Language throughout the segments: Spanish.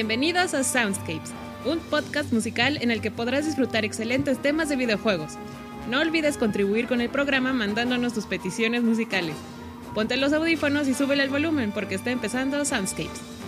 Bienvenidos a Soundscapes, un podcast musical en el que podrás disfrutar excelentes temas de videojuegos. No olvides contribuir con el programa mandándonos tus peticiones musicales. Ponte los audífonos y súbele el volumen porque está empezando Soundscapes.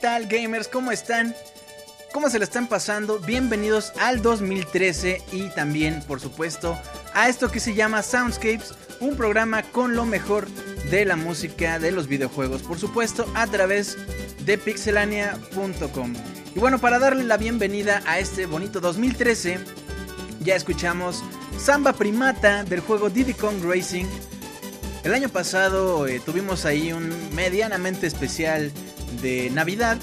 Tal gamers? ¿Cómo están? ¿Cómo se lo están pasando? Bienvenidos al 2013 y también, por supuesto, a esto que se llama Soundscapes, un programa con lo mejor de la música de los videojuegos, por supuesto, a través de pixelania.com. Y bueno, para darle la bienvenida a este bonito 2013, ya escuchamos Samba Primata del juego Diddy Kong Racing. El año pasado eh, tuvimos ahí un medianamente especial de Navidad,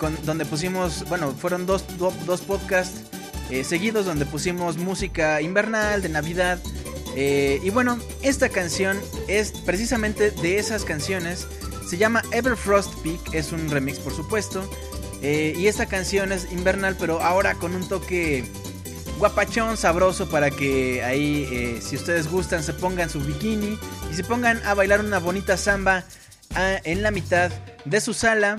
con, donde pusimos, bueno, fueron dos, dos podcasts eh, seguidos donde pusimos música invernal de Navidad. Eh, y bueno, esta canción es precisamente de esas canciones Se llama Everfrost Peak, es un remix por supuesto. Eh, y esta canción es invernal, pero ahora con un toque guapachón, sabroso, para que ahí, si ustedes gustan, se pongan su bikini y se pongan a bailar una bonita samba ah, en la mitad de su sala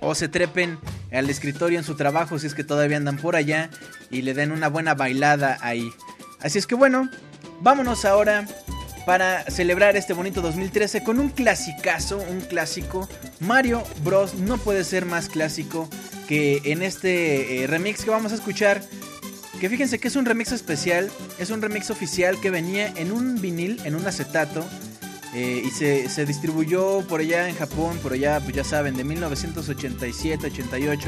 o se trepen al escritorio en su trabajo si es que todavía andan por allá y le den una buena bailada ahí. Así es que bueno, vámonos ahora para celebrar este bonito 2013 con un clasicazo, un clásico. Mario Bros. no puede ser más clásico que en este eh, remix que vamos a escuchar. Que fíjense que es un remix especial, es un remix oficial que venía en un vinil, en un acetato. Eh, y se, distribuyó por allá en Japón, por allá, pues ya saben, de 1987-88.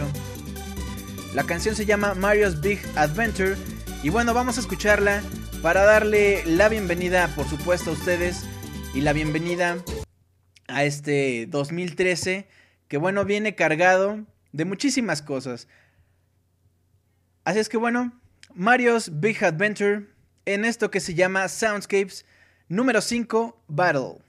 La canción se llama Mario's Big Adventure. Y bueno, vamos a escucharla para darle la bienvenida, por supuesto, a ustedes y la bienvenida a este 2013 que bueno, viene cargado de muchísimas cosas. Así es que bueno, Mario's Big Adventure en esto que se llama Soundscapes número 5, Battle.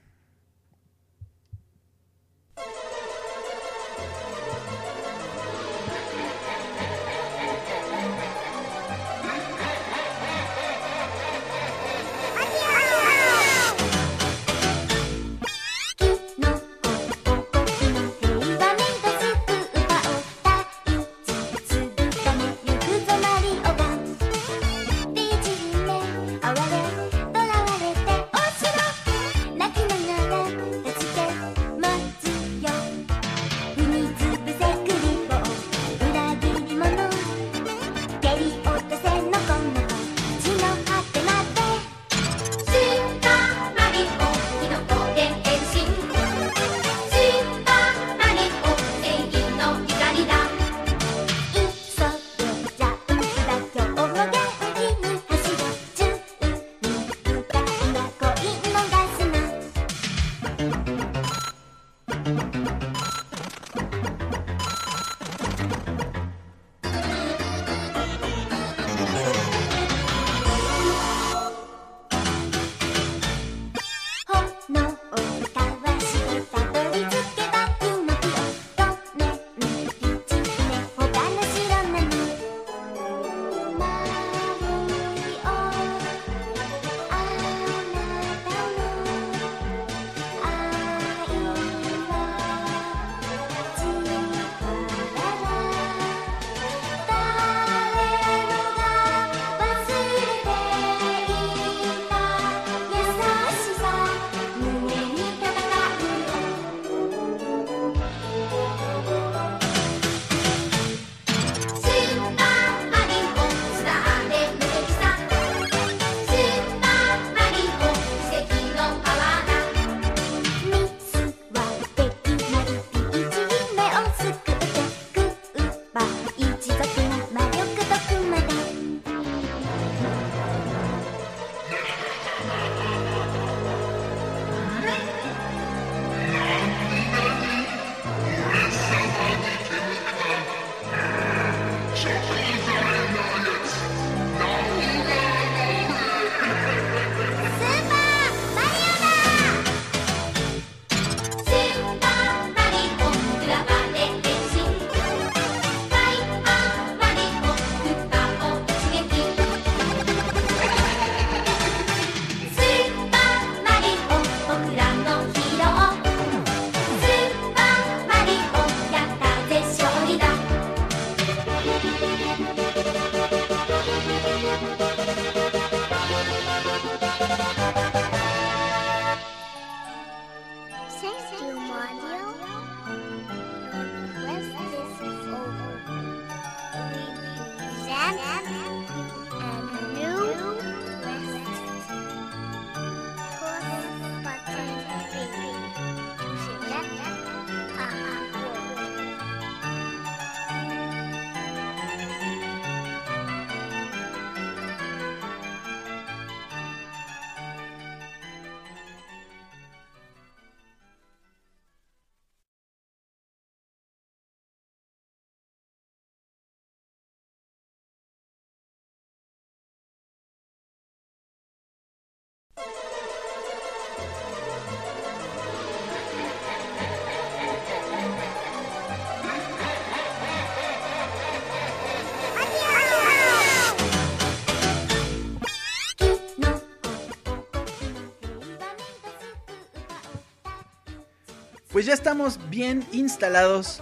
Ya estamos bien instalados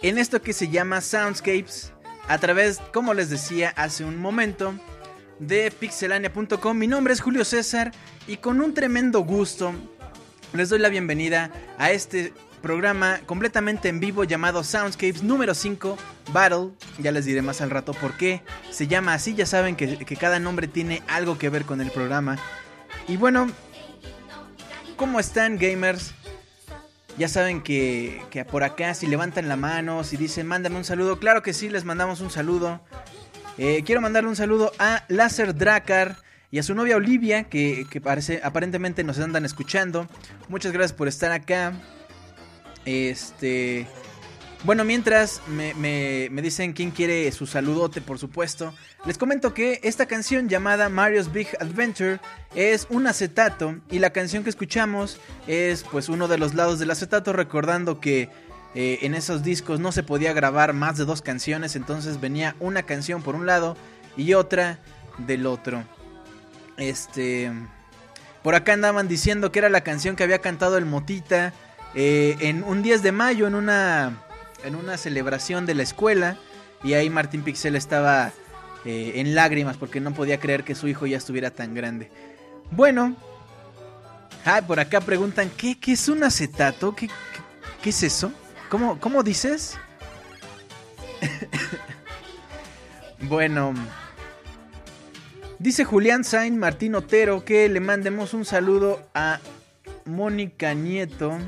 en esto que se llama Soundscapes a través, como les decía hace un momento, de pixelania.com. Mi nombre es Julio César y con un tremendo gusto les doy la bienvenida a este programa completamente en vivo llamado Soundscapes número 5 Battle. Ya les diré más al rato por qué se llama así. Ya saben que, que cada nombre tiene algo que ver con el programa. Y bueno, ¿cómo están gamers? Ya saben que, que, por acá si levantan la mano, si dicen mándame un saludo, claro que sí, les mandamos un saludo. Eh, quiero mandarle un saludo a Láser Dracar y a su novia Olivia, que, que parece, aparentemente nos andan escuchando. Muchas gracias por estar acá. Este. Bueno, mientras me, me, dicen quién quiere su saludote, por supuesto, les comento que esta canción llamada Mario's Big Adventure es un acetato y la canción que escuchamos es pues uno de los lados del acetato recordando que eh, en esos discos no se podía grabar más de dos canciones, entonces venía una canción por un lado y otra del otro. Este... Por acá andaban diciendo que era la canción que había cantado el Motita eh, en un 10 de mayo en una en una celebración de la escuela y ahí Martín Pixel estaba eh, en lágrimas porque no podía creer que su hijo ya estuviera tan grande. Bueno, ah, por acá preguntan, ¿qué, qué es un acetato? ¿Qué, qué, es eso? ¿Cómo, cómo dices? bueno, dice Julián Sain Martín Otero que le mandemos un saludo a Mónica Nieto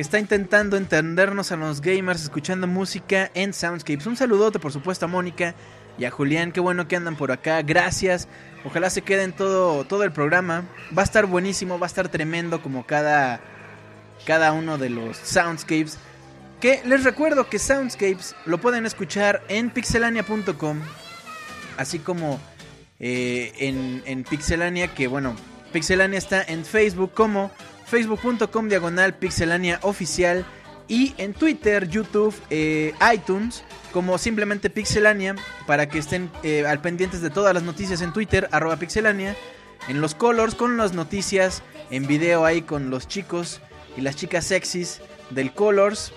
que está intentando entendernos a los gamers escuchando música en Soundscapes. Un saludote, por supuesto, a Mónica y a Julián. Qué bueno que andan por acá. Gracias. Ojalá se queden todo, todo el programa. Va a estar buenísimo, va a estar tremendo como cada, cada uno de los Soundscapes. Que les recuerdo que Soundscapes lo pueden escuchar en pixelania.com. Así como eh, en, en Pixelania, que bueno, Pixelania está en Facebook como facebook.com diagonal pixelania oficial. Y en Twitter, YouTube, eh, iTunes como simplemente pixelania para que estén eh, al pendientes de todas las noticias en Twitter, arroba pixelania, en los colors con las noticias, en video ahí con los chicos y las chicas sexys del colors,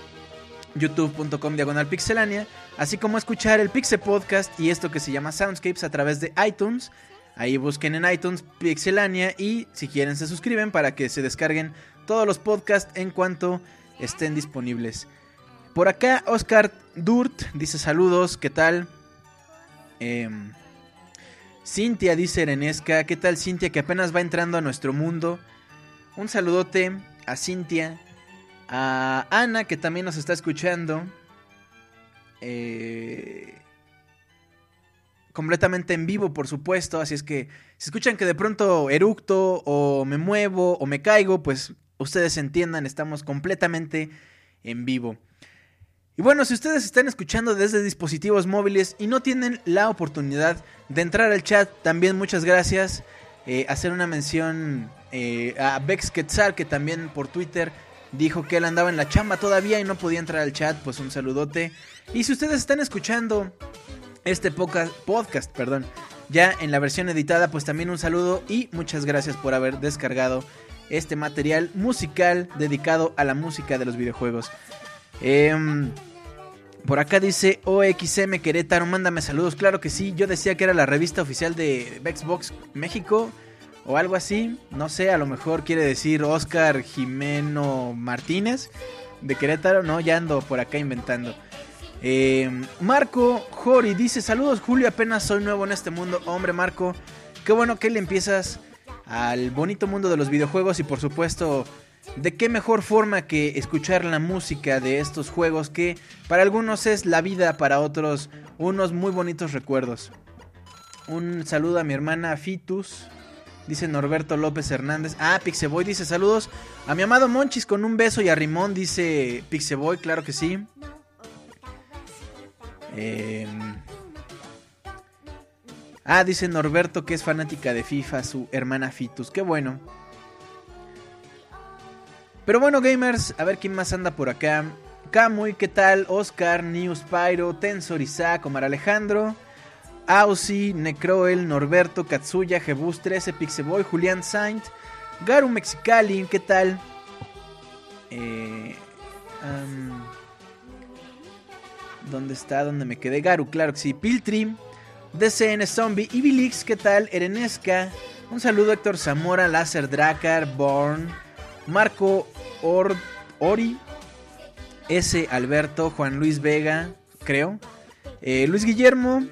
youtube.com diagonal pixelania, así como escuchar el Pixel Podcast y esto que se llama Soundscapes a través de iTunes Ahí busquen en iTunes Pixelania y si quieren se suscriben para que se descarguen todos los podcasts en cuanto estén disponibles. Por acá Oscar Durt dice saludos, ¿qué tal? Em, Cintia dice Erenesca, ¿qué tal Cintia que apenas va entrando a nuestro mundo? Un saludote a Cintia, a Ana que también nos está escuchando. Eh, completamente en vivo, por supuesto. Así es que si escuchan que de pronto eructo o me muevo o me caigo, pues ustedes entiendan, estamos completamente en vivo. Y bueno, si ustedes están escuchando desde dispositivos móviles y no tienen la oportunidad de entrar al chat, también muchas gracias. Eh, hacer una mención eh, a Bex Quetzal, que también por Twitter dijo que él andaba en la chamba todavía y no podía entrar al chat, pues un saludote. Y si ustedes están escuchando este podcast, perdón, ya en la versión editada, pues también un saludo y muchas gracias por haber descargado este material musical dedicado a la música de los videojuegos. Em, por acá dice OXM Querétaro, mándame saludos. Claro que sí, yo decía que era la revista oficial de Xbox México o algo así. No sé, a lo mejor quiere decir Oscar Jimeno Martínez de Querétaro. No, ya ando por acá inventando. Eh, Marco Jori dice: Saludos, Julio. Apenas soy nuevo en este mundo. Hombre, Marco, qué bueno que le empiezas al bonito mundo de los videojuegos y, por supuesto, de qué mejor forma que escuchar la música de estos juegos que para algunos es la vida, para otros unos muy bonitos recuerdos. Un saludo a mi hermana Fitus. Dice Norberto López Hernández. Ah, Pixeboy dice saludos a mi amado Monchis con un beso y a Rimón dice Pixeboy, claro que sí. Em, ah, dice Norberto que es fanática de FIFA, su hermana Fitus. Qué bueno. Pero bueno, gamers, a ver quién más anda por acá. Kamui, ¿qué tal? Oscar, News Pyro, Tensor, Isaac, Omar Alejandro, Ausi, Necroel, Norberto, Katsuya, Jebus 13, Pixeboy, Julián Saint, Garu Mexicali, ¿qué tal? Eh, ¿Dónde está? ¿Dónde me quedé? Garu, claro que sí. Piltrim, DCN Zombie, Ibilix, ¿qué tal? Erenesca, un saludo Héctor Zamora, Láser Dracar, Born, Marco Ori, S. Alberto, Juan Luis Vega, creo, eh, Luis Guillermo,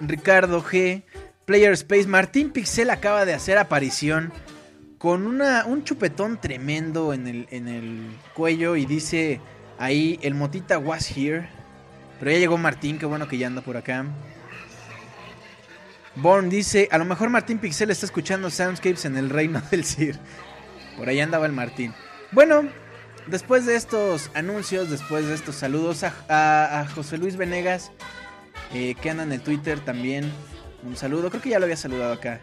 Ricardo G, Player Space, Martín Pixel acaba de hacer aparición con una, un chupetón tremendo en el, en el cuello y dice ahí el motita was here. Pero ya llegó Martín, qué bueno que ya anda por acá. Born dice, a lo mejor Martín Pixel está escuchando Soundscapes en el reino del Sir. Por ahí andaba el Martín. Bueno, después de estos anuncios, después de estos saludos a, José Luis Venegas, eh, que anda en el Twitter también. Un saludo, creo que ya lo había saludado acá.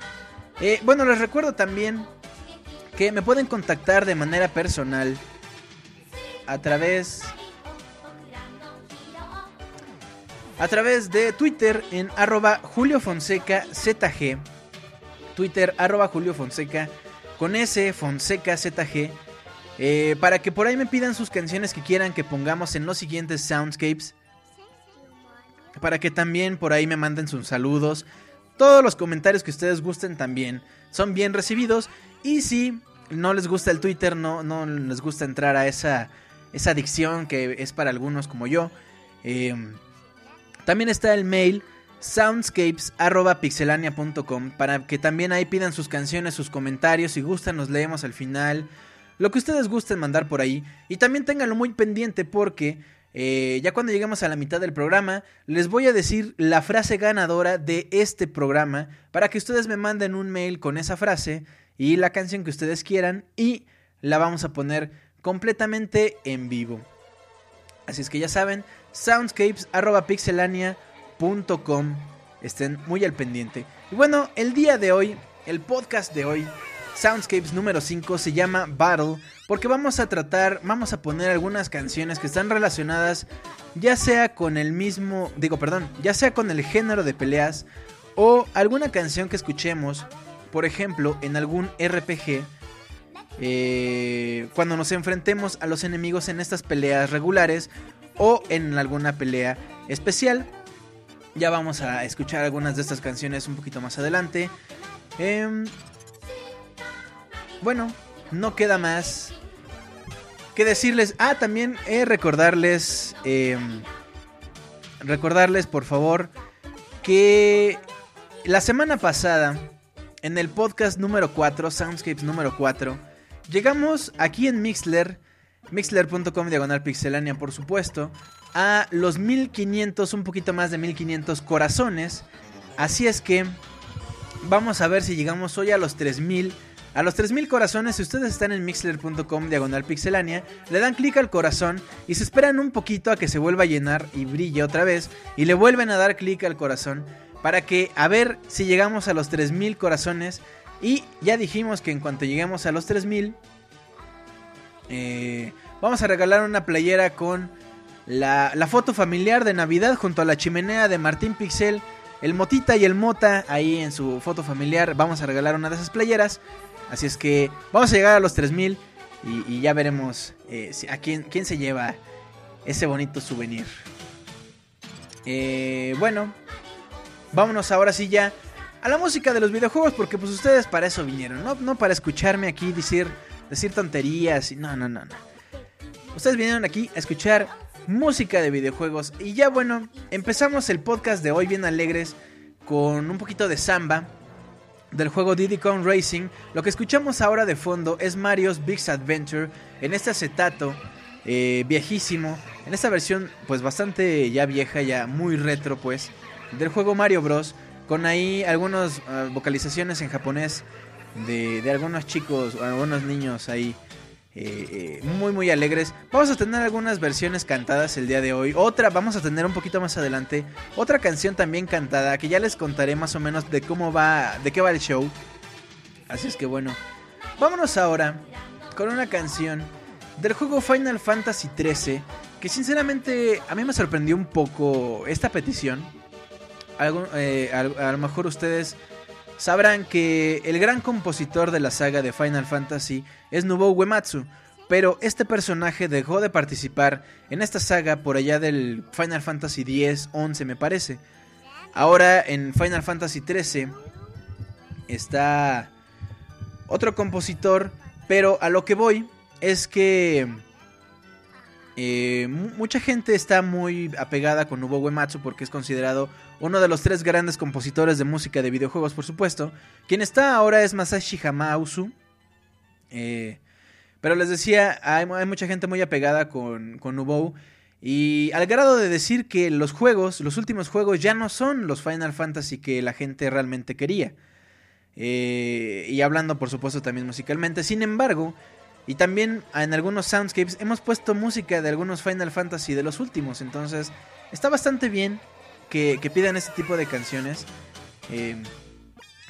Eh, bueno, les recuerdo también que me pueden contactar de manera personal a través a través de Twitter en arroba Julio Fonseca ZG. Twitter arroba Julio Fonseca con S Fonseca ZG. Eh, para que por ahí me pidan sus canciones que quieran que pongamos en los siguientes soundscapes. Para que también por ahí me manden sus saludos. Todos los comentarios que ustedes gusten también son bien recibidos. Y si no les gusta el Twitter, no, no les gusta entrar a esa, esa adicción que es para algunos como yo. Eh, también está el mail soundscapes.pixelania.com para que también ahí pidan sus canciones, sus comentarios, si gustan nos leemos al final, lo que ustedes gusten mandar por ahí y también ténganlo muy pendiente porque eh, ya cuando lleguemos a la mitad del programa les voy a decir la frase ganadora de este programa para que ustedes me manden un mail con esa frase y la canción que ustedes quieran y la vamos a poner completamente en vivo. Así es que ya saben, soundscapes.pixelania.com. Estén muy al pendiente. Y bueno, el día de hoy, el podcast de hoy, Soundscapes número 5, se llama Battle. Porque vamos a tratar, vamos a poner algunas canciones que están relacionadas ya sea con el mismo, digo, perdón, ya sea con el género de peleas o alguna canción que escuchemos, por ejemplo, en algún RPG, eh, cuando nos enfrentemos a los enemigos en estas peleas regulares o en alguna pelea especial. Ya vamos a escuchar algunas de estas canciones un poquito más adelante. Em, bueno, no queda más que decirles. Ah, también eh, recordarles. Em, recordarles, por favor, que la semana pasada, en el podcast número 4, Soundscapes número 4, llegamos aquí en Mixler mixler.com diagonal pixelania por supuesto, a los 1500, un poquito más de 1500 corazones. Así es que vamos a ver si llegamos hoy a los 3000. A los 3000 corazones, si ustedes están en mixler.com diagonal pixelania, le dan clic al corazón y se esperan un poquito a que se vuelva a llenar y brille otra vez y le vuelven a dar clic al corazón para que a ver si llegamos a los 3000 corazones y ya dijimos que en cuanto lleguemos a los 3000 eh, vamos a regalar una playera con la, foto familiar de Navidad junto a la chimenea de Martín Pixel. El Motita y el Mota ahí en su foto familiar. Vamos a regalar una de esas playeras. Así es que vamos a llegar a los 3000 y, y ya veremos eh, a quién, quién, se lleva ese bonito souvenir. Eh, bueno, vámonos ahora sí ya a la música de los videojuegos porque pues ustedes para eso vinieron, no, no para escucharme aquí decir decir tonterías y no, no, no, no. Ustedes vinieron aquí a escuchar música de videojuegos y ya bueno, empezamos el podcast de hoy bien alegres con un poquito de samba del juego Diddy Kong Racing. Lo que escuchamos ahora de fondo es Mario's Big Adventure en este acetato eh, viejísimo, en esta versión pues bastante ya vieja, ya muy retro pues, del juego Mario Bros. Con ahí algunas ah, vocalizaciones en japonés de, algunos chicos, algunos niños ahí eh, eh, muy muy alegres. Vamos a tener algunas versiones cantadas el día de hoy. Otra, vamos a tener un poquito más adelante, otra canción también cantada que ya les contaré más o menos de cómo va, de qué va el show. Así es que bueno, vámonos ahora con una canción del juego Final Fantasy XIII que sinceramente a mí me sorprendió un poco esta petición. Eh, a lo mejor ustedes sabrán que el gran compositor de la saga de Final Fantasy es Nobuo Uematsu. pero este personaje dejó de participar en esta saga por allá del Final Fantasy X, 11 me parece. Ahora en Final Fantasy XIII está otro compositor, pero a lo que voy es que eh, mucha gente está muy apegada con Nobuo Uematsu porque es considerado uno de los tres grandes compositores de música de videojuegos, por supuesto. Quien está ahora es Masashi Hamauzu. Eh, pero les decía, hay, mucha gente muy apegada con, con Y al grado de decir que los juegos, los últimos juegos, ya no son los Final Fantasy que la gente realmente quería. Eh, y hablando, por supuesto, también musicalmente. Sin embargo, y también en algunos soundscapes hemos puesto música de algunos Final Fantasy de los últimos. Entonces está bastante bien que, pidan este tipo de canciones. Eh,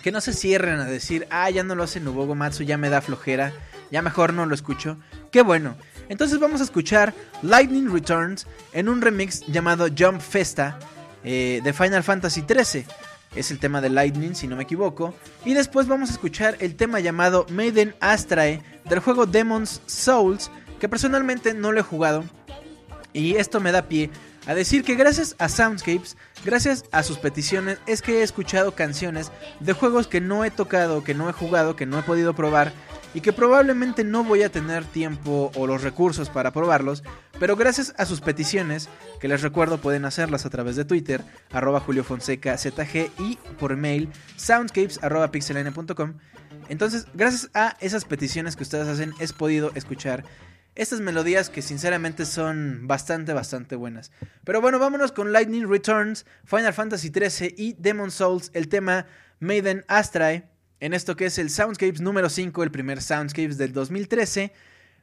que no se cierren a decir, ah, ya no lo hace Nobuo Matsu, ya me da flojera, ya mejor no lo escucho. Qué bueno. Entonces vamos a escuchar Lightning Returns en un remix llamado Jump Festa eh, de Final Fantasy XIII es el tema de Lightning, si no me equivoco. Y después vamos a escuchar el tema llamado Maiden Astrae del juego Demon's Souls, que personalmente no lo he jugado. Y esto me da pie a decir que gracias a Soundscapes, gracias a sus peticiones, es que he escuchado canciones de juegos que no he tocado, que no he jugado, que no he podido probar y que probablemente no voy a tener tiempo o los recursos para probarlos, pero gracias a sus peticiones, que les recuerdo pueden hacerlas a través de Twitter, arroba Julio Fonseca ZG y por mail soundscapes. Entonces, gracias a esas peticiones que ustedes hacen, he podido escuchar estas melodías que sinceramente son bastante, bastante buenas. Pero bueno, vámonos con Lightning Returns, Final Fantasy XIII y Demon Souls, el tema Maiden Astrae en esto que es el Soundscapes número 5, el primer Soundscapes del 2013.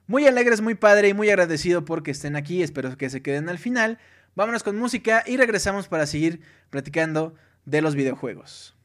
Muy alegres, muy padre y muy agradecido porque estén aquí, espero que se queden al final. Vámonos con música y regresamos para seguir platicando de los videojuegos.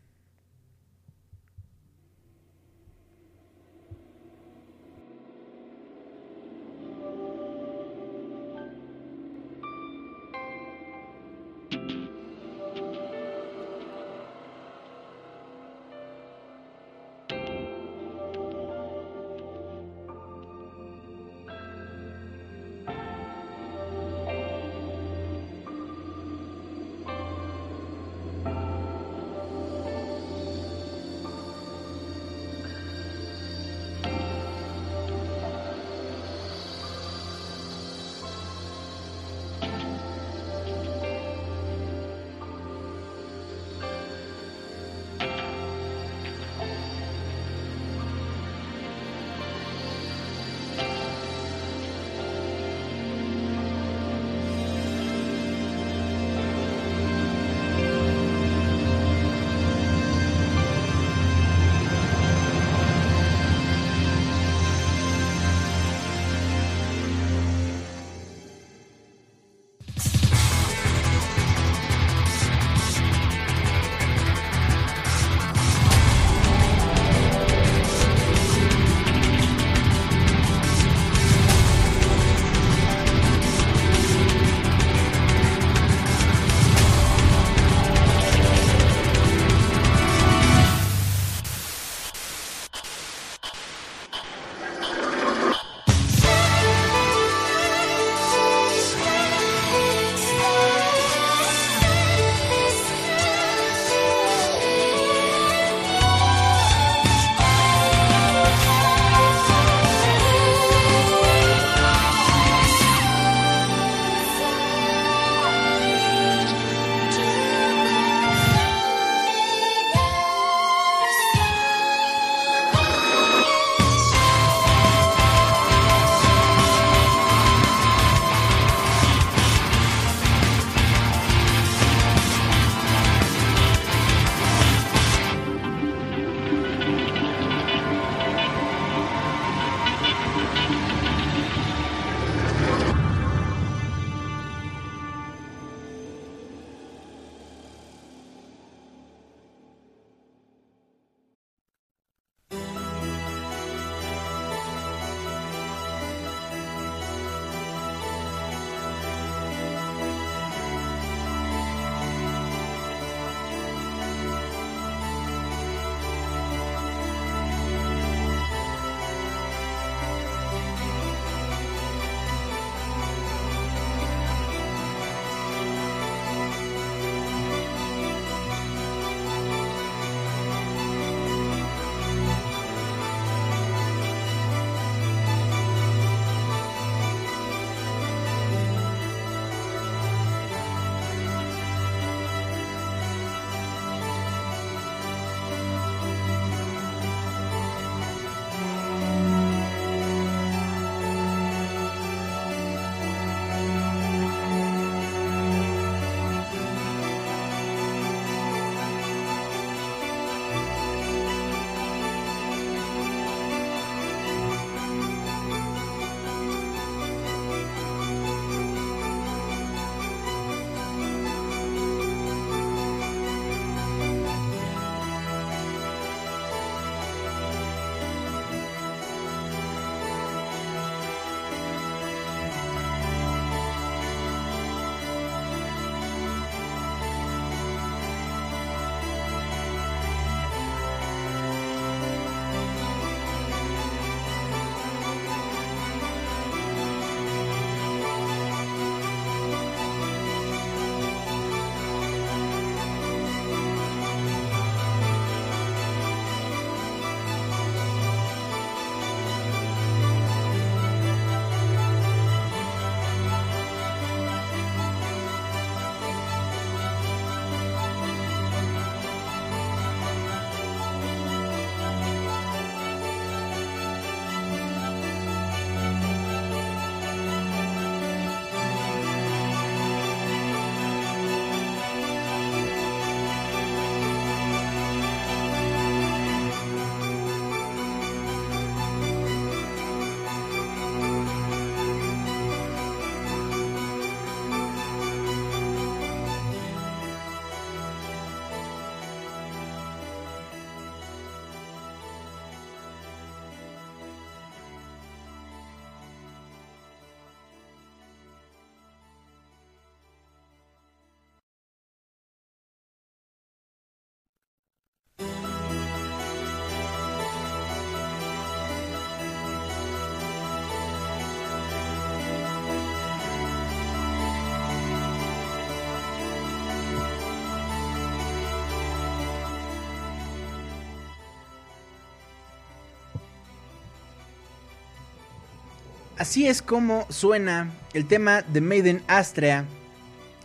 Así es como suena el tema de Maiden Astrea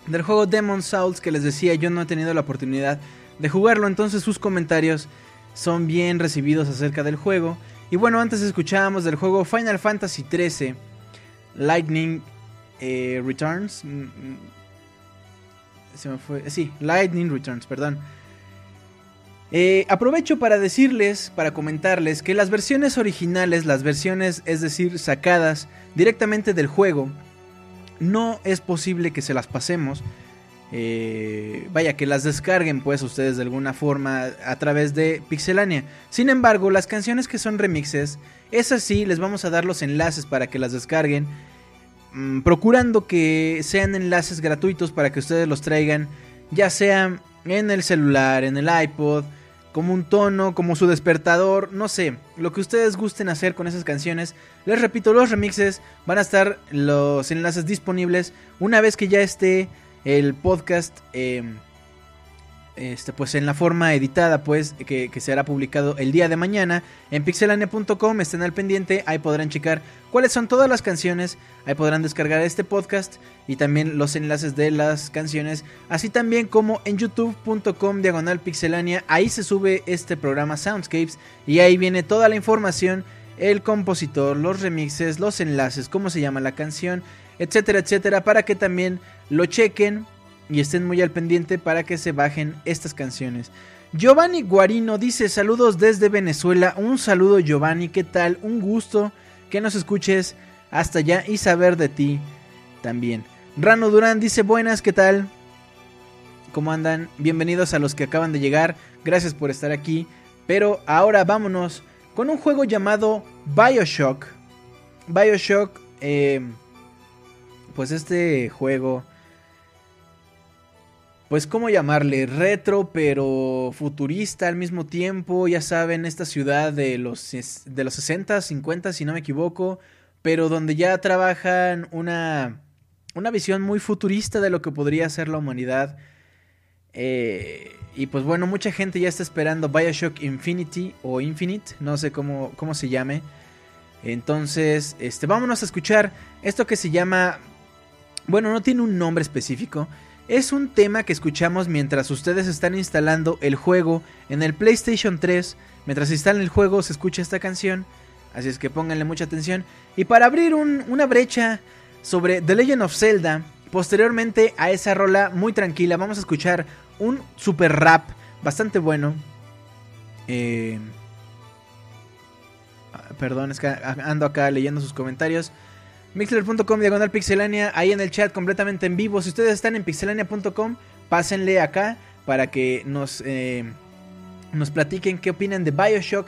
del juego Demon Souls que les decía yo no he tenido la oportunidad de jugarlo, entonces sus comentarios son bien recibidos acerca del juego. Y bueno, antes escuchábamos del juego Final Fantasy XIII Lightning eh, Returns. Mm, mm, se me fue. Sí, Lightning Returns, perdón. Eh, aprovecho para decirles, para comentarles que las versiones originales, las versiones, es decir, sacadas directamente del juego, no es posible que se las pasemos. Eh, vaya, que las descarguen pues ustedes de alguna forma a través de Pixelania. Sin embargo, las canciones que son remixes, esas sí, les vamos a dar los enlaces para que las descarguen. Mm, procurando que sean enlaces gratuitos para que ustedes los traigan, ya sea en el celular, en el iPod, como un tono, como su despertador, no sé, lo que ustedes gusten hacer con esas canciones. Les repito, los remixes van a estar los enlaces disponibles una vez que ya esté el podcast em, este, pues en la forma editada pues que, será publicado el día de mañana en pixelania.com estén al pendiente ahí podrán checar cuáles son todas las canciones ahí podrán descargar este podcast y también los enlaces de las canciones así también como en youtube.com diagonal pixelania ahí se sube este programa Soundscapes y ahí viene toda la información el compositor los remixes los enlaces cómo se llama la canción etcétera etcétera para que también lo chequen y estén muy al pendiente para que se bajen estas canciones. Giovanni Guarino dice saludos desde Venezuela. Un saludo Giovanni, ¿qué tal? Un gusto que nos escuches hasta allá y saber de ti también. Rano Durán dice buenas, ¿qué tal? ¿Cómo andan? Bienvenidos a los que acaban de llegar. Gracias por estar aquí. Pero ahora vámonos con un juego llamado Bioshock. Bioshock, eh, pues este juego pues cómo llamarle, retro pero futurista al mismo tiempo, ya saben, esta ciudad de los, de los 60, 50 si no me equivoco, pero donde ya trabajan una, una visión muy futurista de lo que podría ser la humanidad. Eh, y pues bueno, mucha gente ya está esperando Bioshock Infinity o Infinite, no sé cómo, cómo se llame. Entonces, este, vámonos a escuchar esto que se llama... Bueno, no tiene un nombre específico. Es un tema que escuchamos mientras ustedes están instalando el juego en el PlayStation 3. Mientras instalan el juego se escucha esta canción. Así es que pónganle mucha atención. Y para abrir una brecha sobre The Legend of Zelda, posteriormente a esa rola muy tranquila, vamos a escuchar un super rap bastante bueno. Eh, perdón, es que ando acá leyendo sus comentarios. Mixler.com diagonal pixelania, ahí en el chat completamente en vivo. Si ustedes están en pixelania.com, pásenle acá para que nos, eh, nos platiquen qué opinan de Bioshock.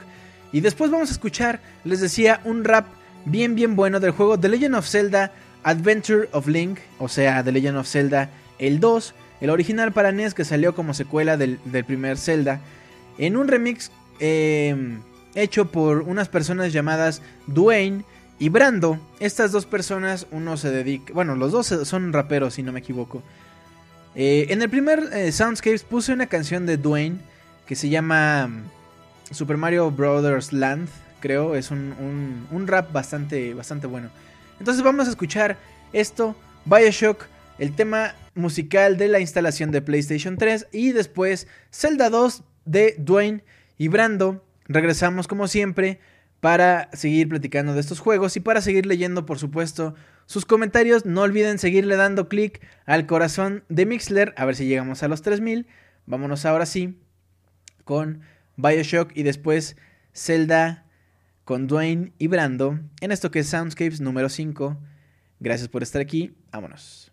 Y después vamos a escuchar, les decía, un rap bien bien bueno del juego The Legend of Zelda Adventure of Link, o sea, The Legend of Zelda el 2, el original para NES que salió como secuela del, primer Zelda, en un remix eh, hecho por unas personas llamadas Dwayne y Brando. Estas dos personas, uno se dedica, bueno, los dos son raperos si no me equivoco. Eh, en el primer eh, Soundscapes puse una canción de Dwayne que se llama mm, Super Mario Brothers Land, creo, es un, un, rap bastante, bastante bueno. Entonces vamos a escuchar esto, Bioshock, el tema musical de la instalación de PlayStation 3 y después Zelda 2 de Dwayne y Brando. Regresamos como siempre para seguir platicando de estos juegos y para seguir leyendo, por supuesto, sus comentarios. No olviden seguirle dando clic al corazón de Mixler, a ver si llegamos a los 3000. Vámonos ahora sí con Bioshock y después Zelda con Dwayne y Brando en esto que es Soundscapes número 5. Gracias por estar aquí. Vámonos.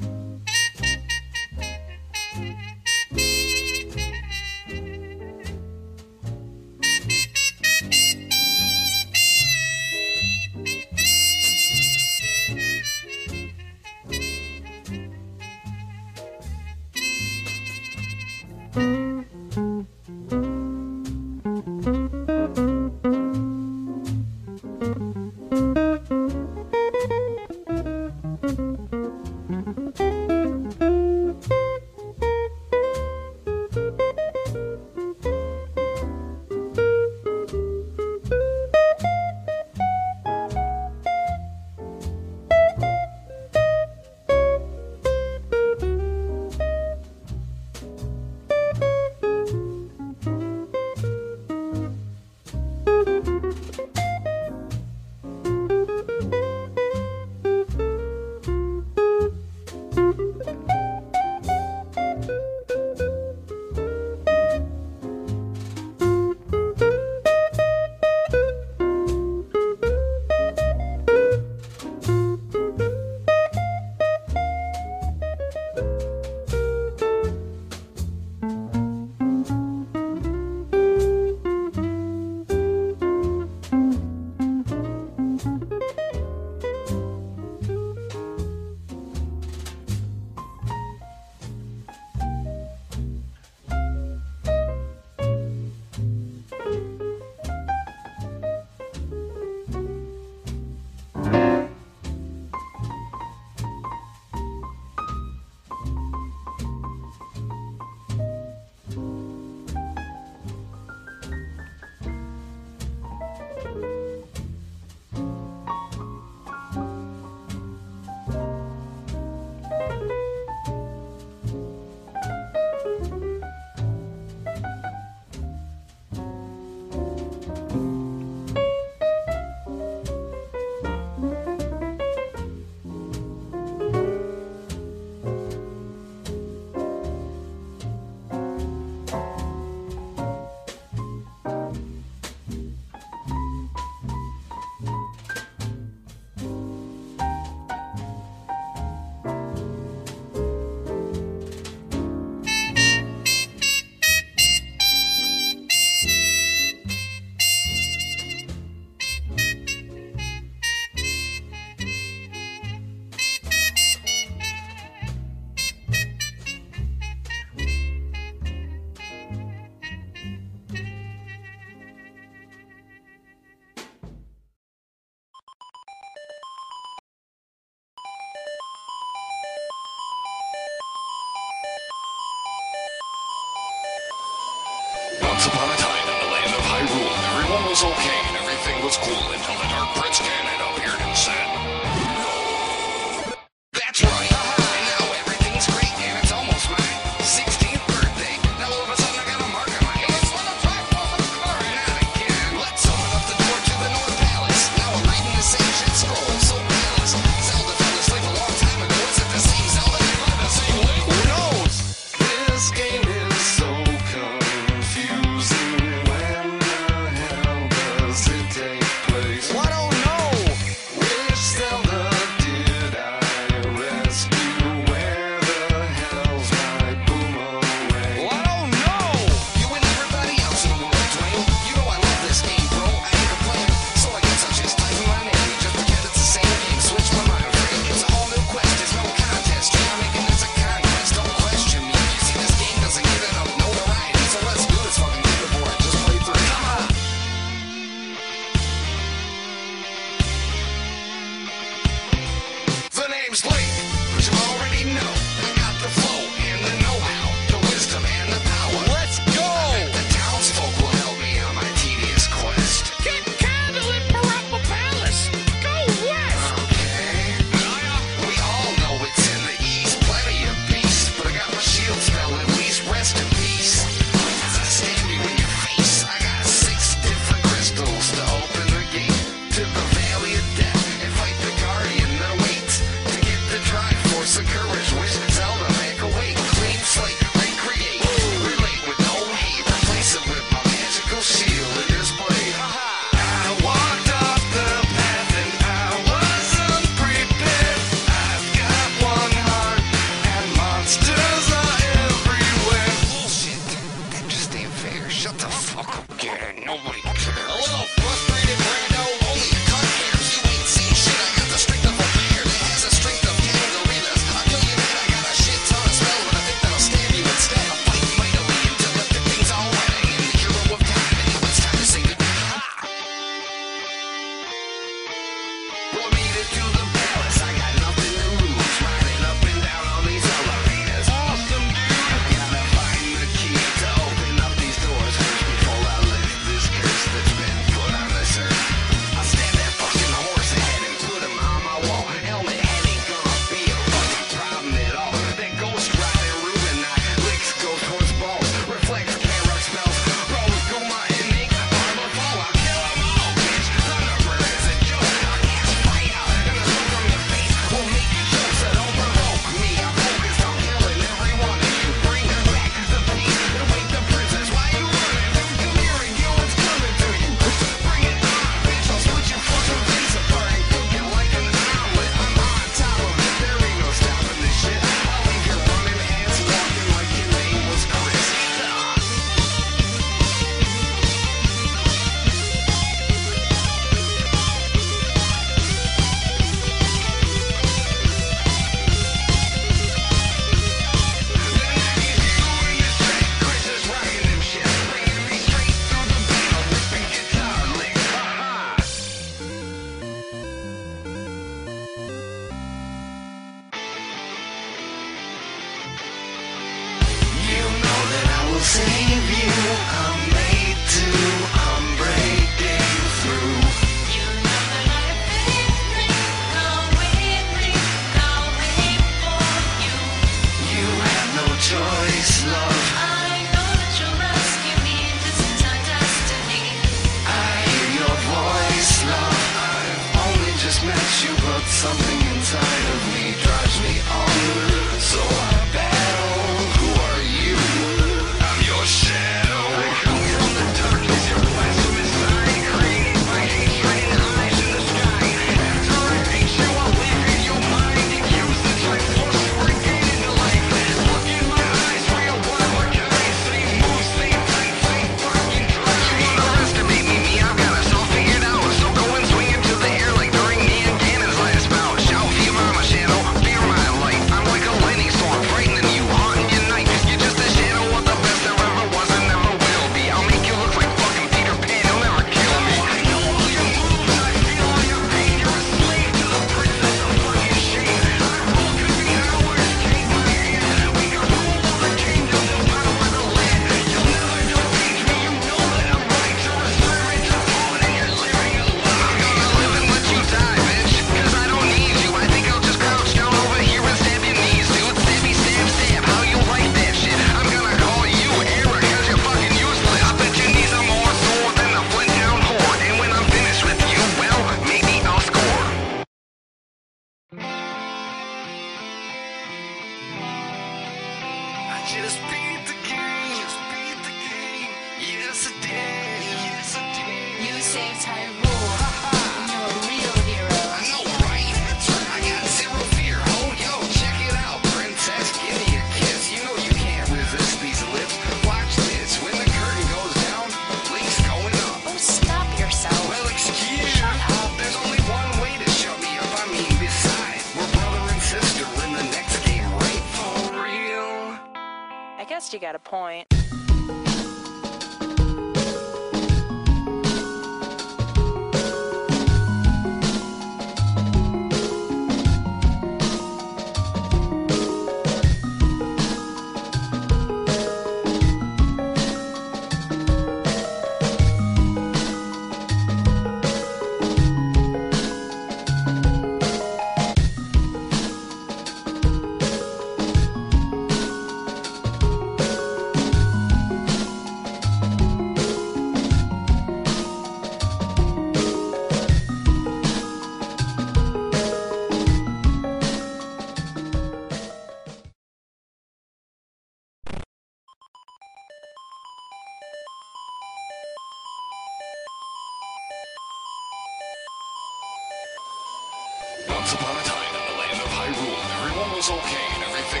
Upon a time in the land of Hyrule, everyone was okay and everything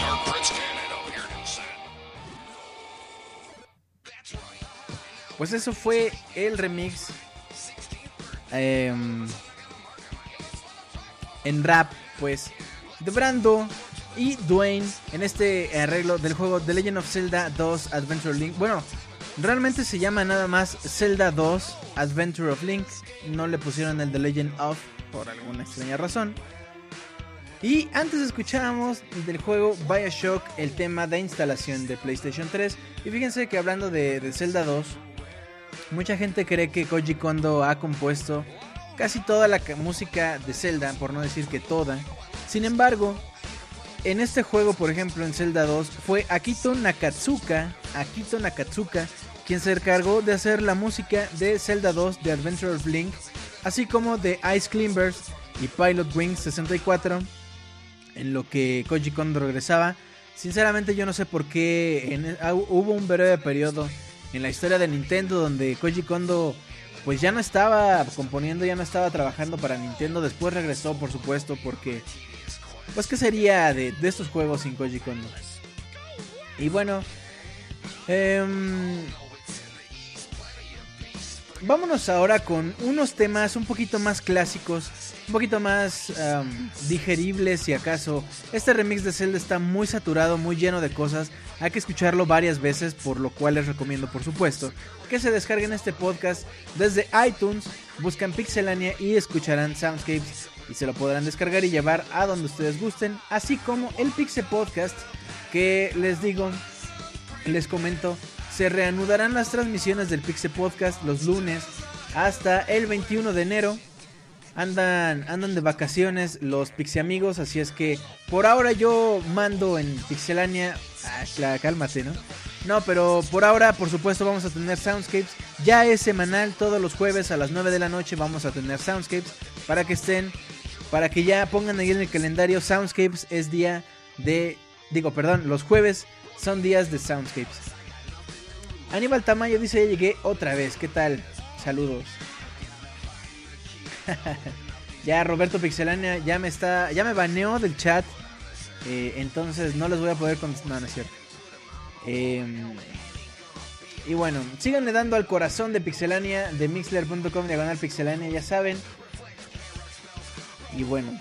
Dark Prince. Pues eso fue el remix em, en rap, pues, de Brando y Dwayne en este arreglo del juego The Legend of Zelda 2 Adventure of Link. Bueno, realmente se llama nada más Zelda 2 Adventure of Link. No le pusieron el The Legend of por alguna extraña razón. Y antes escuchábamos del juego Bioshock el tema de instalación de PlayStation 3. Y fíjense que hablando de, Zelda 2, mucha gente cree que Koji Kondo ha compuesto casi toda la ca- música de Zelda, por no decir que toda. Sin embargo, en este juego, por ejemplo, en Zelda 2, fue Akito Nakatsuka, Akito Nakatsuka, quien se encargó de hacer la música de Zelda 2 de Adventure of Link, así como de Ice Climbers y Pilot Wings 64, en lo que Koji Kondo regresaba. Sinceramente yo no sé por qué ah, hubo un breve periodo en la historia de Nintendo donde Koji Kondo pues ya no estaba componiendo, ya no estaba trabajando para Nintendo, después regresó por supuesto porque pues qué sería de, de estos juegos sin Koji Kondo. Y bueno, em, vámonos ahora con unos temas un poquito más clásicos, un poquito más am, digeribles si acaso. Este remix de Zelda está muy saturado, muy lleno de cosas. Hay que escucharlo varias veces, por lo cual les recomiendo, por supuesto, que se descarguen este podcast desde iTunes, buscan Pixelania y escucharán Soundscapes y se lo podrán descargar y llevar a donde ustedes gusten, así como el Pixel Podcast que les digo, les comento, se reanudarán las transmisiones del Pixel Podcast los lunes hasta el 21 de enero. Andan, andan de vacaciones los Pixie amigos, así es que por ahora yo mando en Pixelania. Ah, cálmate, ¿no? No, pero por ahora, por supuesto, vamos a tener Soundscapes. Ya es semanal, todos los jueves a las 9 de la noche vamos a tener Soundscapes para que estén, para que ya pongan ahí en el calendario. Soundscapes es día de, digo, perdón, los jueves son días de Soundscapes. Aníbal Tamayo dice, ya llegué otra vez, ¿qué tal? Saludos. ya Roberto Pixelania ya me está, ya me baneó del chat. eh, entonces no les voy a poder contestar. No, no es cierto. Em, y bueno, síganle dando al corazón de Pixelania, de mixler.com diagonal Pixelania, ya saben. Y bueno,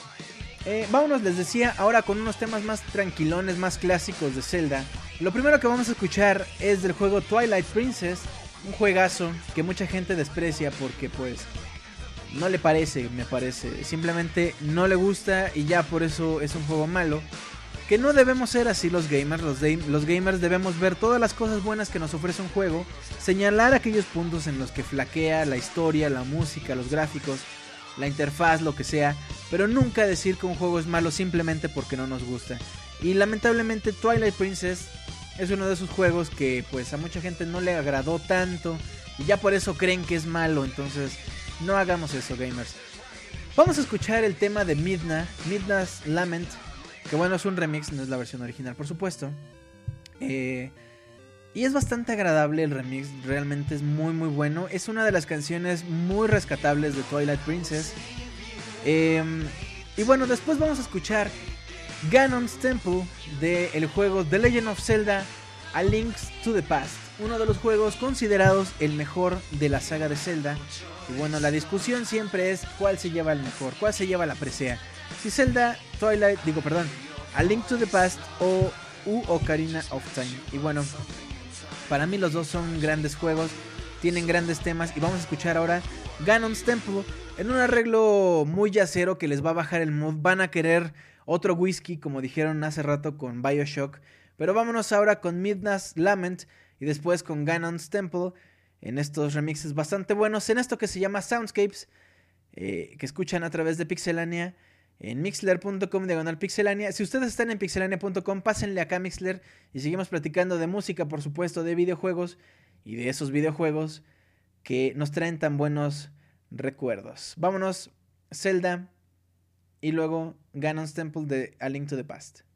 eh, vámonos, les decía, ahora con unos temas más tranquilones, más clásicos de Zelda. Lo primero que vamos a escuchar es del juego Twilight Princess, un juegazo que mucha gente desprecia porque pues no le parece, me parece. Simplemente no le gusta y ya por eso es un juego malo. Que no debemos ser así los gamers. Los, los gamers debemos ver todas las cosas buenas que nos ofrece un juego. Señalar aquellos puntos en los que flaquea la historia, la música, los gráficos, la interfaz, lo que sea. Pero nunca decir que un juego es malo simplemente porque no nos gusta. Y lamentablemente Twilight Princess es uno de esos juegos que pues a mucha gente no le agradó tanto. Y ya por eso creen que es malo. Entonces no hagamos eso gamers. Vamos a escuchar el tema de Midna, Midna's Lament. Que bueno, es un remix, no es la versión original, por supuesto. Eh, y es bastante agradable el remix, realmente es muy muy bueno. Es una de las canciones muy rescatables de Twilight Princess. Eh, y bueno, después vamos a escuchar Ganon's Temple del juego The Legend of Zelda A Links to the Past. Uno de los juegos considerados el mejor de la saga de Zelda. Y bueno, la discusión siempre es cuál se lleva el mejor, cuál se lleva la presea. Si Zelda, Twilight, digo perdón, A Link to the Past o u Ocarina of Time. Y bueno, para mí los dos son grandes juegos, tienen grandes temas y vamos a escuchar ahora Ganon's Temple en un arreglo muy yacero que les va a bajar el mood. Van a querer otro whisky, como dijeron hace rato con Bioshock. Pero vámonos ahora con Midnight's Lament y después con Ganon's Temple en estos remixes bastante buenos, en esto que se llama Soundscapes, eh, que escuchan a través de Pixelania en mixler.com diagonal pixelania. Si ustedes están en pixelania.com, pásenle acá a Mixler y seguimos platicando de música, por supuesto, de videojuegos y de esos videojuegos que nos traen tan buenos recuerdos. Vámonos, Zelda y luego Ganon's Temple de A Link to the Past.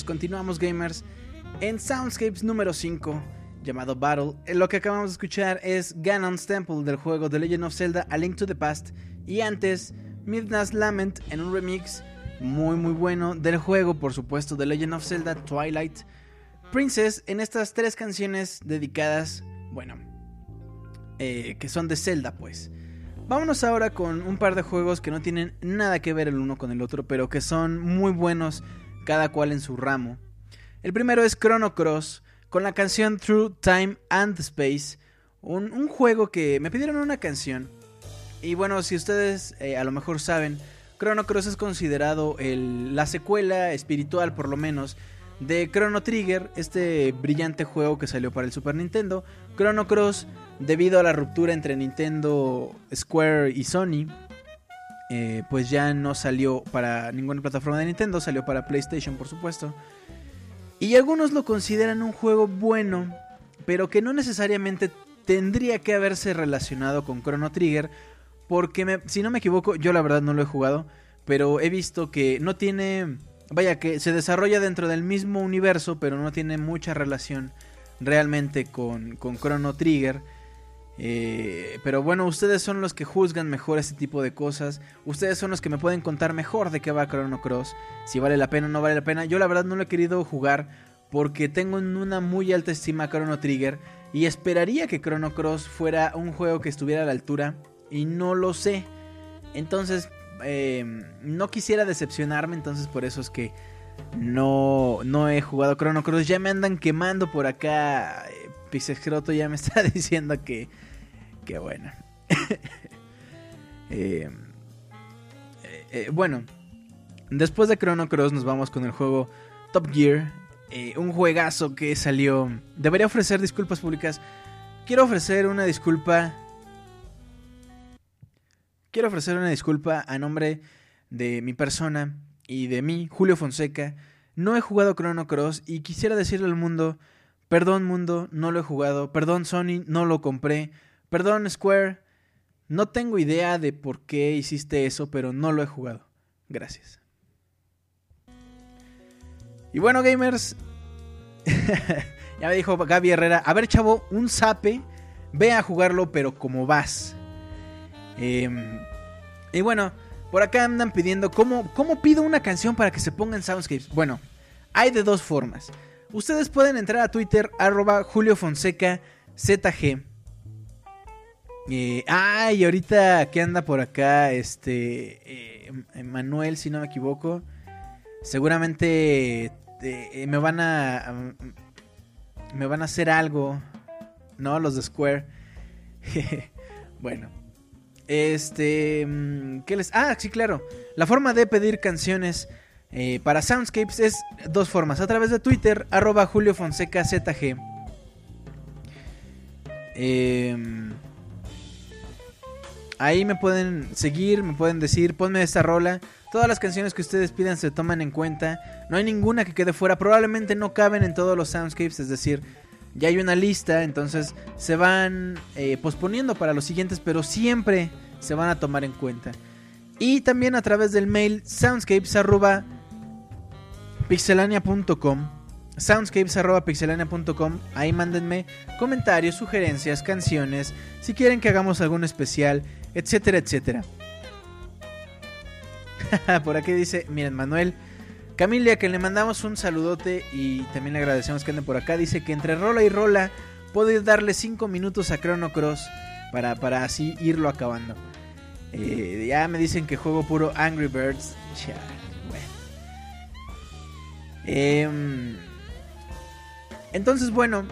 Pues continuamos gamers en Soundscapes número 5 llamado Battle. Eh, Lo que acabamos de escuchar es Ganon's Temple del juego The Legend of Zelda A Link to the Past y antes Midnight's Lament en un remix muy muy bueno del juego, por supuesto, The Legend of Zelda Twilight Princess en estas tres canciones dedicadas, bueno, eh, que son de Zelda pues. Vámonos ahora con un par de juegos que no tienen nada que ver el uno con el otro, pero que son muy buenos cada cual en su ramo. El primero es Chrono Cross, con la canción Through Time and Space, un, juego que me pidieron una canción. Y bueno, si ustedes eh, a lo mejor saben, Chrono Cross es considerado la secuela espiritual, por lo menos, de Chrono Trigger, este brillante juego que salió para el Super Nintendo. Chrono Cross, debido a la ruptura entre Nintendo, Square y Sony, eh, pues ya no salió para ninguna plataforma de Nintendo, salió para PlayStation, por supuesto. Y algunos lo consideran un juego bueno, pero que no necesariamente tendría que haberse relacionado con Chrono Trigger, porque si no me equivoco, yo la verdad no lo he jugado, pero he visto que no tiene, vaya, que se desarrolla dentro del mismo universo, pero no tiene mucha relación realmente con, con Chrono Trigger. Eh, pero bueno, ustedes son los que juzgan mejor este tipo de cosas. Ustedes son los que me pueden contar mejor de qué va Chrono Cross. Si vale la pena o no vale la pena. Yo la verdad no lo he querido jugar porque tengo en una muy alta estima a Chrono Trigger. Y esperaría que Chrono Cross fuera un juego que estuviera a la altura. Y no lo sé. Entonces, eh, no quisiera decepcionarme. Entonces por eso es que no, no he jugado Chrono Cross. Ya me andan quemando por acá. Eh, Pixescroto ya me está diciendo que... Que bueno. Eh, eh, eh, bueno, después de Chrono Cross nos vamos con el juego Top Gear. un juegazo que salió. Debería ofrecer disculpas públicas. Quiero ofrecer una disculpa. Quiero ofrecer una disculpa a nombre de mi persona y de mí, Julio Fonseca. No he jugado Chrono Cross y quisiera decirle al mundo, perdón mundo, no lo he jugado, perdón Sony, no lo compré, perdón Square, no tengo idea de por qué hiciste eso, pero no lo he jugado. Gracias. Y bueno, gamers, ya me dijo Gaby Herrera, a ver chavo, un zape, ve a jugarlo, pero como vas. Em, y bueno, por acá andan pidiendo cómo, cómo pido una canción para que se ponga en Soundscapes. Bueno, hay de dos formas. Ustedes pueden entrar a Twitter, arroba Julio Fonseca ZG. Eh, ah, y ahorita que anda por acá, este, eh, Manuel, si no me equivoco, seguramente eh, me van a, me van a hacer algo, ¿no? Los de Square. bueno, este, mm, ¿qué les? Ah, sí, claro. La forma de pedir canciones eh, para Soundscapes es dos formas. A través de Twitter, arroba Julio Fonseca ZG. Em, ahí me pueden seguir, me pueden decir, ponme esta rola. Todas las canciones que ustedes pidan se toman en cuenta. No hay ninguna que quede fuera. Probablemente no caben en todos los soundscapes. Es decir, ya hay una lista. Entonces se van eh, posponiendo para los siguientes. Pero siempre se van a tomar en cuenta. Y también a través del mail soundscapes.pixelania.com soundscapes.pixelania.com Ahí mándenme comentarios, sugerencias, canciones, si quieren que hagamos algún especial, etcétera, etcétera. Por aquí dice, miren Manuel, Camilia, que le mandamos un saludote y también le agradecemos que anden por acá. Dice que entre rola y rola puedo darle 5 minutos a Chrono Cross para, para así irlo acabando. Eh, ya me dicen que juego puro Angry Birds. Ya, bueno. Em, entonces, bueno,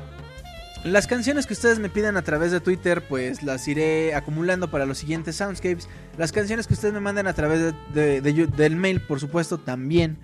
las canciones que ustedes me pidan a través de Twitter, pues las iré acumulando para los siguientes soundscapes. Las canciones que ustedes me manden a través de- del mail, por supuesto, también.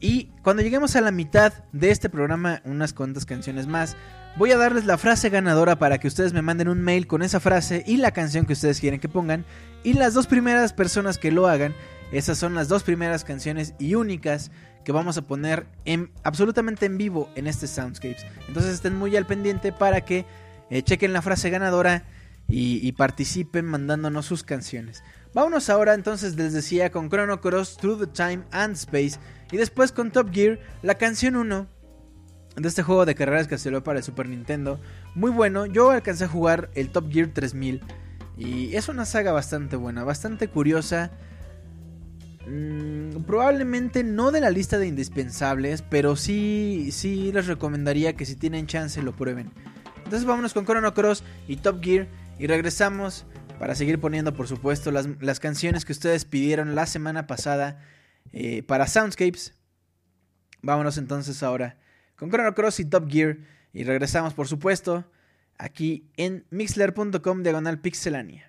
Y cuando lleguemos a la mitad de este programa, unas cuantas canciones más, voy a darles la frase ganadora para que ustedes me manden un mail con esa frase y la canción que ustedes quieren que pongan. Y las dos primeras personas que lo hagan, esas son las dos primeras canciones y únicas que vamos a poner en, absolutamente en vivo en este Soundscapes. Entonces estén muy al pendiente para que eh, chequen la frase ganadora y, participen mandándonos sus canciones. Vámonos ahora entonces, les decía, con Chrono Cross Through the Time and Space y después con Top Gear, la canción 1 de este juego de carreras que se lo para el Super Nintendo. Muy bueno, yo alcancé a jugar el Top Gear 3000 y es una saga bastante buena, bastante curiosa. Mm, probablemente no de la lista de indispensables, pero sí, sí les recomendaría que si tienen chance lo prueben. Entonces vámonos con Chrono Cross y Top Gear y regresamos para seguir poniendo por supuesto las, las canciones que ustedes pidieron la semana pasada eh, para Soundscapes. Vámonos entonces ahora con Chrono Cross y Top Gear y regresamos por supuesto aquí en mixler.com diagonal pixelania.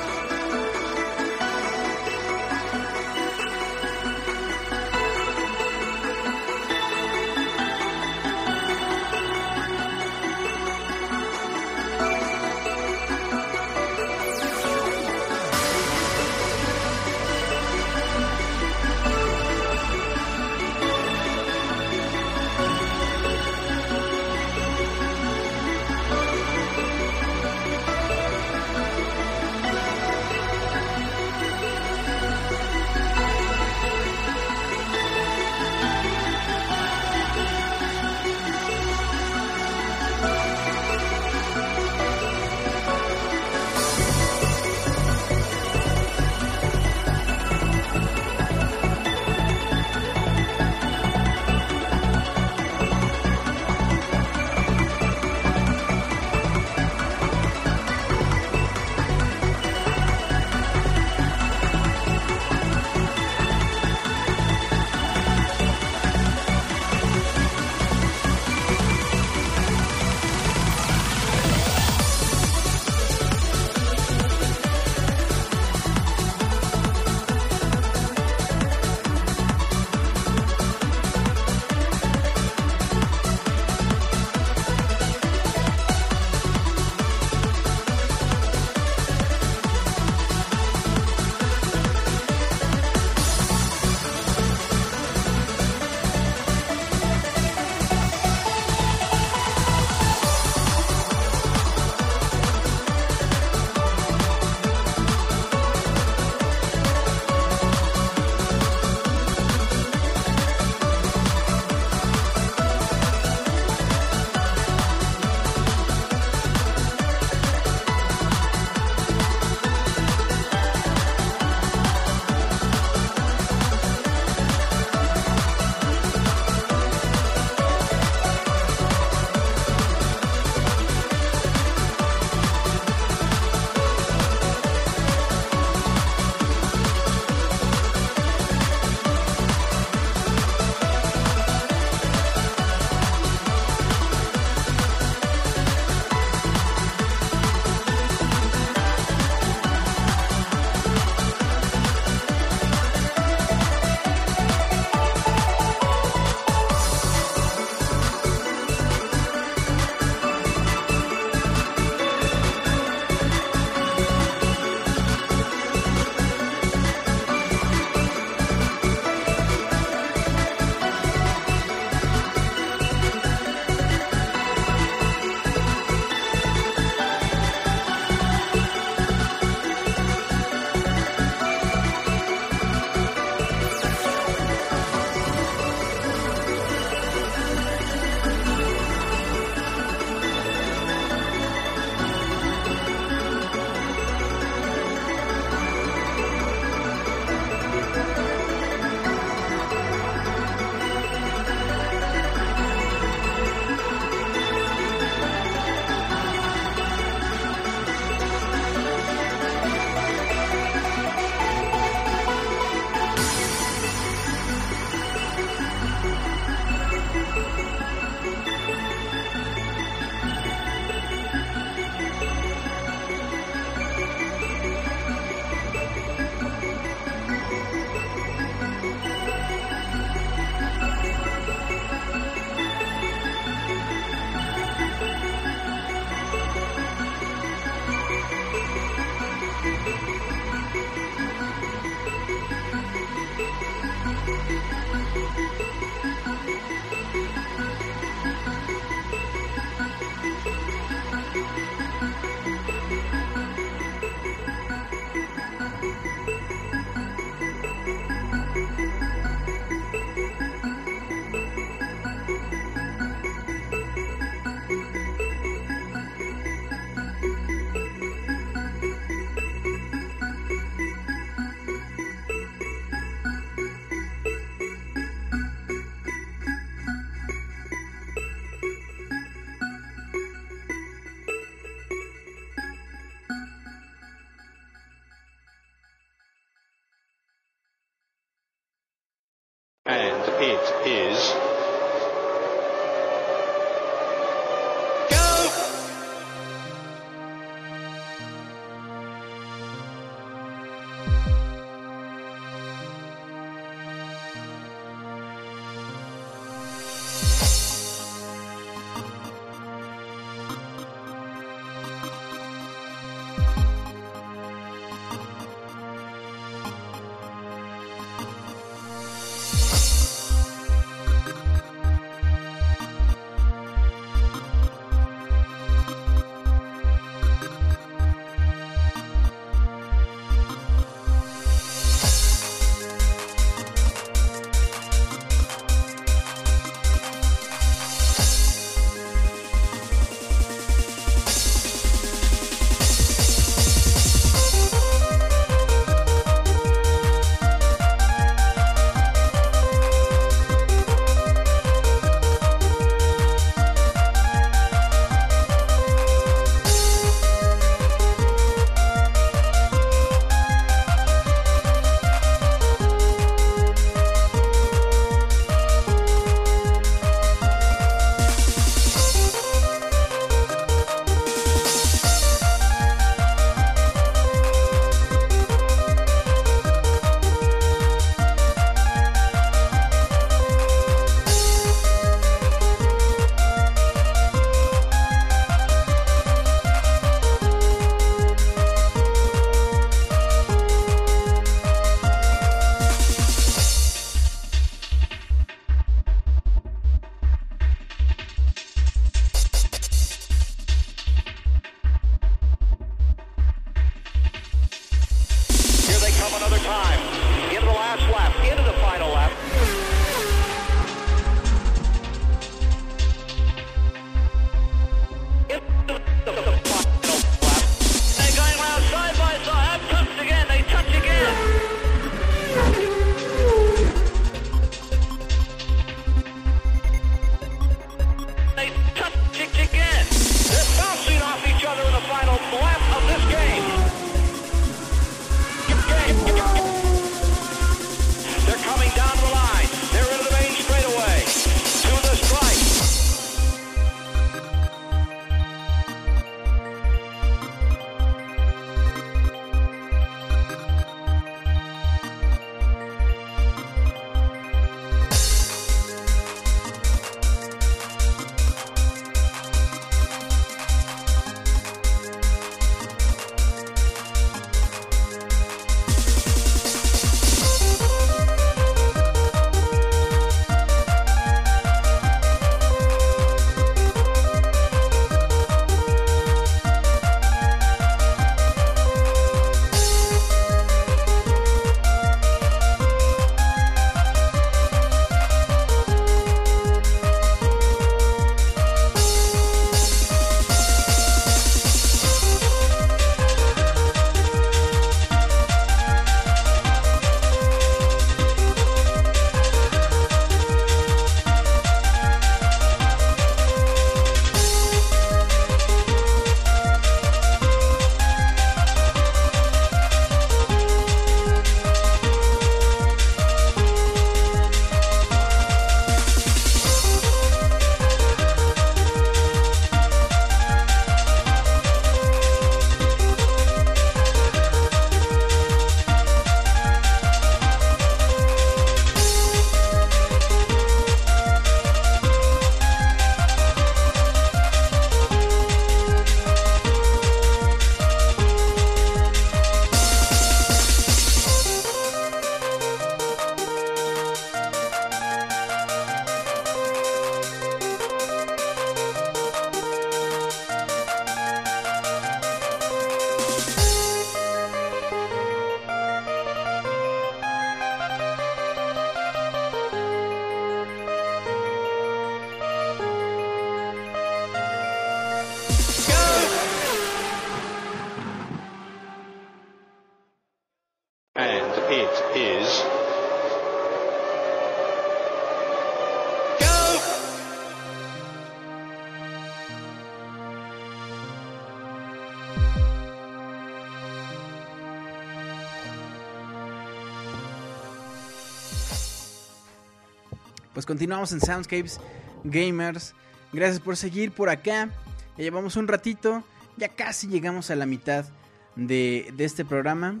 Pues continuamos en Soundscapes Gamers. Gracias por seguir por acá. Ya llevamos un ratito, ya casi llegamos a la mitad de, este programa.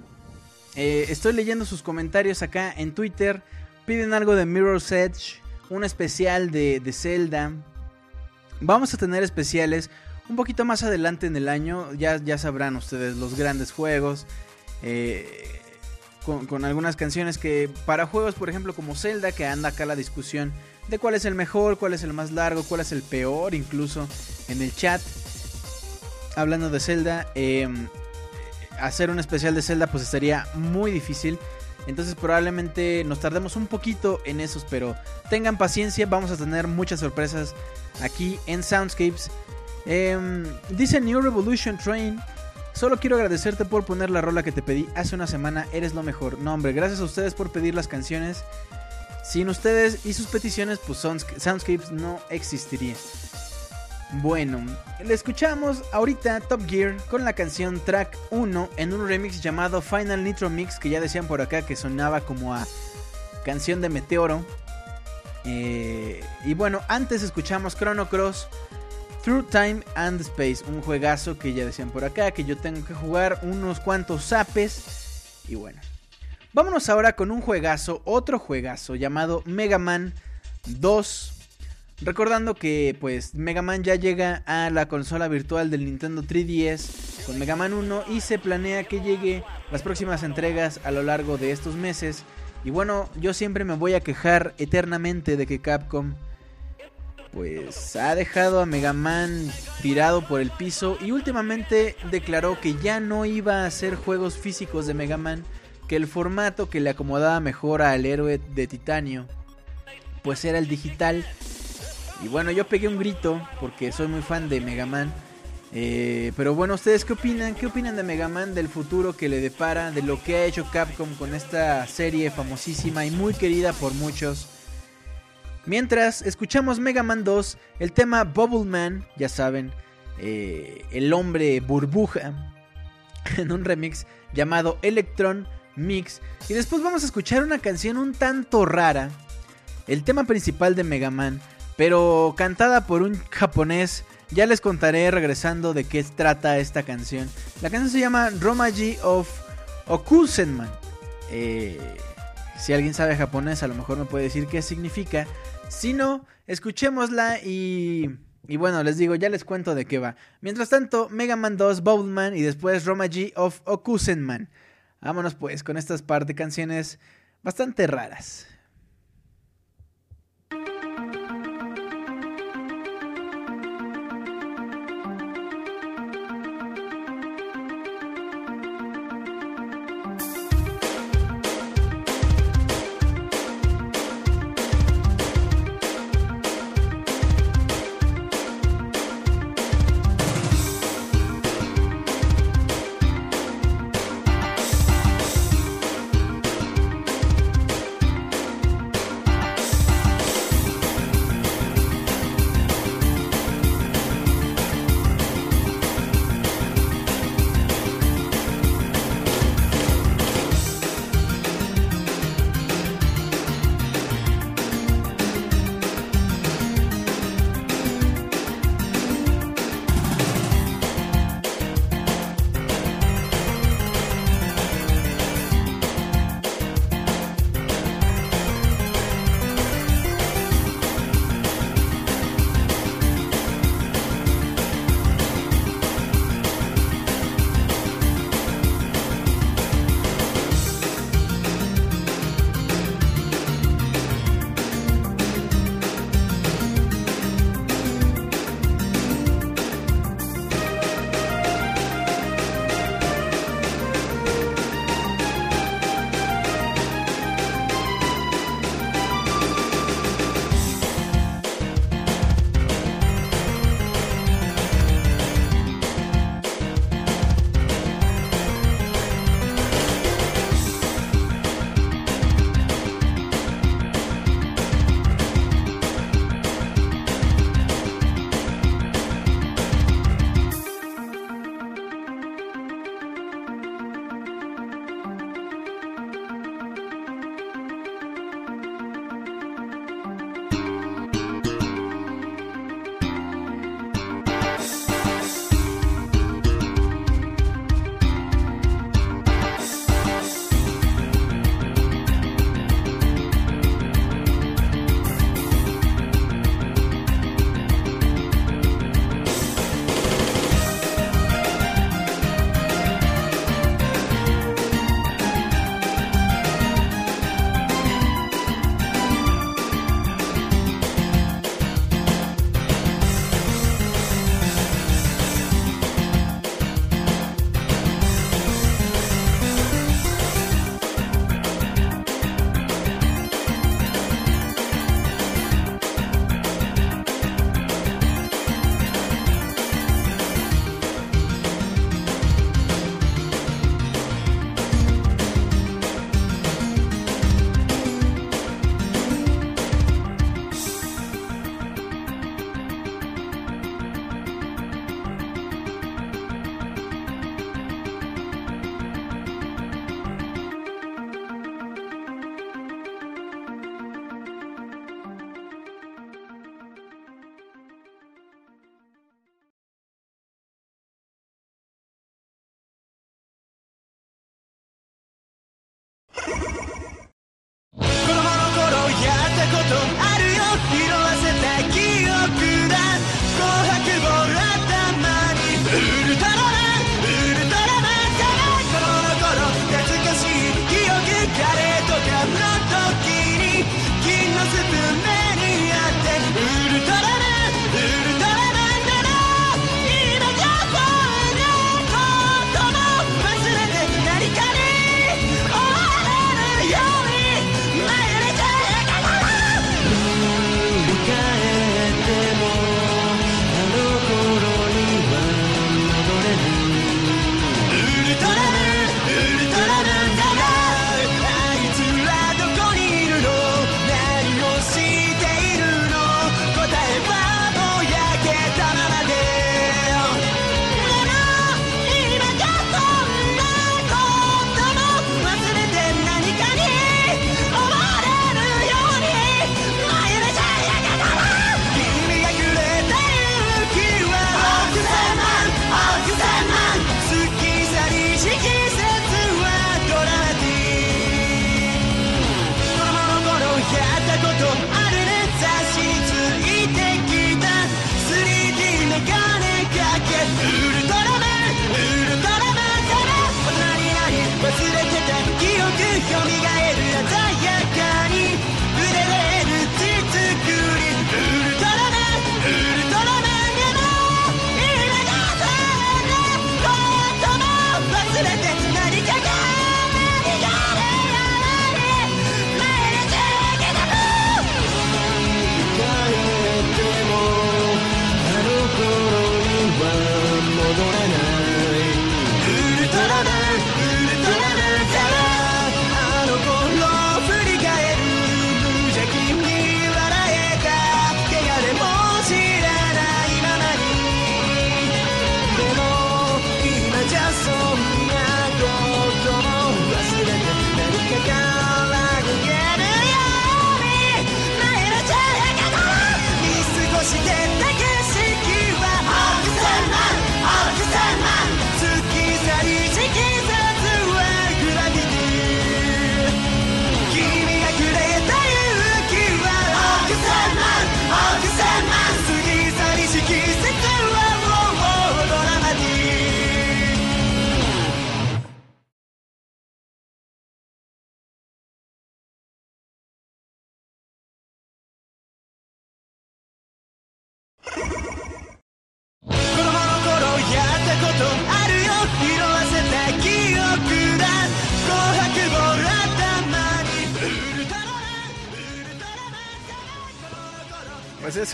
Eh, estoy leyendo sus comentarios acá en Twitter. Piden algo de Mirror's Edge, un especial de, de Zelda. Vamos a tener especiales un poquito más adelante en el año. Ya, ya sabrán ustedes los grandes juegos. Eh, con, algunas canciones que para juegos, por ejemplo, como Zelda, que anda acá la discusión de cuál es el mejor, cuál es el más largo, cuál es el peor, incluso en el chat. Hablando de Zelda, eh, hacer un especial de Zelda pues estaría muy difícil. Entonces probablemente nos tardemos un poquito en esos, pero tengan paciencia, vamos a tener muchas sorpresas aquí en Soundscapes. Eh, dice New Revolution Train, solo quiero agradecerte por poner la rola que te pedí hace una semana, eres lo mejor. No hombre, gracias a ustedes por pedir las canciones. Sin ustedes y sus peticiones, pues Soundscapes no existiría. Bueno, le escuchamos ahorita Top Gear con la canción Track 1 en un remix llamado Final Nitro Mix, que ya decían por acá que sonaba como a canción de Meteoro. Eh, y bueno, antes escuchamos Chrono Cross Through Time and Space, un juegazo que ya decían por acá, que yo tengo que jugar unos cuantos zapes. Y bueno, vámonos ahora con un juegazo, otro juegazo llamado Mega Man 2. Recordando que pues Mega Man ya llega a la consola virtual del Nintendo 3DS con Mega Man 1 y se planea que llegue las próximas entregas a lo largo de estos meses. Y bueno, yo siempre me voy a quejar eternamente de que Capcom pues ha dejado a Mega Man tirado por el piso y últimamente declaró que ya no iba a hacer juegos físicos de Mega Man, que el formato que le acomodaba mejor al héroe de titanio pues era el digital y bueno, yo pegué un grito porque soy muy fan de Mega Man. Eh, pero bueno, ¿ustedes qué opinan? ¿Qué opinan de Mega Man, del futuro que le depara, de lo que ha hecho Capcom con esta serie famosísima y muy querida por muchos? Mientras escuchamos Mega Man 2, el tema Bubble Man, ya saben, eh, el hombre burbuja, en un remix llamado Electron Mix. Y después vamos a escuchar una canción un tanto rara, el tema principal de Mega Man pero cantada por un japonés. Ya les contaré regresando de qué trata esta canción. La canción se llama Romaji of Okusenman. Eh, si alguien sabe japonés, a lo mejor me puede decir qué significa. Si no, escuchémosla y. Y bueno, les digo, ya les cuento de qué va. Mientras tanto, Mega Man 2, Bowlman y después Romaji of Okusenman. Vámonos pues con estas par de canciones bastante raras.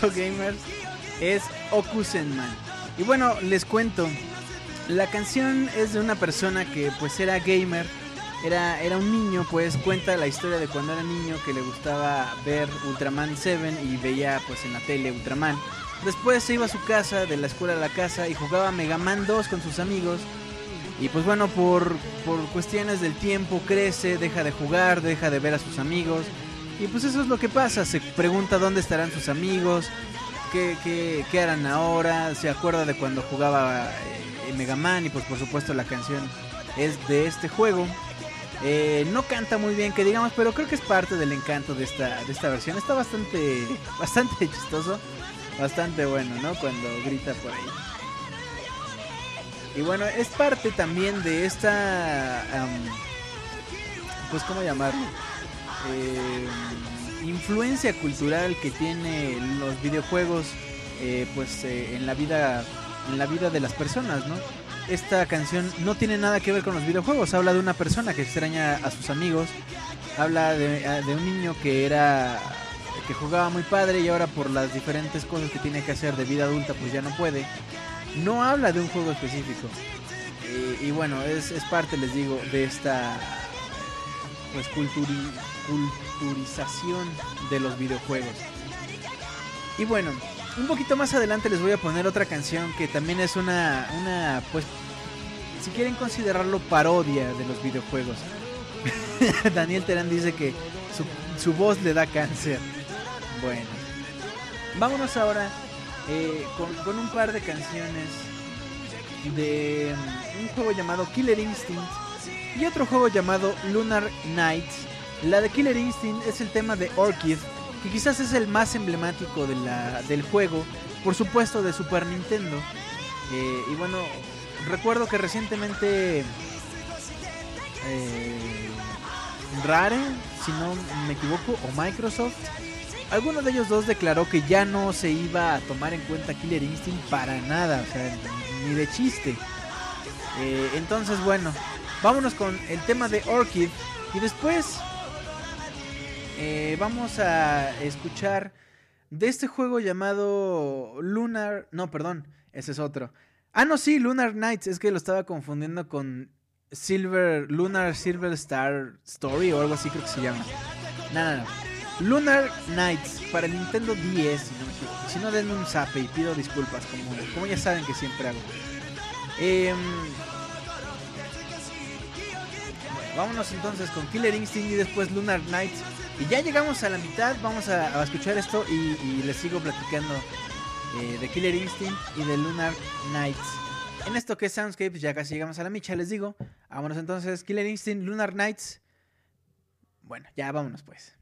Gamers, es Okusenman. Y bueno, les cuento. La canción es de una persona que pues era gamer. Era, era un niño, pues cuenta la historia de cuando era niño que le gustaba ver Ultraman 7 y veía pues en la tele Ultraman. Después se iba a su casa, de la escuela a la casa y jugaba Mega Man 2 con sus amigos. Y pues bueno, por, por cuestiones del tiempo crece, deja de jugar, deja de ver a sus amigos. Y pues eso es lo que pasa, se pregunta dónde estarán sus amigos, qué, qué, qué harán ahora, se acuerda de cuando jugaba eh, Mega Man y pues por supuesto la canción es de este juego. Eh, no canta muy bien que digamos, pero creo que es parte del encanto de esta, de esta versión. Está bastante, bastante chistoso, bastante bueno, ¿no? Cuando grita por ahí. Y bueno, es parte también de esta, pues cómo llamarlo, Eh, influencia cultural que tiene los videojuegos, eh, pues eh, en la vida, en la vida de las personas, ¿no? Esta canción no tiene nada que ver con los videojuegos, habla de una persona que extraña a sus amigos, habla de, un niño que era que jugaba muy padre y ahora por las diferentes cosas que tiene que hacer de vida adulta pues ya no puede. No habla de un juego específico. Y, bueno, es, es parte, les digo, de esta pues culturi- culturización de los videojuegos. Y bueno, un poquito más adelante les voy a poner otra canción que también es una, una pues, si quieren considerarlo parodia de los videojuegos. Daniel Terán dice que su, su voz le da cáncer. Bueno, vámonos ahora eh, con, con un par de canciones de mm, un juego llamado Killer Instinct y otro juego llamado Lunar Nights. La de Killer Instinct es el tema de Orchid, que quizás es el más emblemático del juego, por supuesto de Super Nintendo. Eh, y bueno, recuerdo que recientemente eh, Rare, si no me equivoco, o Microsoft, alguno de ellos dos declaró que ya no se iba a tomar en cuenta Killer Instinct para nada, o sea, ni de chiste. Eh, entonces, bueno, vámonos con el tema de Orchid y después eh, vamos a escuchar de este juego llamado Lunar. No, perdón, ese es otro. Ah, no, sí, Lunar Nights. Es que lo estaba confundiendo con Silver. Lunar Silver Star Story o algo así, creo que se llama. No, no, no. Lunar Nights para el Nintendo 10, si no. Si no, denme un zape y pido disculpas, como, como ya saben que siempre hago. Bueno, vámonos entonces con Killer Instinct y después Lunar Nights. Y ya llegamos a la mitad, vamos a, escuchar esto y, les sigo platicando eh, de Killer Instinct y de Lunar Nights. En esto que es Soundscapes, ya casi llegamos a la micha, les digo. Vámonos entonces, Killer Instinct, Lunar Nights. Bueno, ya vámonos pues.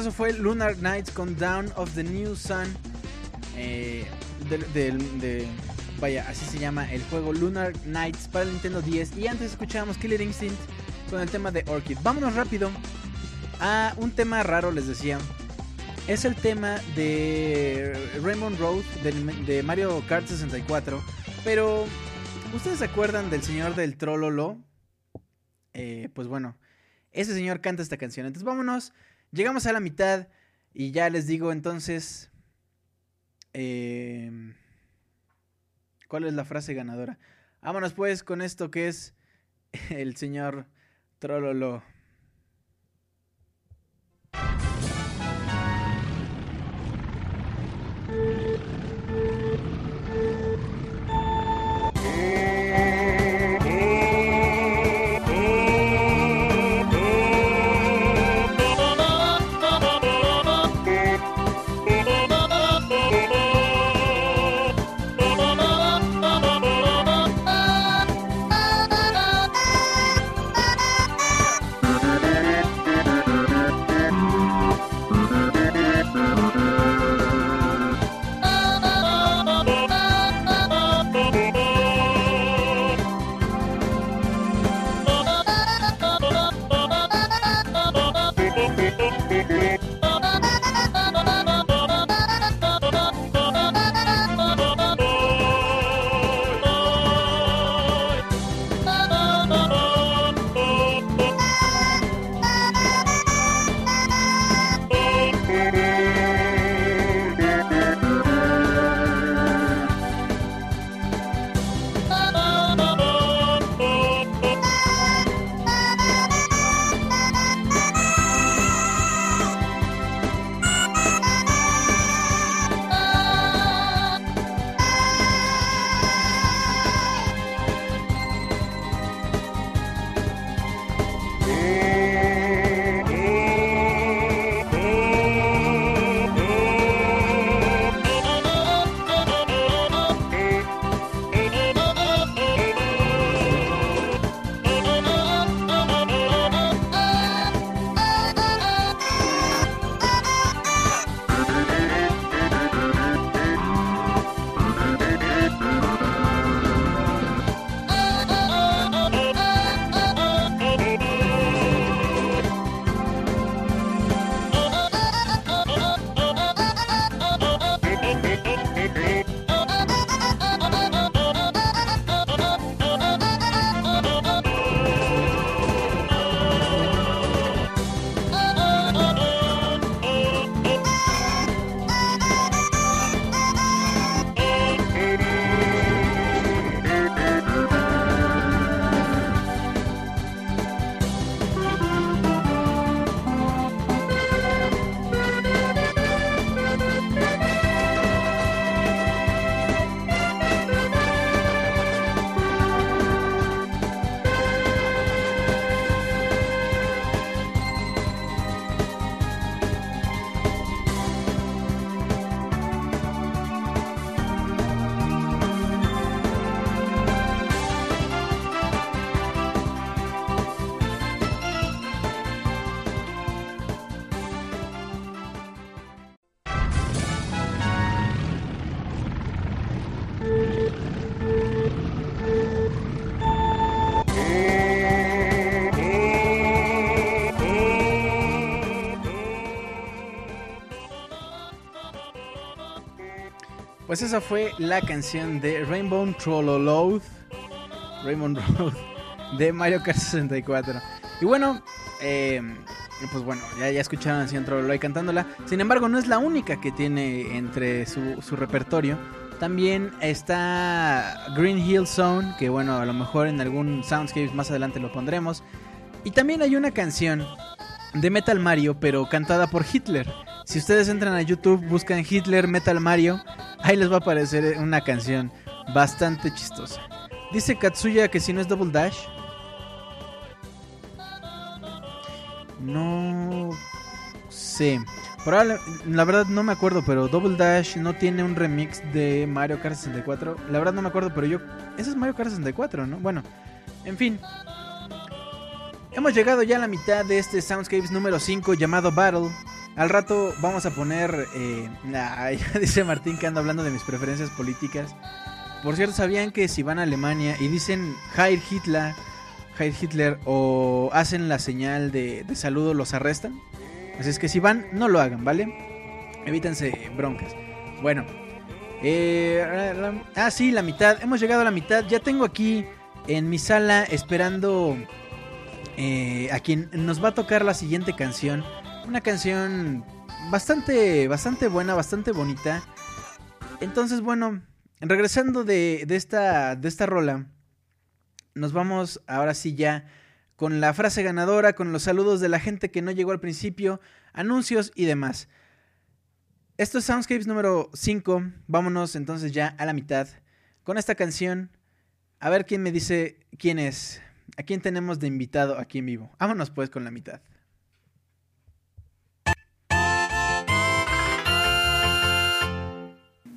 Eso fue Lunar Nights con Down of the New Sun. eh, de, vaya, así se llama el juego Lunar Nights para el Nintendo 10. Y antes escuchábamos Killer Instinct con el tema de Orchid. Vámonos rápido a un tema raro, les decía. Es el tema de Raymond Road de Mario Kart 64. Pero, ¿ustedes se acuerdan del señor del Trololo? Eh, pues bueno, ese señor canta esta canción. Entonces vámonos. Llegamos a la mitad y ya les digo entonces... em, ¿Cuál es la frase ganadora? Vámonos pues con esto que es el señor Trololo.「Pues esa fue la canción de Rainbow Trolloload. Rainbow Road de Mario Kart 64. Y bueno, eh, pues bueno, ya, ya escucharon al señor Trolloloy cantándola. Sin embargo, no es la única que tiene entre su, su repertorio. También está Green Hill Zone, que bueno, a lo mejor en algún Soundscapes más adelante lo pondremos. Y también hay una canción de Metal Mario, pero cantada por Hitler. Si ustedes entran a YouTube, buscan Hitler Metal Mario, ahí les va a aparecer una canción bastante chistosa. Dice Katsuya que si no es Double Dash. No sé. Probable- la verdad no me acuerdo, pero Double Dash no tiene un remix de Mario Kart 64. La verdad no me acuerdo, pero yo... Ese es Mario Kart 64, ¿no? Bueno, en fin. Hemos llegado ya a la mitad de este Soundscapes número 5 llamado Battle. Al rato vamos a poner... Eh, dice Martín que anda hablando de mis preferencias políticas. Por cierto, ¿sabían que si van a Alemania y dicen Heil Hitler, Heil Hitler o hacen la señal de, saludo, los arrestan? Así es que si van, no lo hagan, ¿vale? Evítense broncas. Bueno. Eh, ah, sí, la mitad. Hemos llegado a la mitad. Ya tengo aquí en mi sala esperando eh, a quien nos va a tocar la siguiente canción. Una canción bastante, bastante buena, bastante bonita. Entonces, bueno, regresando de, de esta, de esta rola, nos vamos ahora sí ya con la frase ganadora, con los saludos de la gente que no llegó al principio, anuncios y demás. Esto es Soundscapes número 5. Vámonos entonces ya a la mitad con esta canción. A ver quién me dice quién es. ¿A quién tenemos de invitado aquí en vivo? Vámonos pues con la mitad.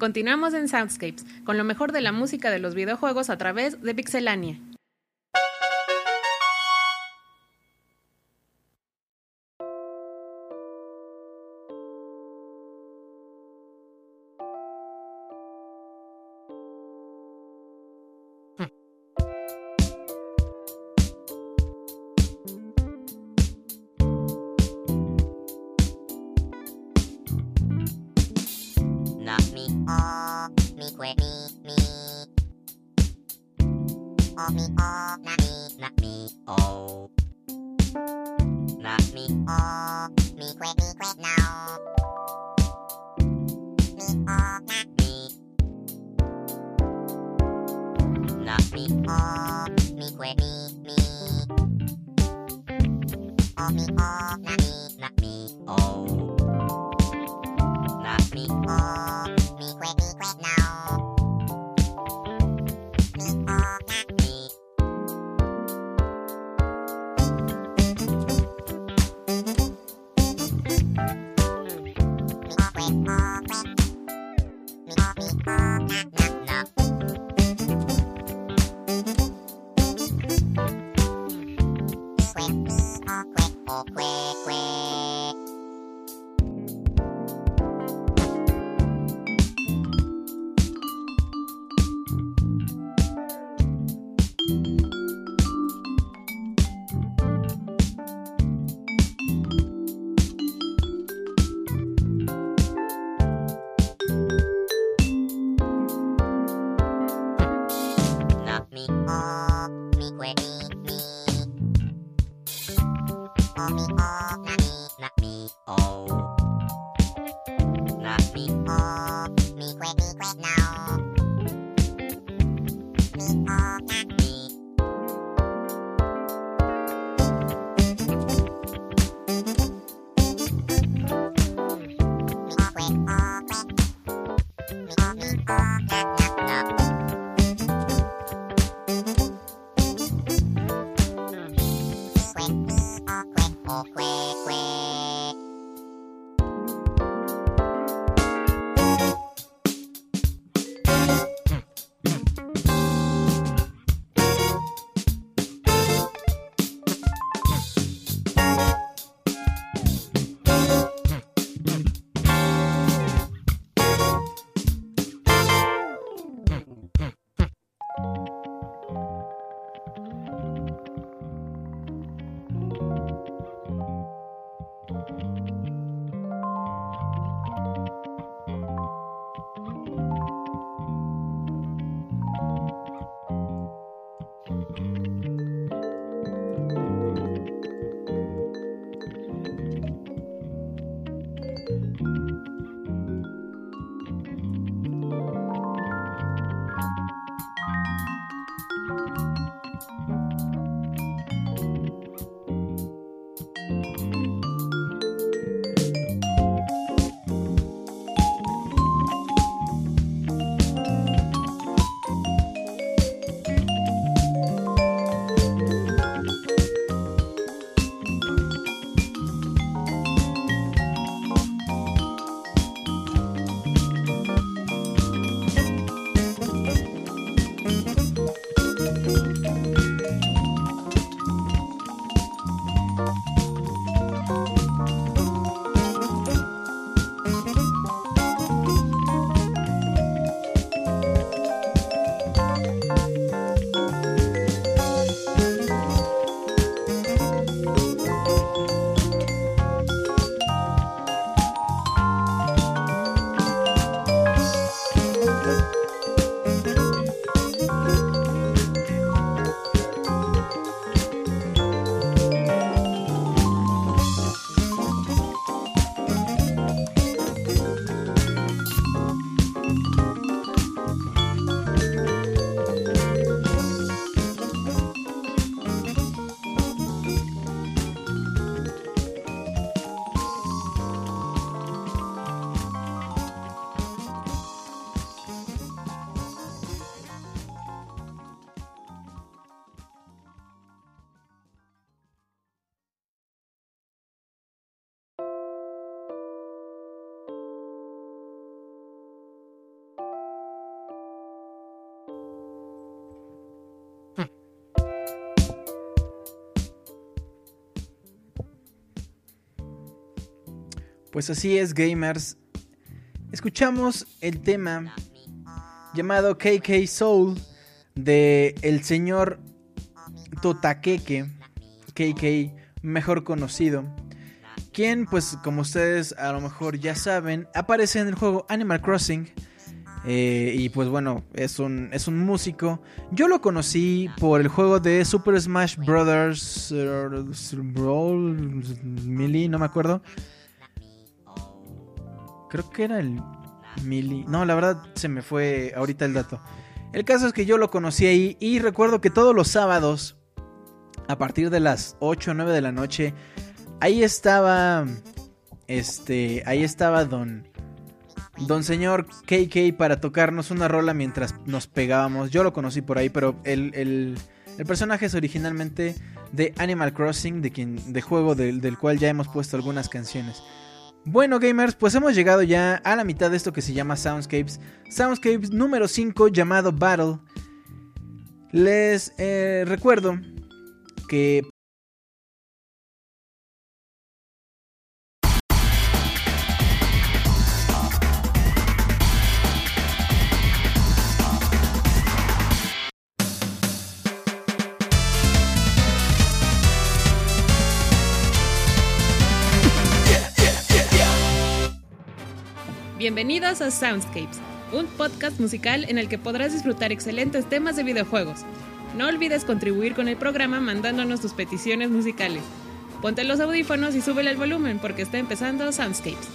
Continuamos en Soundscapes, con lo mejor de la música de los videojuegos a través de Pixelania. Pues así es, gamers. Escuchamos el tema llamado KK Soul de el señor Totakeke, KK mejor conocido, quien pues como ustedes a lo mejor ya saben, aparece en el juego Animal Crossing. eh, y pues bueno, es un, es un músico. Yo lo conocí por el juego de Super Smash Brothers. eh, Brawl, Melee, no me acuerdo. Creo que era el Mili. No, la verdad se me fue ahorita el dato. El caso es que yo lo conocí ahí y recuerdo que todos los sábados, a partir de las 8 o 9 de la noche, ahí estaba. Este. Ahí estaba Don. Don señor KK para tocarnos una rola mientras nos pegábamos. Yo lo conocí por ahí, pero el, el- el personaje es originalmente de Animal Crossing, de, quien, de juego del, del cual ya hemos puesto algunas canciones. Bueno, gamers, pues hemos llegado ya a la mitad de esto que se llama Soundscapes. Soundscapes número 5 llamado Battle. Les eh, recuerdo que Bienvenidos a Soundscapes, un podcast musical en el que podrás disfrutar excelentes temas de videojuegos. No olvides contribuir con el programa mandándonos tus peticiones musicales. Ponte los audífonos y súbele el volumen porque está empezando Soundscapes.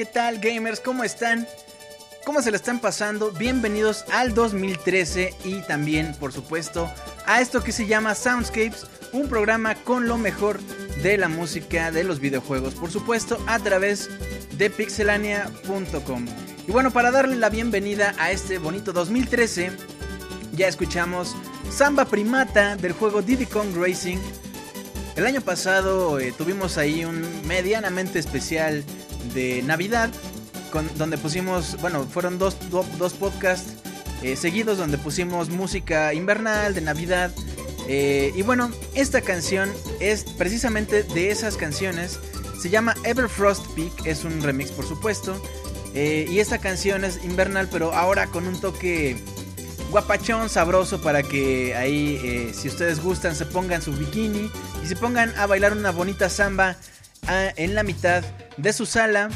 ¿Qué tal gamers? ¿Cómo están? ¿Cómo se la están pasando? Bienvenidos al 2013 y también, por supuesto, a esto que se llama Soundscapes, un programa con lo mejor de la música de los videojuegos, por supuesto, a través de pixelania.com. Y bueno, para darle la bienvenida a este bonito 2013, ya escuchamos Samba Primata del juego Diddy Kong Racing. El año pasado eh, tuvimos ahí un medianamente especial de Navidad, con, donde pusimos, bueno, fueron dos, do- dos podcasts eh, seguidos donde pusimos música invernal de Navidad. Eh, y bueno, esta canción es precisamente de esas canciones. Se llama Everfrost Peak, es un remix por supuesto. Eh, y esta canción es invernal, pero ahora con un toque guapachón, sabroso para que ahí, si ustedes gustan, se pongan su bikini y se pongan a bailar una bonita samba ah, en la mitad de su sala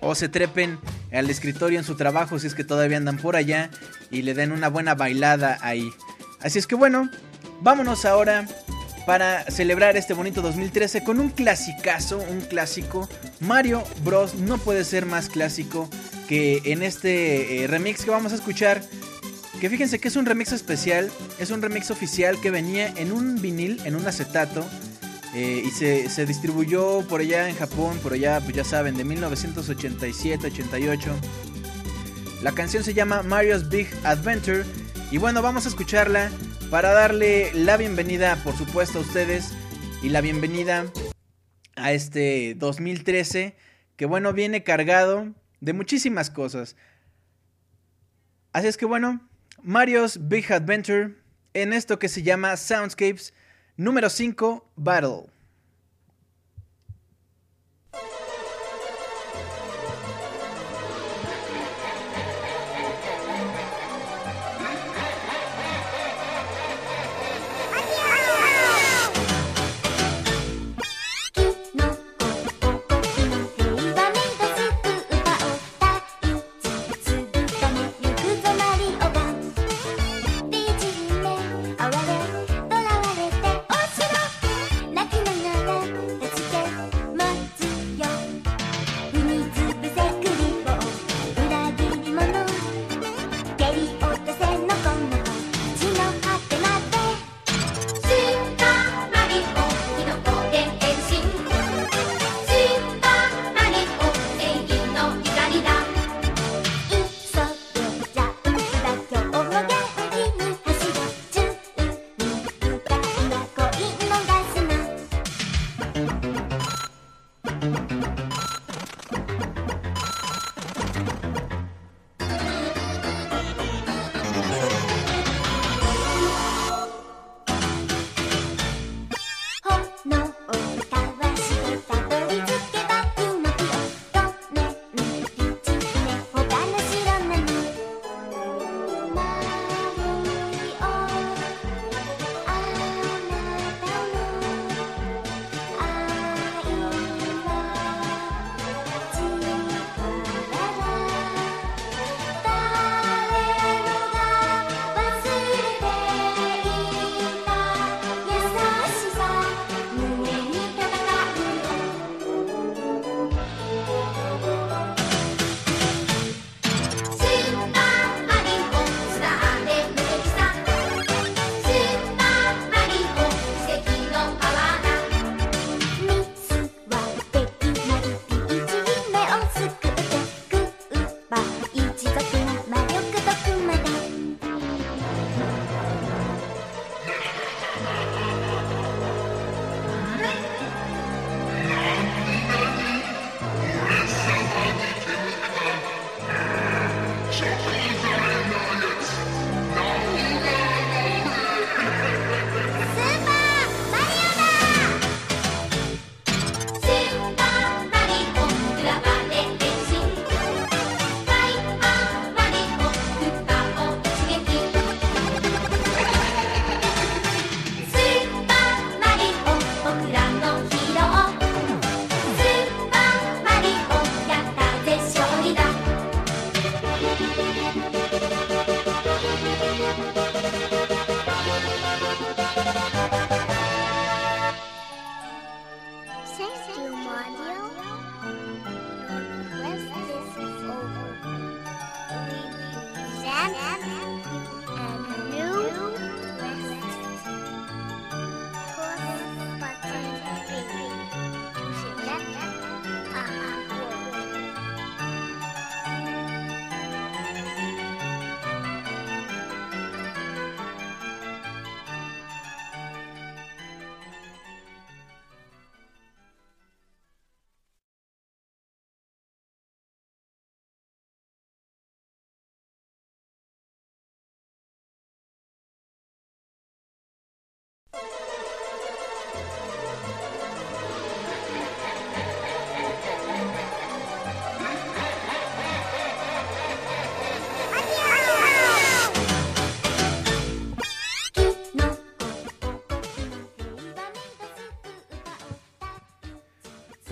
o se trepen al escritorio en su trabajo si es que todavía andan por allá y le den una buena bailada ahí. Así es que bueno, vámonos ahora para celebrar este bonito 2013 con un clasicazo, un clásico. Mario Bros no puede ser más clásico que en este eh, remix que vamos a escuchar. Que fíjense que es un remix especial, es un remix oficial que venía en un vinil, en un acetato. Eh, y se, se distribuyó por allá en Japón, por allá, pues ya saben, de 1987-88. La canción se llama Mario's Big Adventure. Y bueno, vamos a escucharla para darle la bienvenida, por supuesto, a ustedes. Y la bienvenida a este 2013. Que bueno, viene cargado de muchísimas cosas. Así es que bueno, Mario's Big Adventure en esto que se llama Soundscapes número 5 Battle.「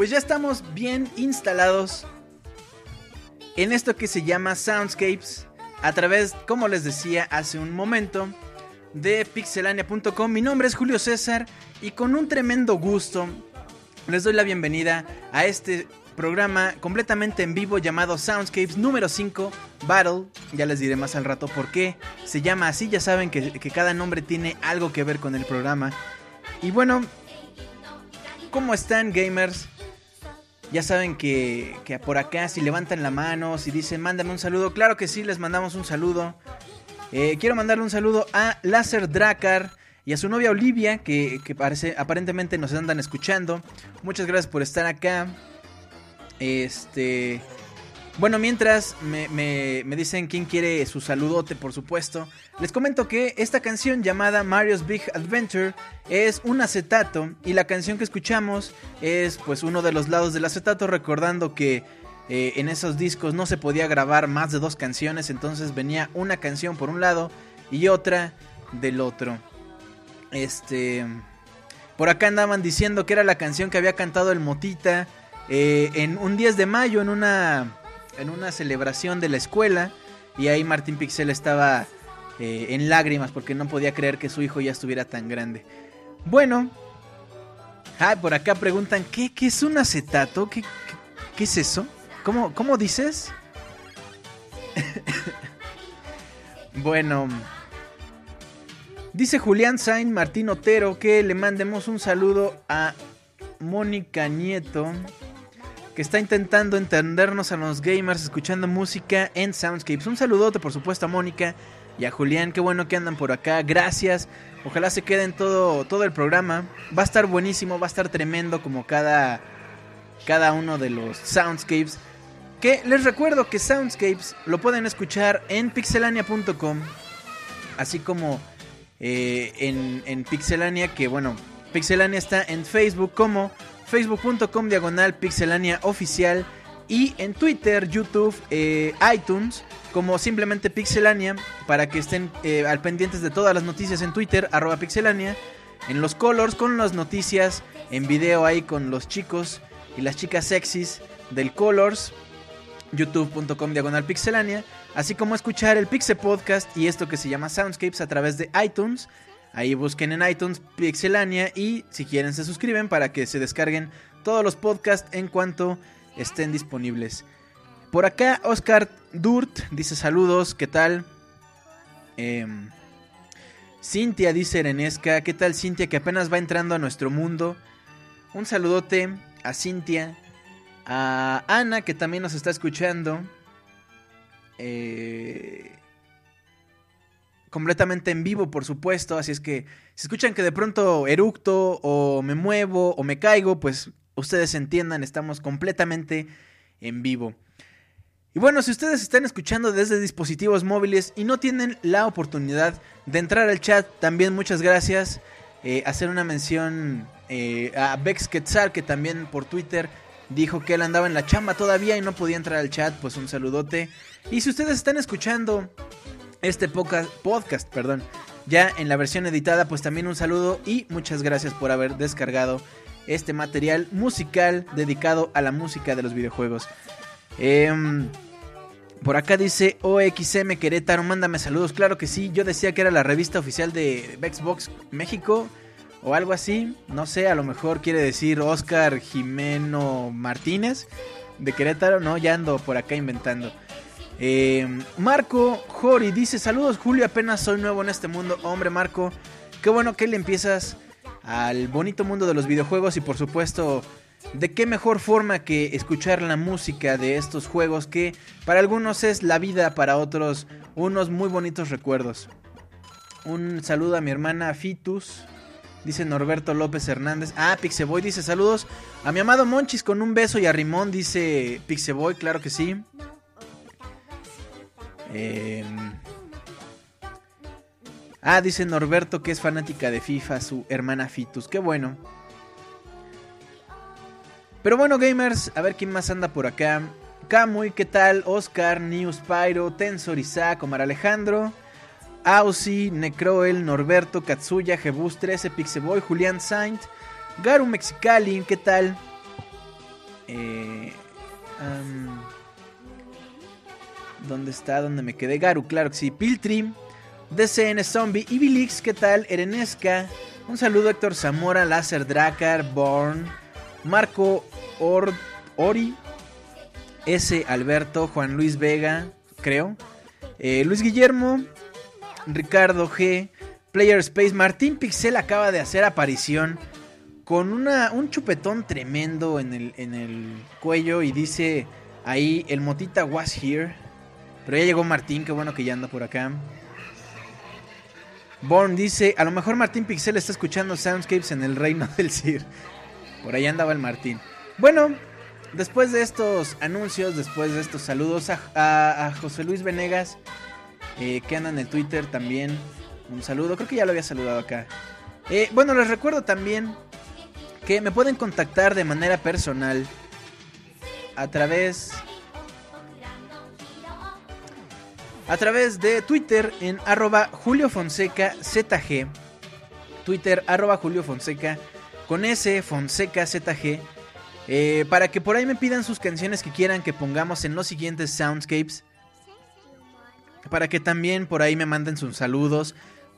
Pues ya estamos bien instalados en esto que se llama Soundscapes a través, como les decía hace un momento, de pixelania.com. Mi nombre es Julio César y con un tremendo gusto les doy la bienvenida a este programa completamente en vivo llamado Soundscapes número 5 Battle. Ya les diré más al rato por qué se llama así. Ya saben que, que cada nombre tiene algo que ver con el programa. Y bueno, ¿cómo están gamers? Ya saben que, que por acá si levantan la mano, si dicen mándame un saludo, claro que sí, les mandamos un saludo. Eh, quiero mandarle un saludo a Láser Dracar y a su novia Olivia, que, que parece, aparentemente nos andan escuchando. Muchas gracias por estar acá. Este. Bueno, mientras me, me- me dicen quién quiere su saludote, por supuesto, les comento que esta canción llamada Mario's Big Adventure es un acetato y la canción que escuchamos es pues uno de los lados del acetato, recordando que eh, en esos discos no se podía grabar más de dos canciones, entonces venía una canción por un lado y otra del otro. Este... Por acá andaban diciendo que era la canción que había cantado el Motita eh, en un 10 de mayo en una, en una celebración de la escuela. Y ahí Martín Pixel estaba eh, en lágrimas porque no podía creer que su hijo ya estuviera tan grande. Bueno, ah, por acá preguntan, ¿qué, qué es un acetato? ¿Qué, qué, es eso? ¿Cómo, cómo dices? bueno, Dice Julián Sain Martín Otero que le mandemos un saludo a Mónica Nieto, que está intentando entendernos a los gamers escuchando música en Soundscapes. Un saludote, por supuesto, a Mónica y a Julián. Qué bueno que andan por acá. Gracias. Ojalá se queden todo, todo el programa. Va a estar buenísimo, va a estar tremendo como cada, cada uno de los Soundscapes. Que les recuerdo que Soundscapes lo pueden escuchar en pixelania.com, así como eh, en, en Pixelania, que bueno, Pixelania está en Facebook como facebook.com diagonal pixelania oficial y en Twitter, YouTube, eh, iTunes como simplemente Pixelania para que estén eh, al pendientes de todas las noticias en Twitter, arroba Pixelania, en los colors con las noticias, en video ahí con los chicos y las chicas sexys del colors youtube.com diagonal pixelania, así como escuchar el Pixel Podcast y esto que se llama Soundscapes a través de iTunes. Ahí busquen en iTunes Pixelania y si quieren se suscriben para que se descarguen todos los podcasts en cuanto estén disponibles. Por acá Oscar Durt dice saludos, ¿qué tal? Em, Cintia dice Erenesca, ¿qué tal Cintia que apenas va entrando a nuestro mundo? Un saludote a Cintia, a Ana que también nos está escuchando. Eh, completamente en vivo, por supuesto. Así es que si escuchan que de pronto eructo o me muevo o me caigo, pues ustedes entiendan, estamos completamente en vivo. Y bueno, si ustedes están escuchando desde dispositivos móviles y no tienen la oportunidad de entrar al chat, también muchas gracias. Eh, hacer una mención eh, a Bex Quetzal, que también por Twitter dijo que él andaba en la chamba todavía y no podía entrar al chat, pues un saludote. Y si ustedes están escuchando este podcast, perdón, ya en la versión editada, pues también un saludo y muchas gracias por haber descargado este material musical dedicado a la música de los videojuegos. Em, por acá dice OXM Querétaro, mándame saludos. Claro que sí, yo decía que era la revista oficial de Xbox México o algo así. No sé, a lo mejor quiere decir Oscar Jimeno Martínez de Querétaro. No, ya ando por acá inventando. Eh, Marco Jori dice: Saludos, Julio. Apenas soy nuevo en este mundo. Hombre, Marco, qué bueno que le empiezas al bonito mundo de los videojuegos y, por supuesto, de qué mejor forma que escuchar la música de estos juegos que para algunos es la vida, para otros unos muy bonitos recuerdos. Un saludo a mi hermana Fitus. Dice Norberto López Hernández. Ah, Pixeboy dice saludos a mi amado Monchis con un beso y a Rimón dice Pixeboy, claro que sí. Eh, Ah, dice Norberto que es fanática de FIFA, su hermana Fitus. Qué bueno. Pero bueno, gamers, a ver quién más anda por acá. Kamui, ¿qué tal? Oscar, News Pyro, Tensor, Isaac, Omar Alejandro, Ausi, Necroel, Norberto, Katsuya, Jebus 13, Pixeboy, Julián Saint, Garu Mexicali, ¿qué tal? Eh, am, ¿Dónde está? ¿Dónde me quedé? Garu, claro que sí. Piltrim, DCN Zombie, Ibilix, ¿qué tal? Erenesca, un saludo Héctor Zamora, Láser Dracar, Born, Marco Or- Ori, S. Alberto, Juan Luis Vega, creo, eh, Luis Guillermo, Ricardo G, Player Space, Martín Pixel acaba de hacer aparición con una, un chupetón tremendo en el, en el cuello y dice ahí el motita was here. Pero ya llegó Martín, qué bueno que ya anda por acá. Born dice, a lo mejor Martín Pixel está escuchando Soundscapes en el reino del Sir. Por ahí andaba el Martín. Bueno, después de estos anuncios, después de estos saludos a José Luis Venegas, eh, que anda en el Twitter también. Un saludo, creo que ya lo había saludado acá. Eh, bueno, les recuerdo también que me pueden contactar de manera personal a través a través de Twitter en arroba Julio Fonseca ZG. Twitter arroba Julio Fonseca con S Fonseca ZG. eh, para que por ahí me pidan sus canciones que quieran que pongamos en los siguientes Soundscapes. Para que también por ahí me manden sus saludos.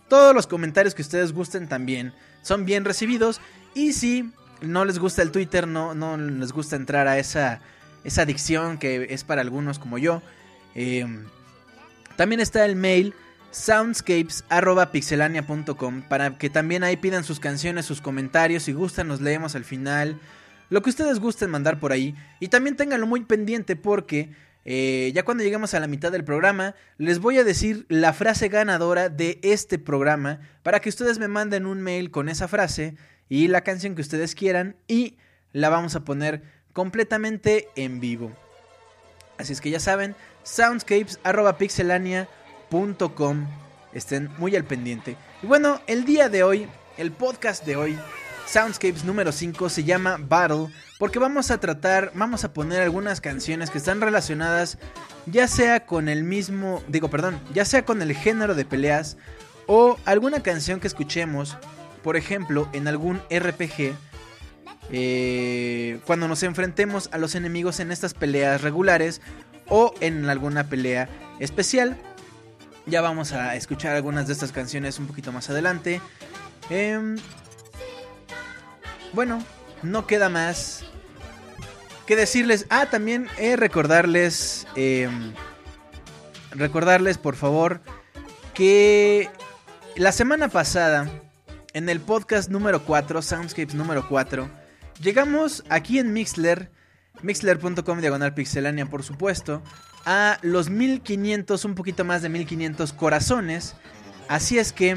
Todos los comentarios que ustedes gusten también son bien recibidos. Y si no les gusta el Twitter, no, no les gusta entrar a esa, esa adicción que es para algunos como yo. eh, también está el mail soundscapes.pixelania.com para que también ahí pidan sus canciones, sus comentarios. Si gustan, los leemos al final. Lo que ustedes gusten mandar por ahí. Y también ténganlo muy pendiente porque eh, ya cuando lleguemos a la mitad del programa, les voy a decir la frase ganadora de este programa para que ustedes me manden un mail con esa frase y la canción que ustedes quieran y la vamos a poner completamente en vivo. Así es que ya saben, soundscapes.pixelania.com. Estén muy al pendiente. Y bueno, el día de hoy, el podcast de hoy, Soundscapes número 5, se llama Battle. Porque vamos a tratar, vamos a poner algunas canciones que están relacionadas, ya sea con el mismo, digo, perdón, ya sea con el género de peleas o alguna canción que escuchemos, por ejemplo, en algún RPG eh, cuando nos enfrentemos a los enemigos en estas peleas regulares o en alguna pelea especial. Ya vamos a escuchar algunas de estas canciones un poquito más adelante. Em, bueno, no queda más que decirles. Ah, también eh, recordarles. em, recordarles, por favor, que la semana pasada, en el podcast número 4, Soundscapes número 4, llegamos aquí en Mixler, mixler.com diagonal pixelania, por supuesto, a los 1500, un poquito más de 1500 corazones. Así es que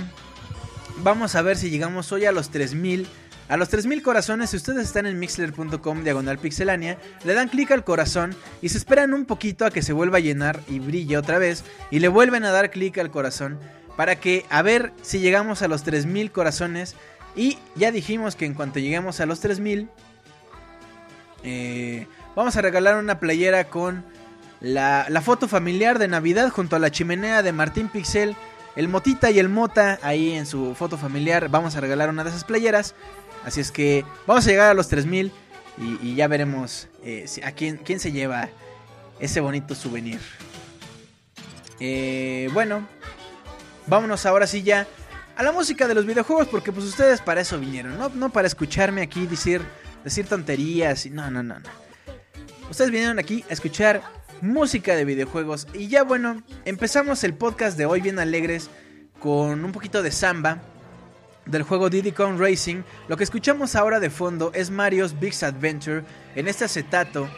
vamos a ver si llegamos hoy a los 3000. A los 3000 corazones, si ustedes están en mixler.com diagonal pixelania, le dan clic al corazón y se esperan un poquito a que se vuelva a llenar y brille otra vez y le vuelven a dar clic al corazón para que a ver si llegamos a los 3000 corazones y ya dijimos que en cuanto lleguemos a los 3000 eh, vamos a regalar una playera con la, foto familiar de Navidad junto a la chimenea de Martín Pixel, el Motita y el Mota ahí en su foto familiar. Vamos a regalar una de esas playeras. Así es que vamos a llegar a los 3000 y, y ya veremos eh, a quién, quién se lleva ese bonito souvenir. Eh, bueno, vámonos ahora sí ya a la música de los videojuegos porque pues ustedes para eso vinieron, no, no para escucharme aquí decir, decir tonterías y no, no, no, no. Ustedes vinieron aquí a escuchar música de videojuegos y ya bueno, empezamos el podcast de hoy bien alegres con un poquito de samba del juego Diddy Kong Racing. Lo que escuchamos ahora de fondo es Mario's Big Adventure en este acetato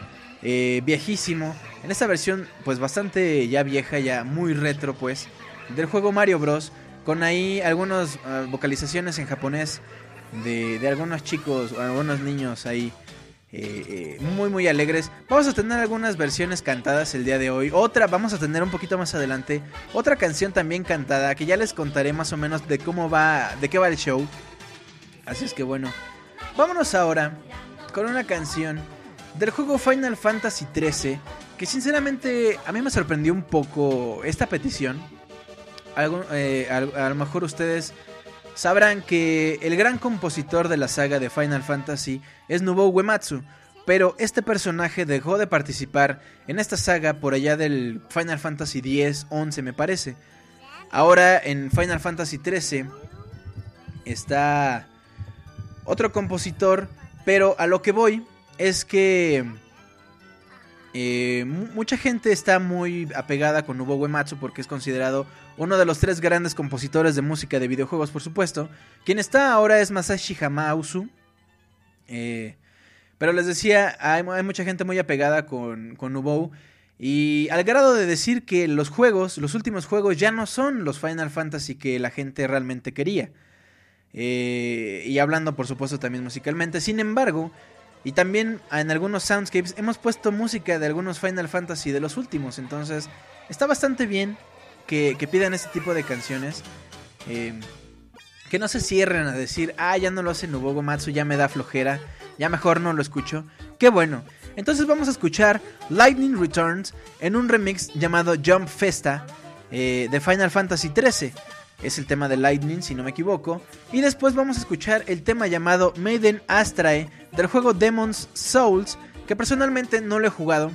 eh, viejísimo, en esta versión pues bastante ya vieja, ya muy retro pues, del juego Mario Bros. Con ahí algunas vocalizaciones en japonés de, algunos chicos, o algunos niños ahí eh, eh, muy muy alegres. Vamos a tener algunas versiones cantadas el día de hoy. Otra, vamos a tener un poquito más adelante, otra canción también cantada que ya les contaré más o menos de cómo va, de qué va el show. Así es que bueno, vámonos ahora con una canción del juego Final Fantasy XIII que sinceramente a mí me sorprendió un poco esta petición. Algo, eh, a lo mejor ustedes sabrán que el gran compositor de la saga de Final Fantasy es Nobuo Uematsu, pero este personaje dejó de participar en esta saga por allá del Final Fantasy X, 11 me parece. Ahora en Final Fantasy XIII está otro compositor, pero a lo que voy es que eh, mu- mucha gente está muy apegada con Nobuo Uematsu porque es considerado uno de los tres grandes compositores de música de videojuegos, por supuesto. Quien está ahora es Masashi Hamauzu. Eh, pero les decía, hay, mucha gente muy apegada con, con. Y al grado de decir que los juegos, los últimos juegos, ya no son los Final Fantasy que la gente realmente quería. Eh, y hablando, por supuesto, también musicalmente. Sin embargo, y también en algunos soundscapes hemos puesto música de algunos Final Fantasy de los últimos. Entonces, está bastante bien que, pidan este tipo de canciones. eh, que no se cierren a decir, ah, ya no lo hace Nobuo Matsu, ya me da flojera, ya mejor no lo escucho. Qué bueno. Entonces vamos a escuchar Lightning Returns en un remix llamado Jump Festa eh, de Final Fantasy XIII. Es el tema de Lightning, si no me equivoco. Y después vamos a escuchar el tema llamado Maiden Astrae del juego Demon's Souls, que personalmente no lo he jugado.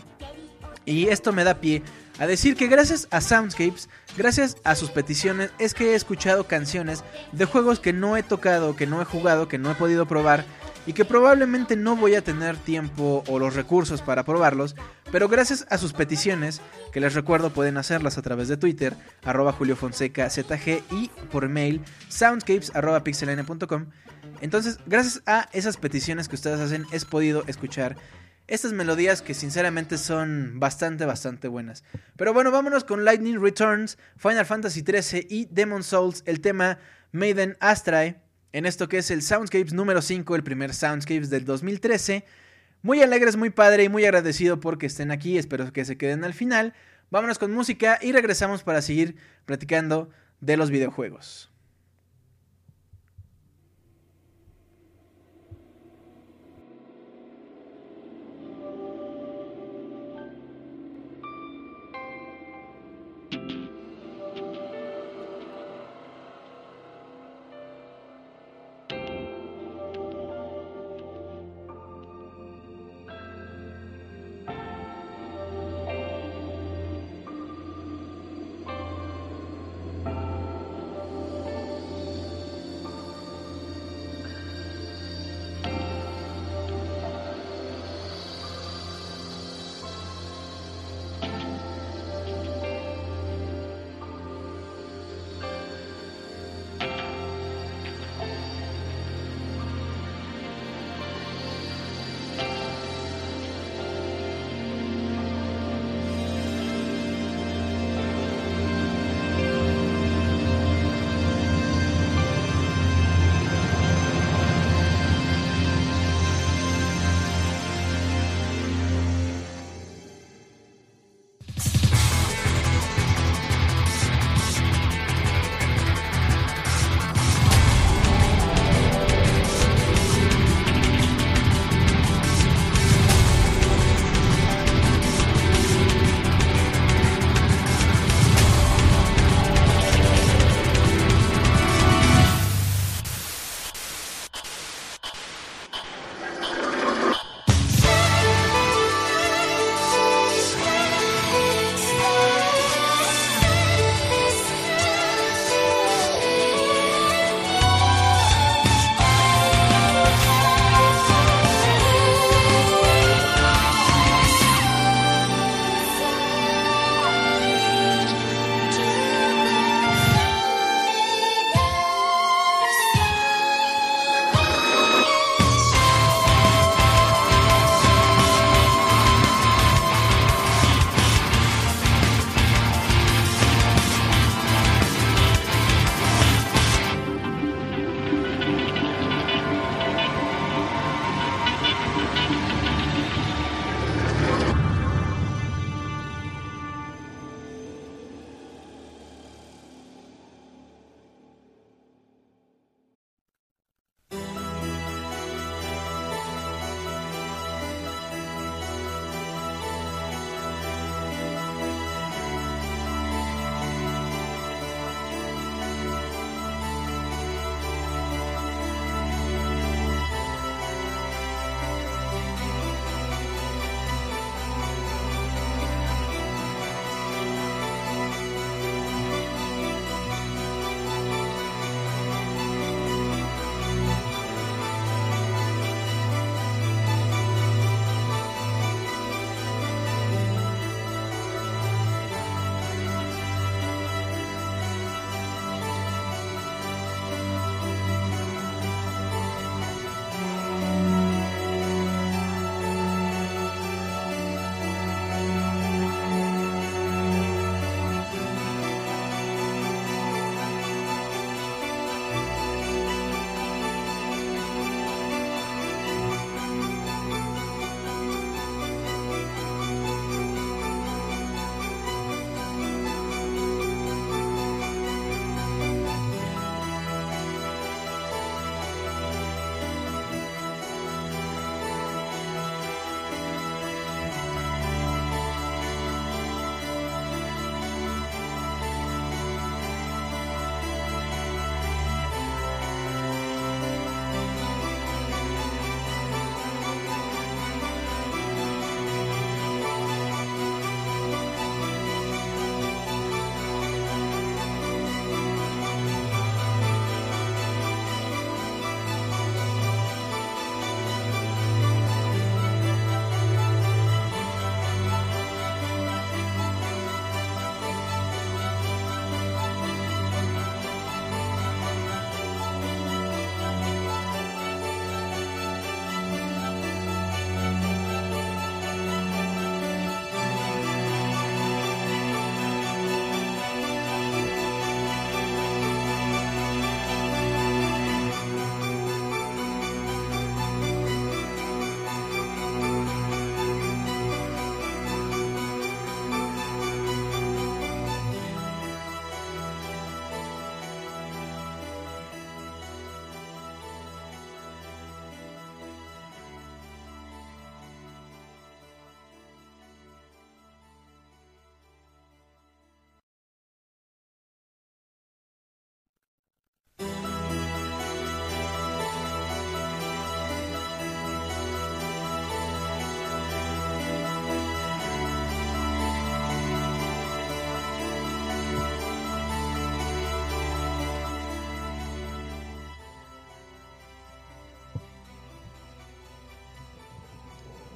Y esto me da pie a decir que gracias a Soundscapes, gracias a sus peticiones, es que he escuchado canciones de juegos que no he tocado, que no he jugado, que no he podido probar y que probablemente no voy a tener tiempo o los recursos para probarlos, pero gracias a sus peticiones, que les recuerdo pueden hacerlas a través de Twitter, arroba ZG y por mail soundscapes arroba pixelania.com. Entonces, gracias a esas peticiones que ustedes hacen, he podido escuchar estas melodías que sinceramente son bastante, bastante buenas. Pero bueno, vámonos con Lightning Returns, Final Fantasy XIII y Demon Souls, el tema Maiden Astrae, en esto que es el Soundscapes número 5, el primer Soundscapes del 2013. Muy alegres, muy padre y muy agradecido porque estén aquí, espero que se queden al final. Vámonos con música y regresamos para seguir platicando de los videojuegos.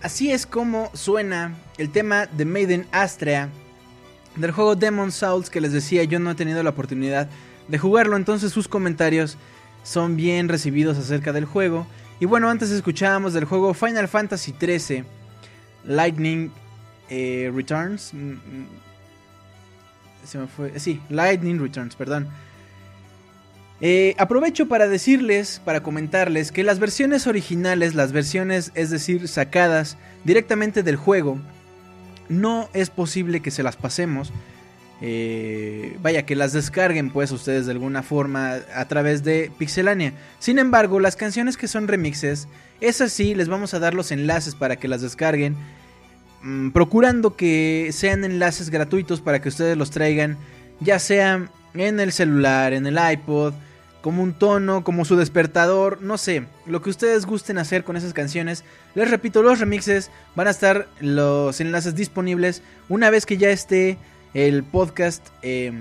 Así es como suena el tema de Maiden Astrea del juego Demon Souls que les decía yo no he tenido la oportunidad de jugarlo, entonces sus comentarios son bien recibidos acerca del juego. Y bueno, antes escuchábamos del juego Final Fantasy XIII Lightning eh, Returns. Mm, mm, Se me fue. Sí, Lightning Returns, perdón. Eh, aprovecho para decirles, para comentarles que las versiones originales, las versiones, es decir, sacadas directamente del juego, no es posible que se las pasemos. Eh, vaya, que las descarguen pues ustedes de alguna forma a través de Pixelania. Sin embargo, las canciones que son remixes, esas sí, les vamos a dar los enlaces para que las descarguen. mm, procurando que sean enlaces gratuitos para que ustedes los traigan, ya sea en el celular, en el iPod, como un tono, como su despertador, no sé, lo que ustedes gusten hacer con esas canciones. Les repito, los remixes van a estar los enlaces disponibles una vez que ya esté el podcast eh,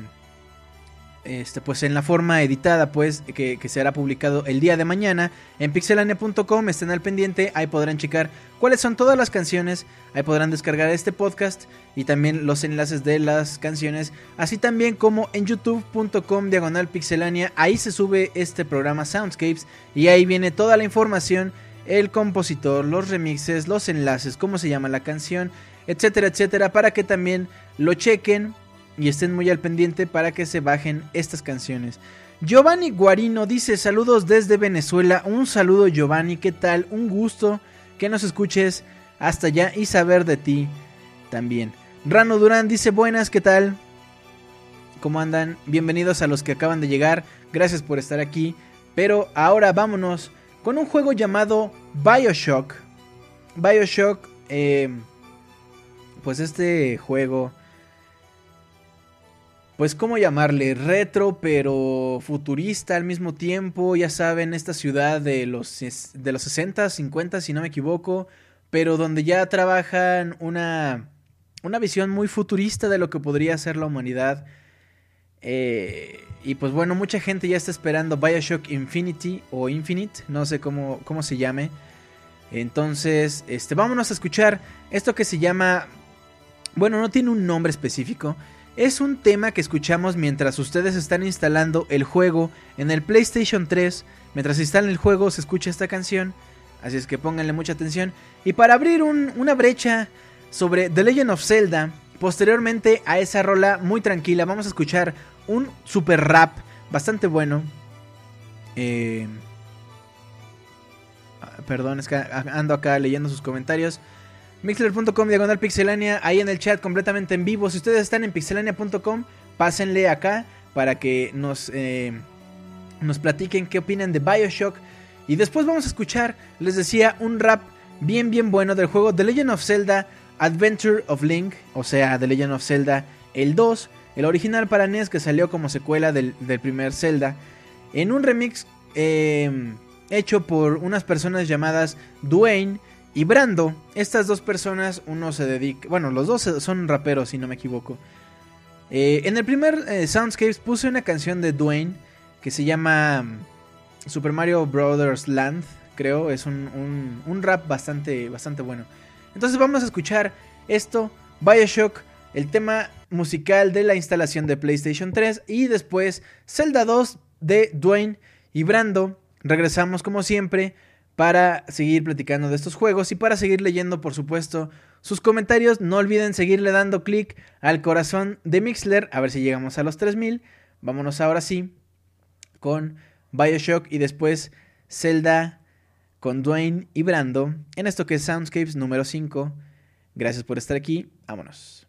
este, pues en la forma editada pues que, que será publicado el día de mañana en pixelania.com estén al pendiente ahí podrán checar cuáles son todas las canciones ahí podrán descargar este podcast y también los enlaces de las canciones así también como en youtube.com diagonal pixelania ahí se sube este programa Soundscapes y ahí viene toda la información el compositor los remixes los enlaces cómo se llama la canción etcétera etcétera para que también lo chequen y estén muy al pendiente para que se bajen estas canciones. Giovanni Guarino dice saludos desde Venezuela. Un saludo Giovanni, ¿qué tal? Un gusto que nos escuches hasta allá y saber de ti también. Rano Durán dice buenas, ¿qué tal? ¿Cómo andan? Bienvenidos a los que acaban de llegar. Gracias por estar aquí. Pero ahora vámonos con un juego llamado Bioshock. Bioshock, eh, pues este juego pues cómo llamarle, retro pero futurista al mismo tiempo, ya saben, esta ciudad de los, de los 60, 50 si no me equivoco, pero donde ya trabajan una, una visión muy futurista de lo que podría ser la humanidad. Eh, y pues bueno, mucha gente ya está esperando Bioshock Infinity o Infinite, no sé cómo, cómo se llame. Entonces, este, vámonos a escuchar esto que se llama... Bueno, no tiene un nombre específico. Es un tema que escuchamos mientras ustedes están instalando el juego en el PlayStation 3. Mientras instalan el juego se escucha esta canción. Así es que pónganle mucha atención. Y para abrir un- una brecha sobre The Legend of Zelda, posteriormente a esa rola muy tranquila, vamos a escuchar un super rap bastante bueno. Eh, ah, Perdón, es que ando acá leyendo sus comentarios. Mixler.com diagonal pixelania, ahí en el chat completamente en vivo. Si ustedes están en pixelania.com, pásenle acá para que nos, eh, nos platiquen qué opinan de Bioshock. Y después vamos a escuchar, les decía, un rap bien, bien bueno del juego The Legend of Zelda Adventure of Link, o sea, The Legend of Zelda el 2, el original para NES que salió como secuela del, del primer Zelda, en un remix eh, hecho por unas personas llamadas Dwayne y Brando. Estas dos personas, uno se dedica, bueno, los dos son raperos si no me equivoco. Eh, en el primer eh, Soundscapes puse una canción de Dwayne que se llama mm, Super Mario Brothers Land, creo, es un, un- un rap bastante, bastante bueno. Entonces vamos a escuchar esto, Bioshock, el tema musical de la instalación de PlayStation 3 y después Zelda 2 de Dwayne y Brando. Regresamos como siempre para seguir platicando de estos juegos y para seguir leyendo por supuesto sus comentarios. No olviden seguirle dando clic al corazón de Mixler a ver si llegamos a los 3000. Vámonos ahora sí con Bioshock y después Zelda con Dwayne y Brando en esto que es Soundscapes número 5. Gracias por estar aquí. Vámonos.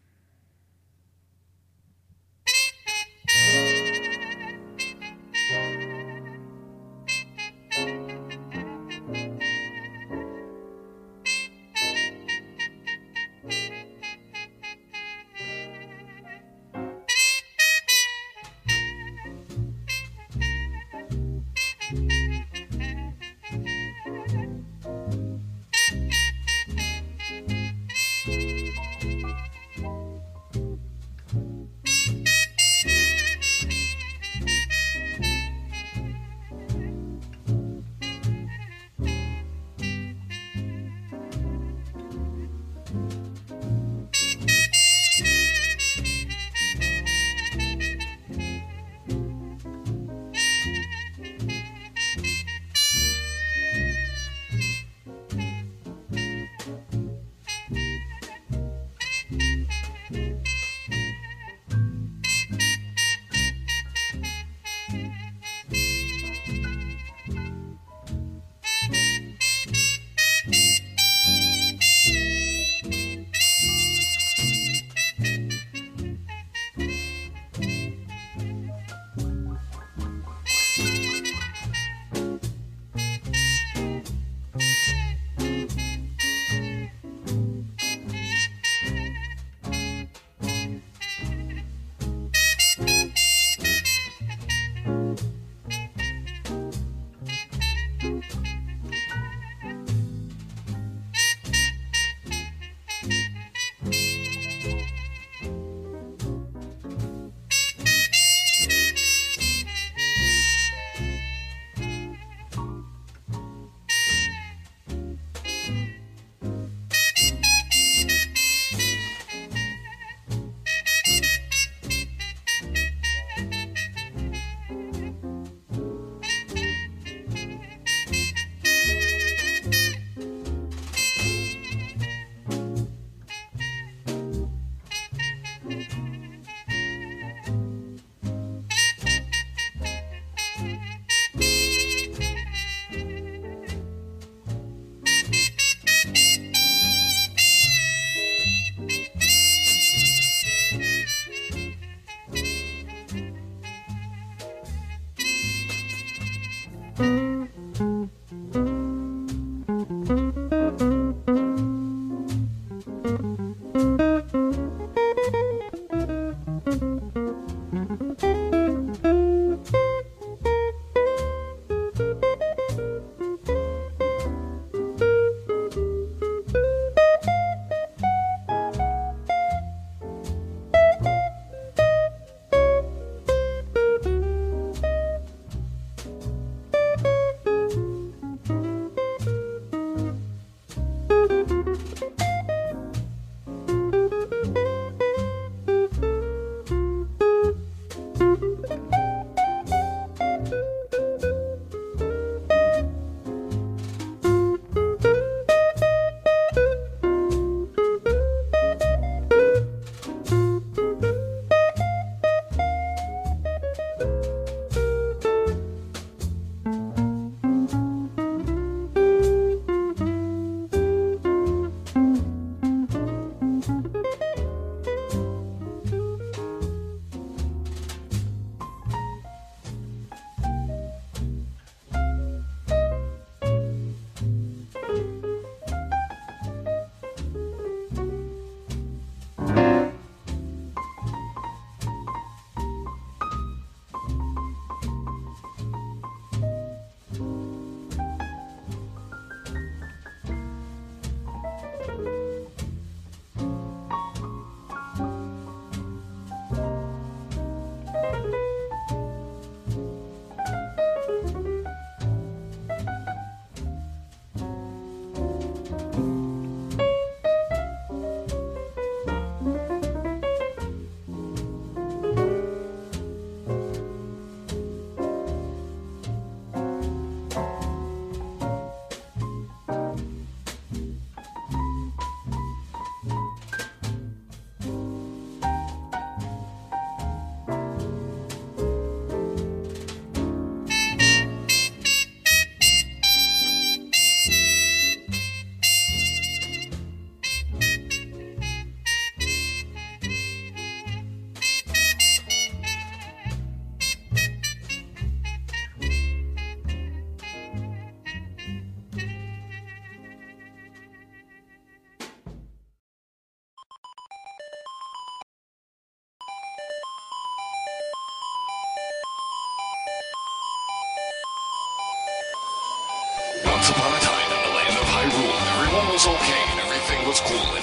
Was okay and everything was cool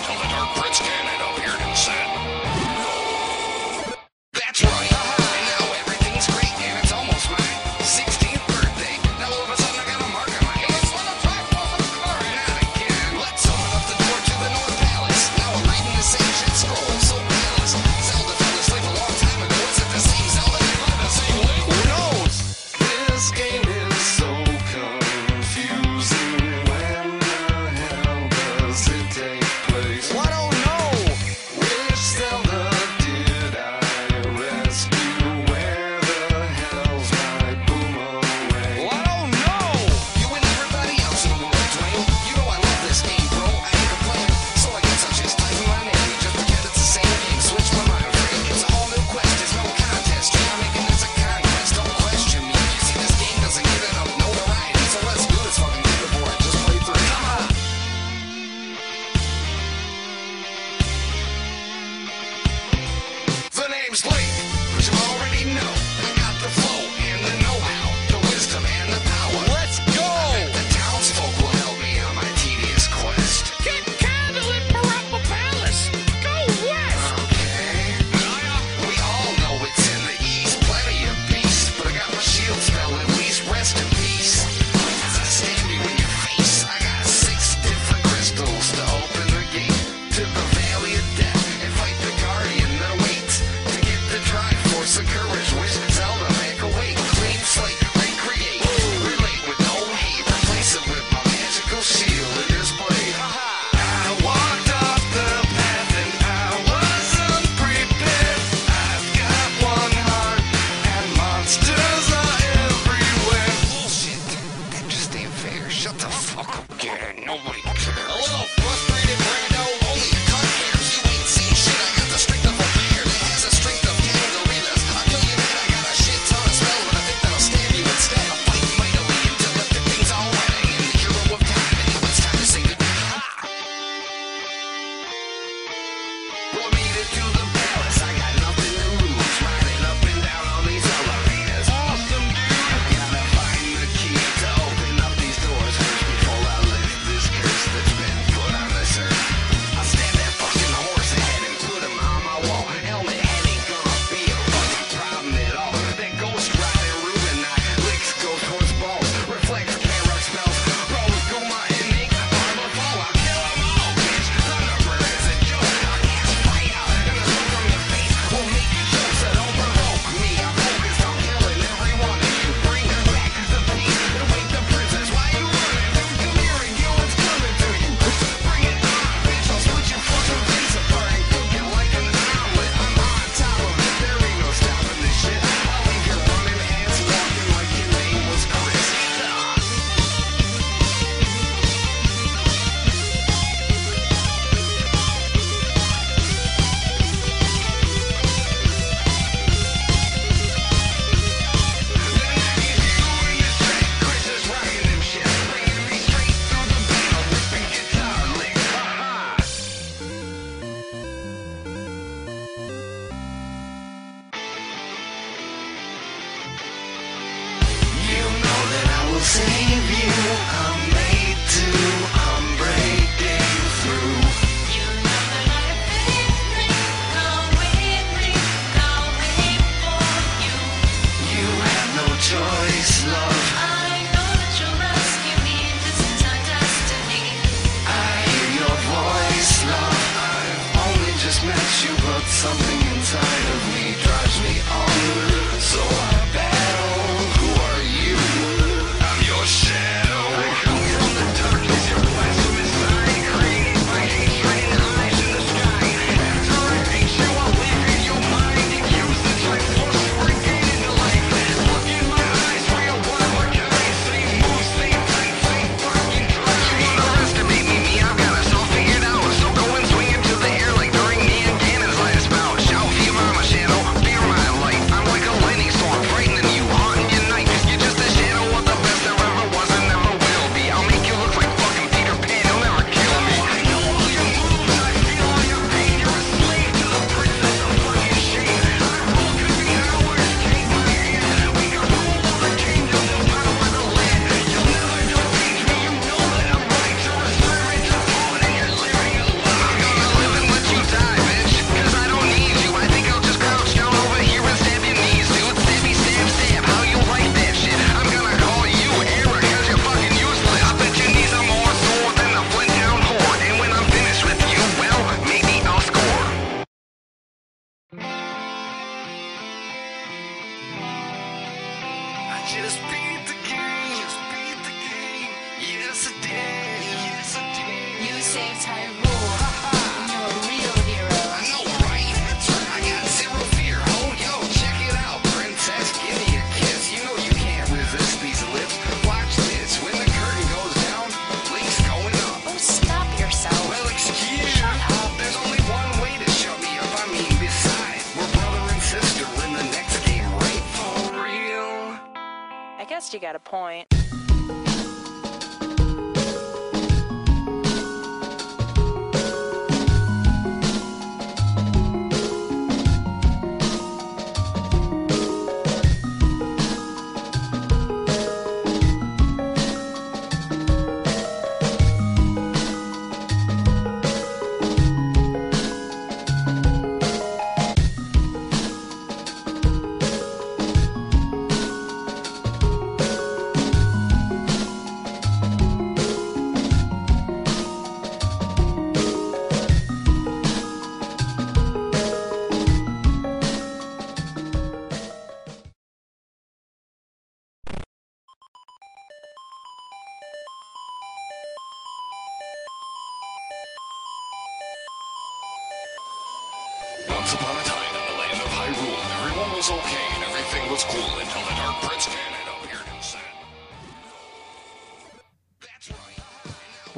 point.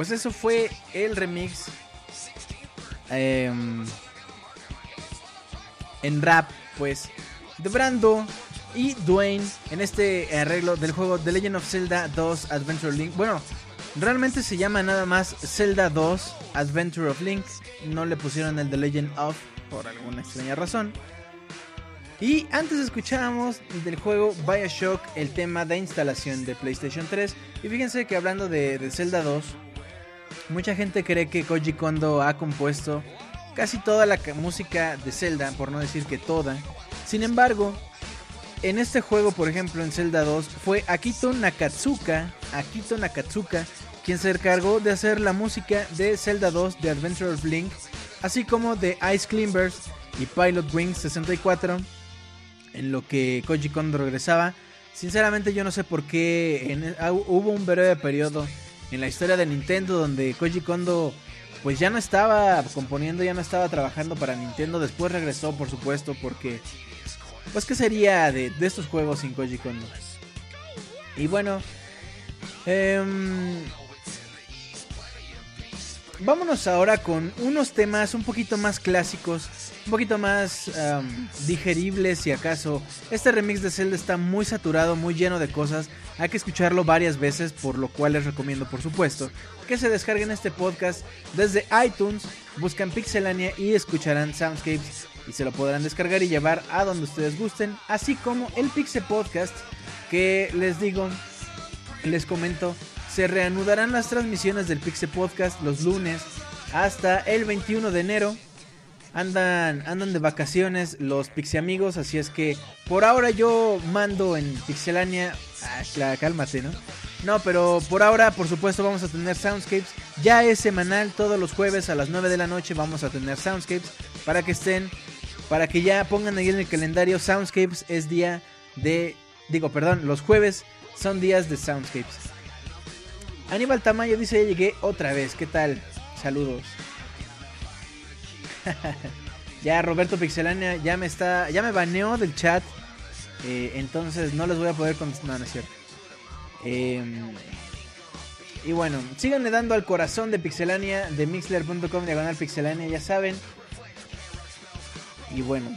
Pues eso fue el remix em, en rap, pues, de Brando y Dwayne en este arreglo del juego The Legend of Zelda 2 Adventure Link. Bueno, realmente se llama nada más Zelda 2 Adventure of Link. No le pusieron el The Legend of por alguna extraña razón. Y antes escuchábamos del juego Bioshock el tema de instalación de PlayStation 3. Y fíjense que hablando de, de Zelda 2, mucha gente cree que Koji Kondo ha compuesto casi toda la ca- música de Zelda, por no decir que toda. Sin embargo, en este juego, por ejemplo, en Zelda 2, fue Akito Nakatsuka, Akito Nakatsuka, quien se encargó de hacer la música de Zelda 2 de Adventure of Link, así como de Ice Climbers y Pilot Wings 64, en lo que Koji Kondo regresaba. Sinceramente yo no sé por qué en- ah, hubo un breve periodo en la historia de Nintendo donde Koji Kondo pues ya no estaba componiendo, ya no estaba trabajando para Nintendo, después regresó por supuesto porque pues qué sería de, de estos juegos sin Koji Kondo. Y bueno, em, vámonos ahora con unos temas un poquito más clásicos, un poquito más am, digeribles si acaso. Este remix de Zelda está muy saturado, muy lleno de cosas. Hay que escucharlo varias veces, por lo cual les recomiendo, por supuesto, que se descarguen este podcast desde iTunes, buscan Pixelania y escucharán Soundscapes y se lo podrán descargar y llevar a donde ustedes gusten, así como el Pixel Podcast que les digo, les comento, se reanudarán las transmisiones del Pixel Podcast los lunes hasta el 21 de enero. Andan, andan de vacaciones los Pixie amigos, así es que por ahora yo mando en Pixelania. Ah, cálmate, ¿no? No, pero por ahora, por supuesto, vamos a tener Soundscapes. Ya es semanal, todos los jueves a las 9 de la noche vamos a tener Soundscapes. Para que estén, para que ya pongan ahí en el calendario, Soundscapes es día de. Digo, perdón, los jueves son días de Soundscapes. Aníbal Tamayo dice: Ya llegué otra vez, ¿qué tal? Saludos. ya Roberto Pixelania ya me está. Ya me baneó del chat. eh, entonces no les voy a poder contestar. No, no es cierto. Em, y bueno, síganle dando al corazón de Pixelania, de mixler.com diagonal pixelania, ya saben. Y bueno,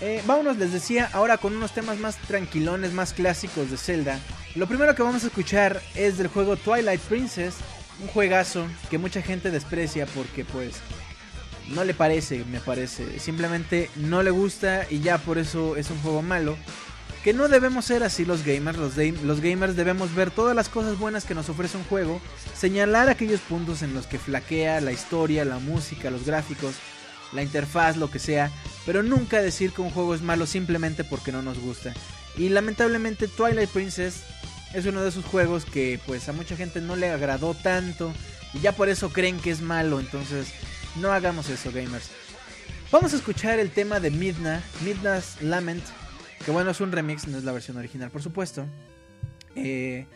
eh, vámonos, les decía, ahora con unos temas más tranquilones, más clásicos de Zelda. Lo primero que vamos a escuchar es del juego Twilight Princess, un juegazo que mucha gente desprecia porque pues no le parece, me parece. Simplemente no le gusta y ya por eso es un juego malo. Que no debemos ser así los gamers. Los, los gamers debemos ver todas las cosas buenas que nos ofrece un juego. Señalar aquellos puntos en los que flaquea la historia, la música, los gráficos, la interfaz, lo que sea. Pero nunca decir que un juego es malo simplemente porque no nos gusta. Y lamentablemente Twilight Princess es uno de esos juegos que pues a mucha gente no le agradó tanto. Y ya por eso creen que es malo. Entonces no hagamos eso gamers. Vamos a escuchar el tema de Midna, Midna's Lament, Que bueno, es un remix, no es la versión original, por supuesto. Eh,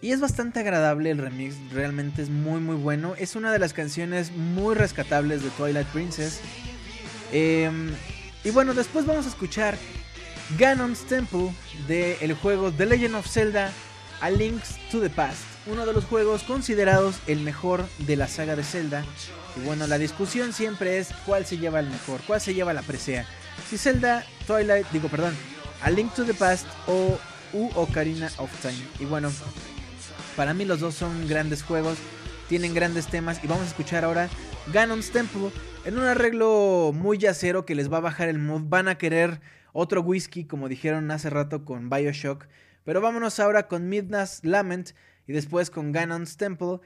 y es bastante agradable el remix, realmente es muy muy bueno. Es una de las canciones muy rescatables de Twilight Princess. Eh, y bueno, después vamos a escuchar Ganon's Temple del juego The Legend of Zelda A Links to the Past. Uno de los juegos considerados el mejor de la saga de Zelda. Y bueno, la discusión siempre es cuál se lleva el mejor, cuál se lleva la presea. Si Zelda, Twilight, digo perdón, A Link to the Past o U Ocarina of Time. Y bueno, para mí los dos son grandes juegos, tienen grandes temas y vamos a escuchar ahora Ganon's Temple en un arreglo muy yacero que les va a bajar el mood. Van a querer otro whisky, como dijeron hace rato con Bioshock. Pero vámonos ahora con Midnight's Lament y después con Ganon's Temple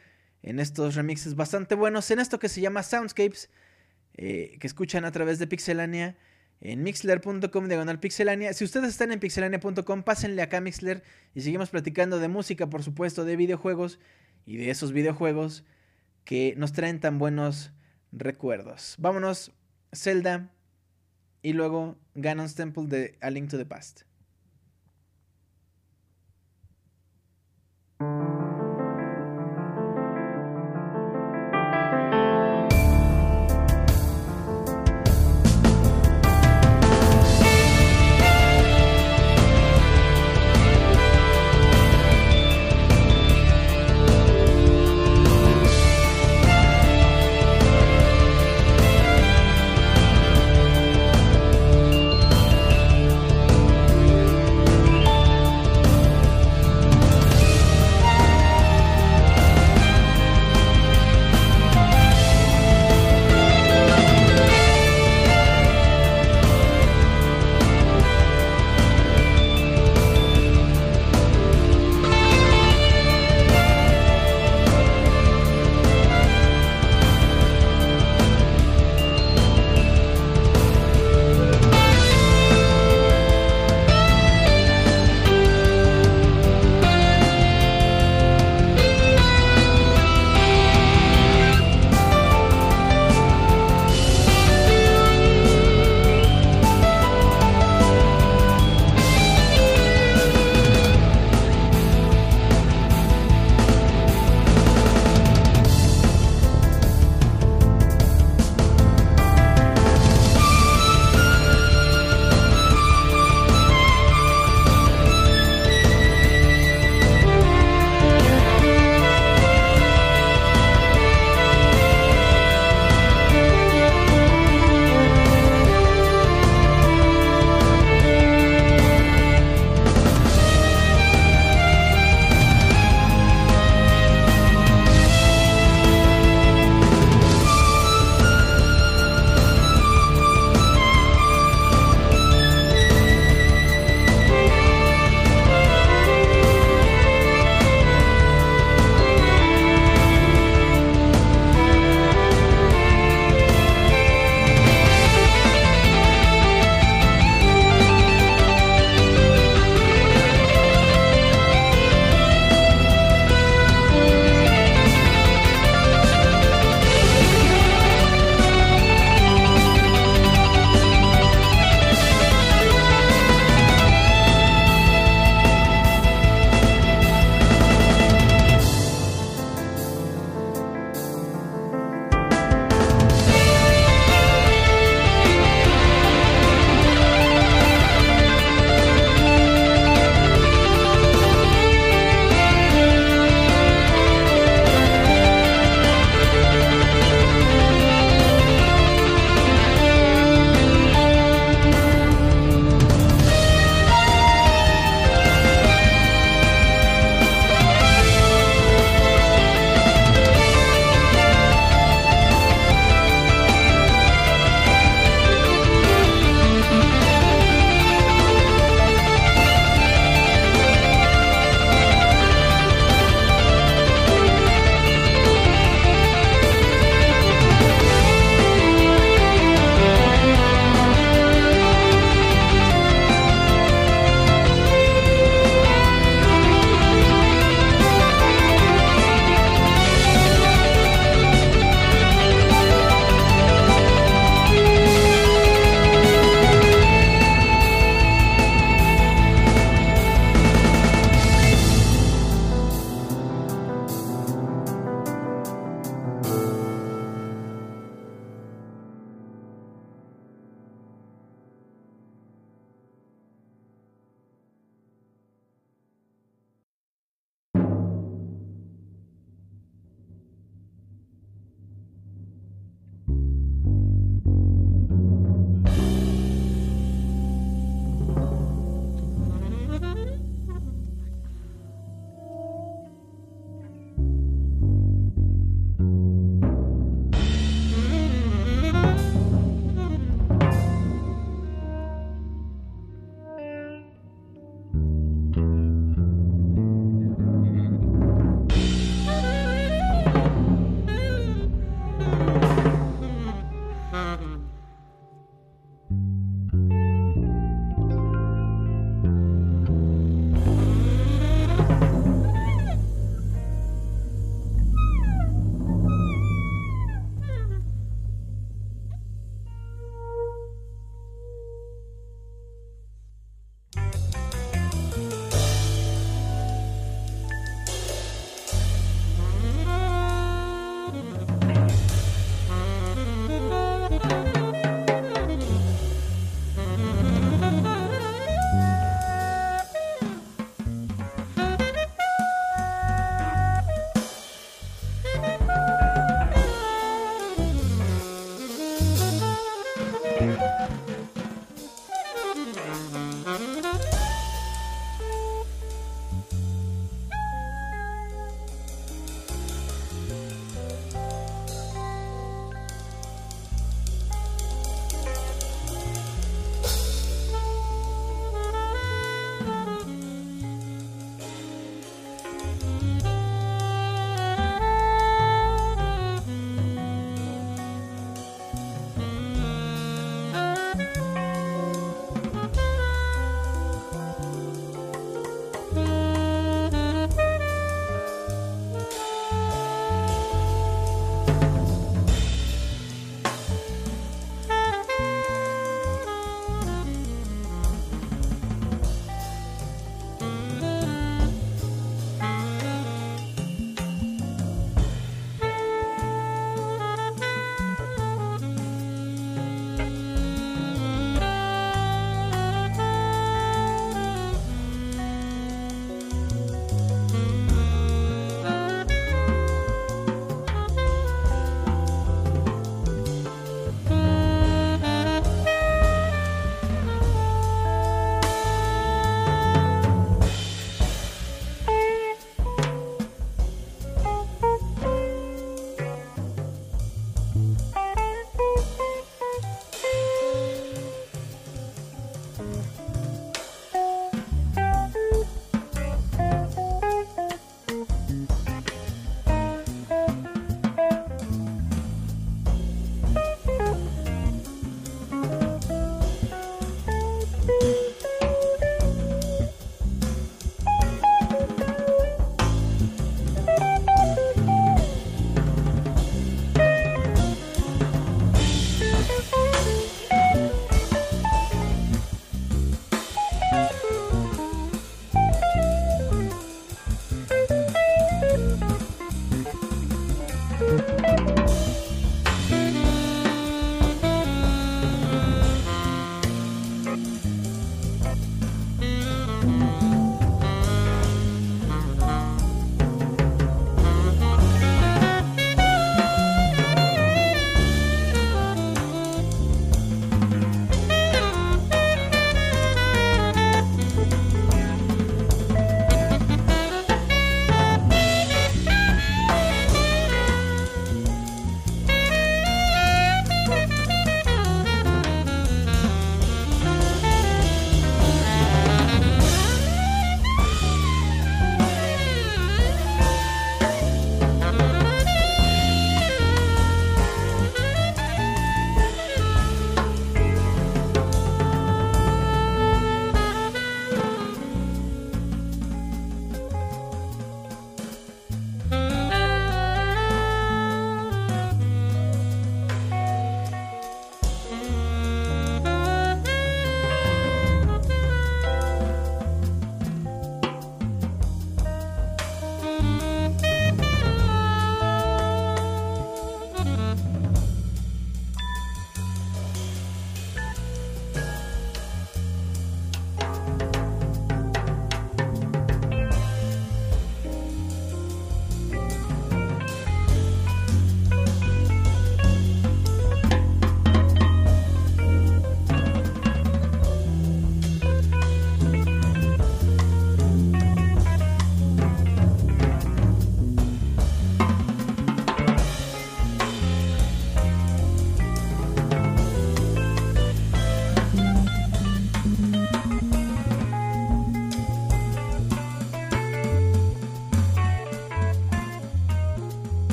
en estos remixes bastante buenos. En esto que se llama Soundscapes, eh, que escuchan a través de Pixelania en mixler.com diagonal pixelania. Si ustedes están en pixelania.com, pásenle acá a Mixler y seguimos platicando de música, por supuesto, de videojuegos y de esos videojuegos que nos traen tan buenos recuerdos. Vámonos, Zelda y luego Ganon's Temple de A Link to the Past.「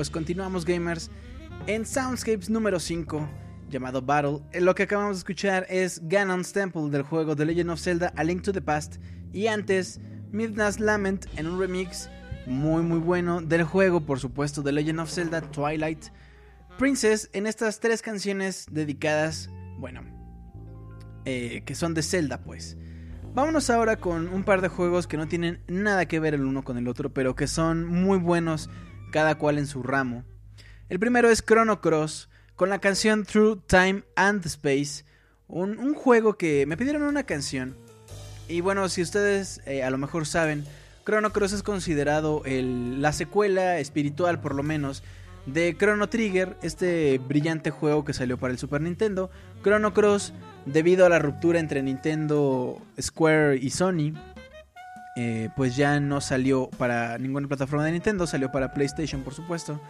pues continuamos gamers en Soundscapes número 5 llamado Battle. Eh, Lo que acabamos de escuchar es Ganon's Temple del juego The Legend of Zelda A Link to the Past y antes Midnight's Lament en un remix muy muy bueno del juego, por supuesto, The Legend of Zelda Twilight Princess en estas tres canciones dedicadas, bueno, eh, que son de Zelda pues. Vámonos ahora con un par de juegos que no tienen nada que ver el uno con el otro, pero que son muy buenos cada cual en su ramo. El primero es Chrono Cross, con la canción Through Time and Space, un, juego que me pidieron una canción. Y bueno, si ustedes eh, a lo mejor saben, Chrono Cross es considerado el- la secuela espiritual, por lo menos, de Chrono Trigger, este brillante juego que salió para el Super Nintendo. Chrono Cross, debido a la ruptura entre Nintendo, Square y Sony, eh, pues ya no salió para ninguna plataforma de Nintendo, salió para PlayStation, por supuesto.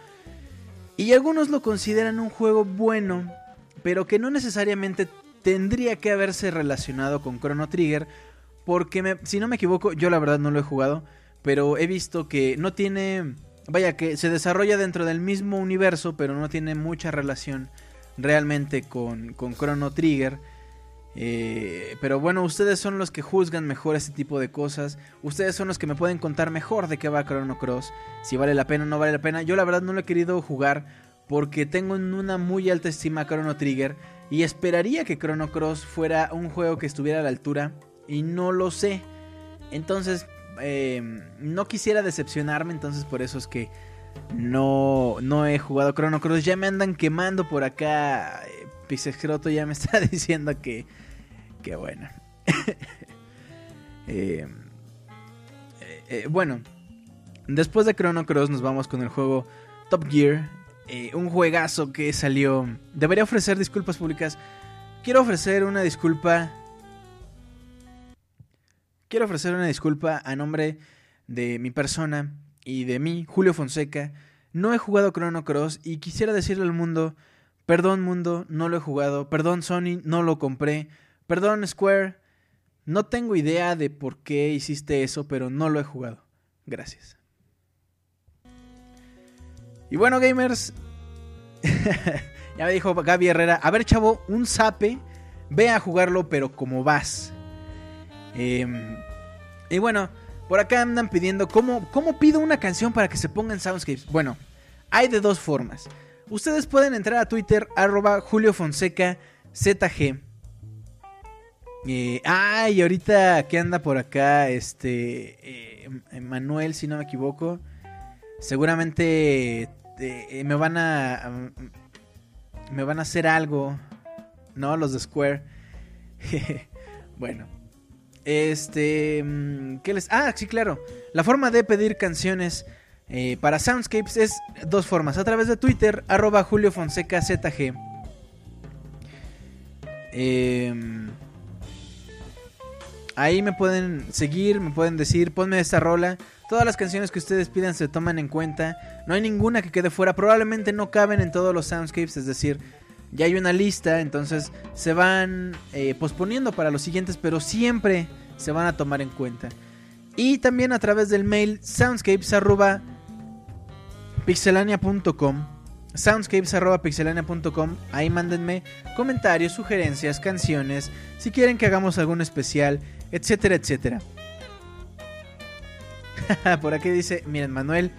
Y algunos lo consideran un juego bueno, pero que no necesariamente tendría que haberse relacionado con Chrono Trigger, porque si no me equivoco, yo la verdad no lo he jugado, pero he visto que no tiene, vaya que se desarrolla dentro del mismo universo, pero no tiene mucha relación realmente con, con Chrono Trigger. Eh, pero bueno, ustedes son los que juzgan mejor este tipo de cosas. Ustedes son los que me pueden contar mejor de qué va Chrono Cross. Si vale la pena o no vale la pena. Yo la verdad no lo he querido jugar porque tengo en una muy alta estima Chrono Trigger. Y esperaría que Chrono Cross fuera un juego que estuviera a la altura. Y no lo sé. Entonces, eh, no quisiera decepcionarme. Entonces por eso es que no, no he jugado Chrono Cross. Ya me andan quemando por acá. Pixescroto ya me está diciendo que, que bueno. Eh, eh, eh, bueno, después de Chrono Cross nos vamos con el juego Top Gear. un juegazo que salió. Debería ofrecer disculpas públicas. Quiero ofrecer una disculpa. Quiero ofrecer una disculpa a nombre de mi persona y de mí, Julio Fonseca. No he jugado Chrono Cross y quisiera decirle al mundo, perdón mundo, no lo he jugado, perdón Sony, no lo compré, perdón Square, no tengo idea de por qué hiciste eso, pero no lo he jugado. Gracias. Y bueno, gamers, ya me dijo Gaby Herrera, a ver chavo, un zape, ve a jugarlo, pero como vas. Em, y bueno, por acá andan pidiendo cómo, cómo pido una canción para que se ponga en Soundscapes. Bueno, hay de dos formas. Ustedes pueden entrar a Twitter, arroba Julio Fonseca ZG. Eh, y ahorita que anda por acá, este, eh, Manuel, si no me equivoco, seguramente eh, me van a, me van a hacer algo, ¿no? Los de Square. bueno, este, mm, ¿qué les? Ah, sí, claro. La forma de pedir canciones eh, para Soundscapes es dos formas. A través de Twitter, arroba Julio Fonseca ZG. Em, ahí me pueden seguir, me pueden decir, ponme esta rola. Todas las canciones que ustedes pidan se toman en cuenta. No hay ninguna que quede fuera. Probablemente no caben en todos los soundscapes. Es decir, ya hay una lista. Entonces se van eh, posponiendo para los siguientes. Pero siempre se van a tomar en cuenta. Y también a través del mail soundscapes.pixelania.com soundscapes.pixelania.com Ahí mándenme comentarios, sugerencias, canciones, si quieren que hagamos algún especial, etcétera, etcétera. Por aquí dice, miren Manuel,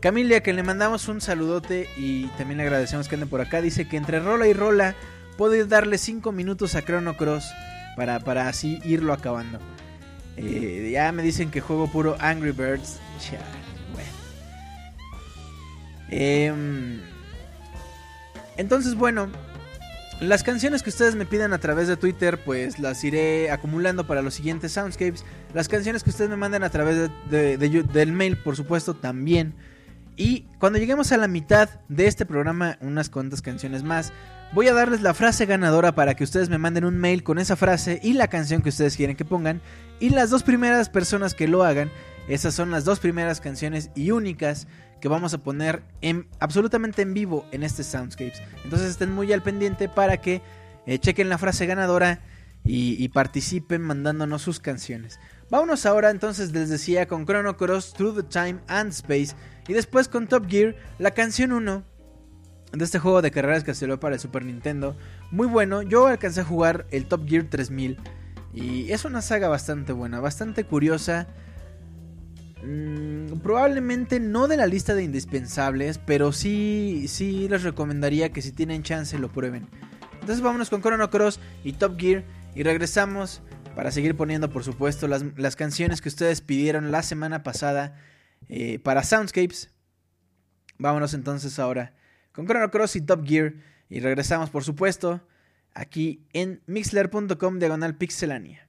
Camilia, que le mandamos un saludote y también le agradecemos que ande por acá. Dice que entre rola y rola puedo ir darle 5 minutos a Chrono Cross para, para así irlo acabando. Eh, ya me dicen que juego puro Angry Birds. Chale, Em, entonces, bueno, las canciones que ustedes me pidan a través de Twitter, pues las iré acumulando para los siguientes soundscapes. Las canciones que ustedes me manden a través del mail, por supuesto, también. Y cuando lleguemos a la mitad de este programa, unas cuantas canciones más, voy a darles la frase ganadora para que ustedes me manden un mail con esa frase y la canción que ustedes quieren que pongan. Y las dos primeras personas que lo hagan, esas son las dos primeras canciones y únicas que vamos a poner en, absolutamente en vivo en este Soundscapes. Entonces estén muy al pendiente para que eh, chequen la frase ganadora y, y participen mandándonos sus canciones. Vámonos ahora entonces, les decía, con Chrono Cross Through the Time and Space. Y después con Top Gear, la canción 1 de este juego de carreras que salió para el Super Nintendo. Muy bueno, yo alcancé a jugar el Top Gear 3000 y es una saga bastante buena, bastante curiosa. Mm, probablemente no de la lista de indispensables, pero sí, sí les recomendaría que si tienen chance lo prueben. Entonces vámonos con Chrono Cross y Top Gear y regresamos para seguir poniendo por supuesto las, las canciones que ustedes pidieron la semana pasada eh, para Soundscapes. Vámonos entonces ahora con Chrono Cross y Top Gear y regresamos por supuesto aquí en mixler.com diagonal pixelania.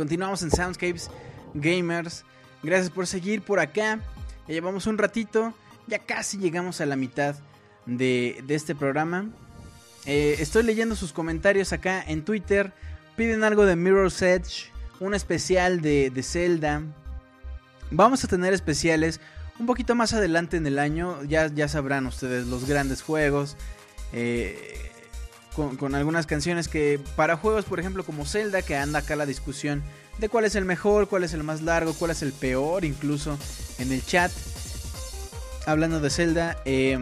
Continuamos en Soundscapes Gamers. Gracias por seguir por acá. Ya llevamos un ratito. Ya casi llegamos a la mitad de, de este programa. Eh, estoy leyendo sus comentarios acá en Twitter. Piden algo de Mirror's Edge. Un especial de, de Zelda. Vamos a tener especiales un poquito más adelante en el año. Ya, ya sabrán ustedes los grandes juegos. eh, con, algunas canciones que para juegos, por ejemplo, como Zelda, que anda acá la discusión de cuál es el mejor, cuál es el más largo, cuál es el peor, incluso en el chat. Hablando de Zelda, eh,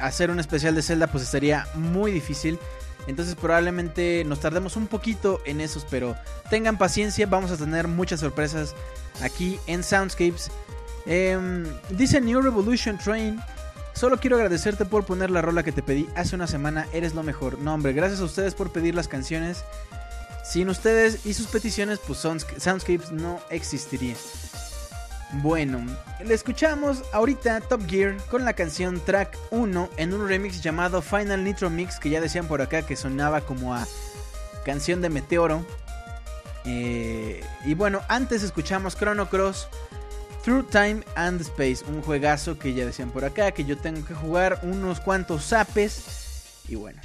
hacer un especial de Zelda pues estaría muy difícil. Entonces probablemente nos tardemos un poquito en esos, pero tengan paciencia, vamos a tener muchas sorpresas aquí en Soundscapes. Em, dice New Revolution Train, solo quiero agradecerte por poner la rola que te pedí hace una semana, eres lo mejor. No hombre, gracias a ustedes por pedir las canciones. Sin ustedes y sus peticiones, pues Sounds- Soundscapes no existiría. Bueno, le escuchamos ahorita Top Gear con la canción Track 1 en un remix llamado Final Nitro Mix, que ya decían por acá que sonaba como a canción de Meteoro. Eh, y bueno, antes escuchamos Chrono Cross Through Time and Space, un juegazo que ya decían por acá, que yo tengo que jugar unos cuantos zapes. Y bueno,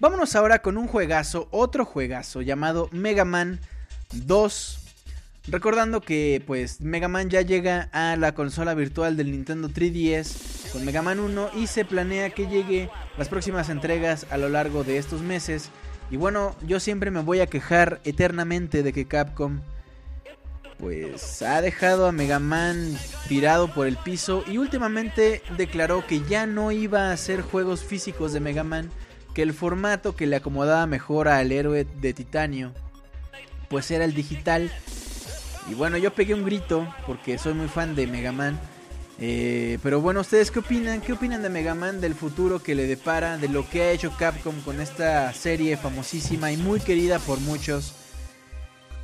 vámonos ahora con un juegazo, otro juegazo llamado Mega Man 2. Recordando que pues Mega Man ya llega a la consola virtual del Nintendo 3DS con Mega Man 1 y se planea que llegue las próximas entregas a lo largo de estos meses. Y bueno, yo siempre me voy a quejar eternamente de que Capcom pues ha dejado a Mega Man tirado por el piso y últimamente declaró que ya no iba a hacer juegos físicos de Mega Man, que el formato que le acomodaba mejor al héroe de titanio pues era el digital. Y bueno, yo pegué un grito porque soy muy fan de Mega Man. Eh, pero bueno, ¿ustedes qué opinan? ¿Qué opinan de Mega Man, del futuro que le depara, de lo que ha hecho Capcom con esta serie famosísima y muy querida por muchos?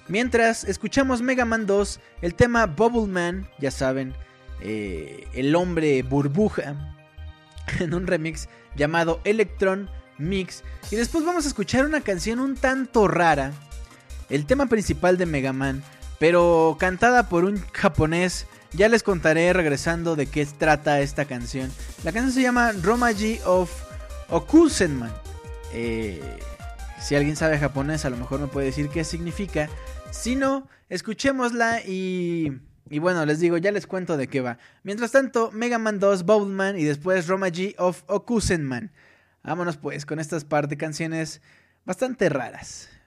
Mientras escuchamos Mega Man 2, el tema Bubble Man, ya saben, eh, el hombre burbuja, en un remix llamado Electron Mix. Y después vamos a escuchar una canción un tanto rara, el tema principal de Mega Man, pero cantada por un japonés. Ya les contaré regresando de qué trata esta canción. La canción se llama Romaji of Okusenman. Eh, si alguien sabe japonés, a lo mejor me puede decir qué significa. Si no, escuchémosla y. Y bueno, les digo, ya les cuento de qué va. Mientras tanto, Mega Man 2, Bowlman y después Romaji of Okusenman. Vámonos pues con estas par de canciones bastante raras.「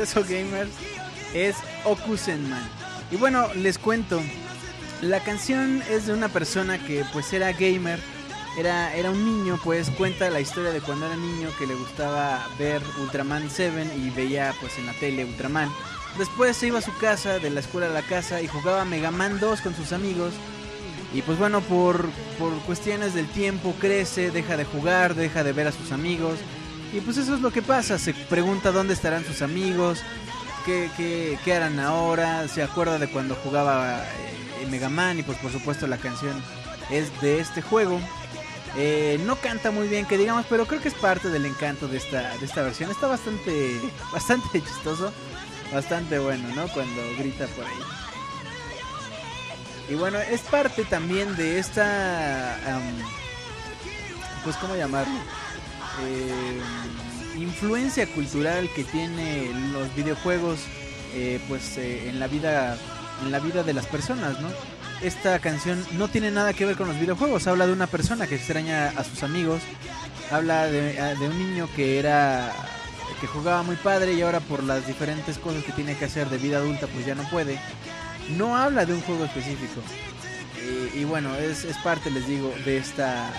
ン Pues eso, gamers, es Okusenman. Y bueno, les cuento. La canción es de una persona que pues era gamer. Era, era un niño, pues cuenta la historia de cuando era niño que le gustaba ver Ultraman 7 y veía pues en la tele Ultraman. Después se iba a su casa, de la escuela a la casa y jugaba Mega Man 2 con sus amigos. Y pues bueno, por, por cuestiones del tiempo crece, deja de jugar, deja de ver a sus amigos. Y pues eso es lo que pasa, se pregunta dónde estarán sus amigos, qué, qué, qué harán ahora, se acuerda de cuando jugaba eh, Mega Man y pues por supuesto la canción es de este juego. Eh, no canta muy bien que digamos, pero creo que es parte del encanto de esta, de esta versión. Está bastante, bastante chistoso, bastante bueno, ¿no? Cuando grita por ahí. Y bueno, es parte también de esta... pues, ¿cómo llamarlo? Eh, influencia cultural que tiene los videojuegos eh, pues eh, en la vida en la vida de las personas esta canción no tiene nada que ver con los videojuegos. Habla de una persona que extraña a sus amigos. Habla de, un niño que era que jugaba muy padre y ahora por las diferentes cosas que tiene que hacer de vida adulta pues ya no puede. No habla de un juego específico. Y bueno es, es parte les digo de esta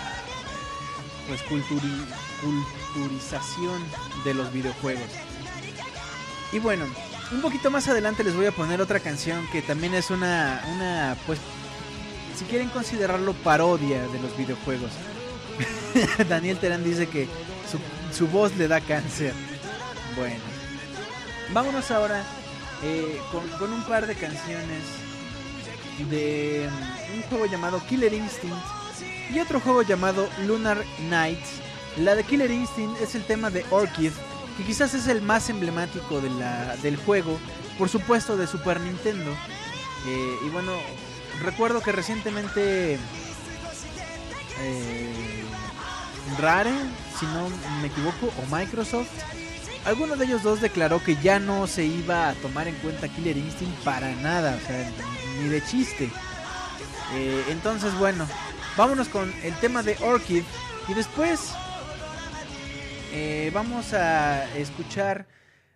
pues culturi- culturización de los videojuegos. Y bueno, un poquito más adelante les voy a poner otra canción que también es una, una pues, si quieren considerarlo parodia de los videojuegos. Daniel Terán dice que su, su voz le da cáncer. Bueno, vámonos ahora eh, con, un par de canciones de mm, un juego llamado Killer Instinct y otro juego llamado Lunar Nights. La de Killer Instinct es el tema de Orchid que quizás es el más emblemático de la, del juego, por supuesto de Super Nintendo. Eh, y bueno, recuerdo que recientemente eh, Rare, si no me equivoco, o Microsoft, alguno de ellos dos declaró que ya no se iba a tomar en cuenta Killer Instinct para nada, o sea, ni de chiste. Eh, entonces, bueno, vámonos con el tema de Orchid y después eh, vamos a escuchar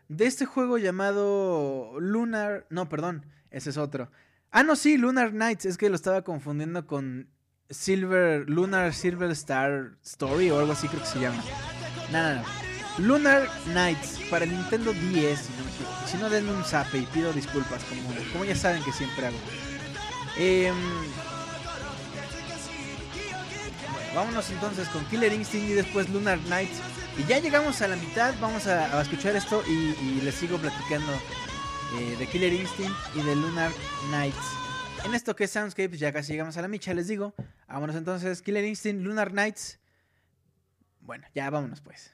de este juego llamado Lunar. No, perdón, ese es otro. Ah, no, sí, Lunar Nights. Es que lo estaba confundiendo con Silver. Lunar Silver Star Story o algo así, creo que se llama. No. Lunar Nights para Nintendo 10. Si no, me denme un zape y pido disculpas, como, como ya saben que siempre hago. Em, vámonos entonces con Killer Instinct y después Lunar Nights. Y ya llegamos a la mitad, vamos a, escuchar esto y, les sigo platicando eh, de Killer Instinct y de Lunar Nights. En esto que es Soundscapes, ya casi llegamos a la micha, les digo. Vámonos entonces, Killer Instinct, Lunar Nights. Bueno, ya vámonos pues.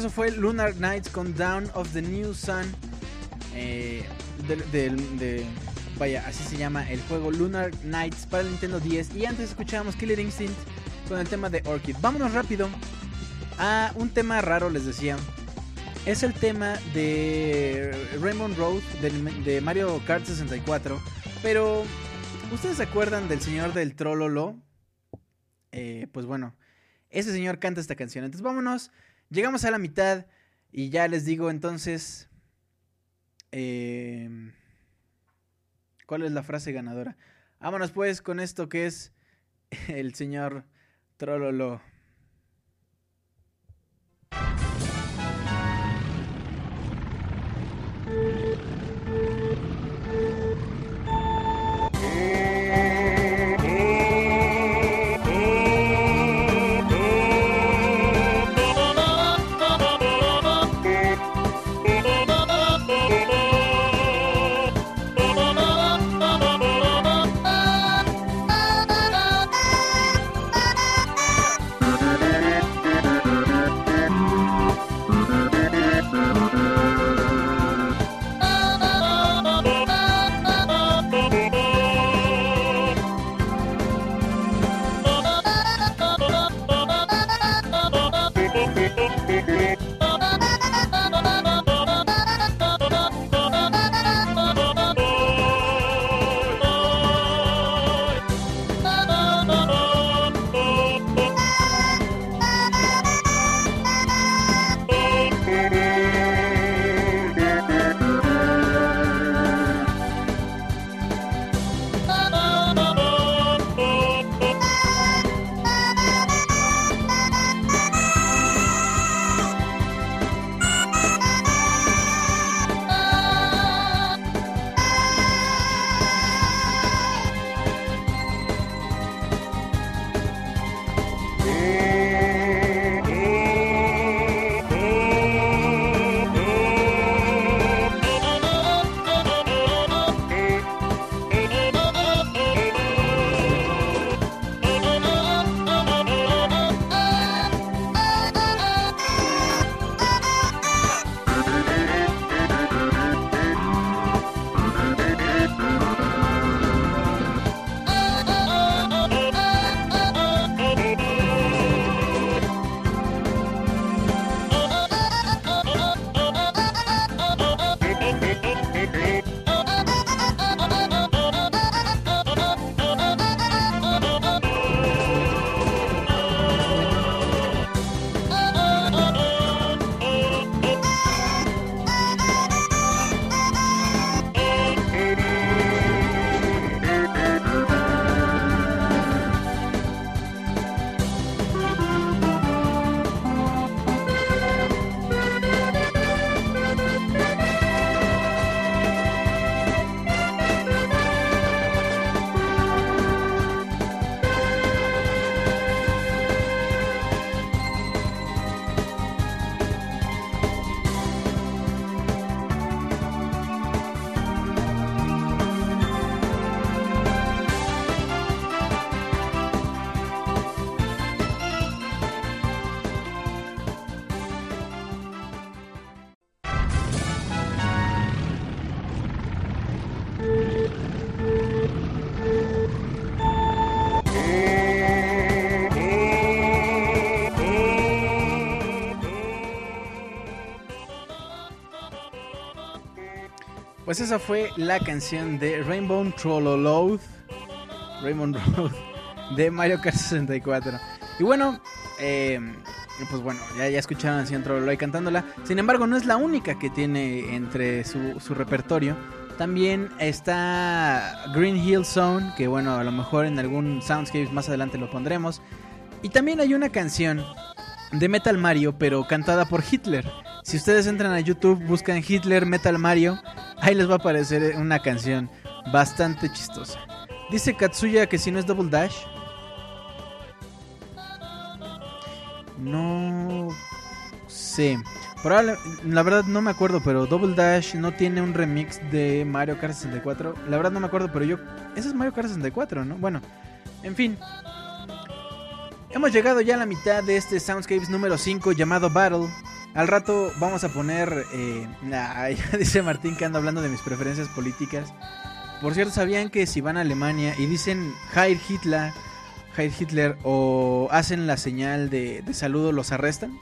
Eso fue Lunar Nights con Down of the New Sun. Eh, de, vaya, así se llama el juego Lunar Nights para Nintendo 10. Y antes escuchábamos Killer Instinct con el tema de Orchid. Vámonos rápido a un tema raro, les decía. Es el tema de Raymond Road de Mario Kart 64. Pero, ¿ustedes se acuerdan del señor del Trololo? Eh, pues bueno, ese señor canta esta canción. Entonces vámonos, llegamos a la mitad y ya les digo entonces... eh, ¿Cuál es la frase ganadora? Vámonos pues con esto que es el señor Trololo. Oh. Pues esa fue la canción de Rainbow Trolloload. Raymond Road de Mario Kart 64. Y bueno, eh, pues bueno, ya, ya escucharon al señor Trolloloy cantándola. Sin embargo, no es la única que tiene entre su, su repertorio. También está Green Hill Zone, que bueno, a lo mejor en algún Soundscapes más adelante lo pondremos. Y también hay una canción de Metal Mario, pero cantada por Hitler. Si ustedes entran a YouTube, buscan Hitler Metal Mario, ahí les va a aparecer una canción bastante chistosa. Dice Katsuya que si no es Double Dash. No sé. Probable- la verdad no me acuerdo, pero Double Dash no tiene un remix de Mario Kart 64. La verdad no me acuerdo, pero yo... Ese es Mario Kart 64, ¿no? Bueno, en fin. Hemos llegado ya a la mitad de este Soundscapes número 5 llamado Battle. Al rato vamos a poner. Eh, dice Martín que anda hablando de mis preferencias políticas. Por cierto, ¿sabían que si van a Alemania y dicen Heil Hitler, Heil Hitler o hacen la señal de, saludo, los arrestan?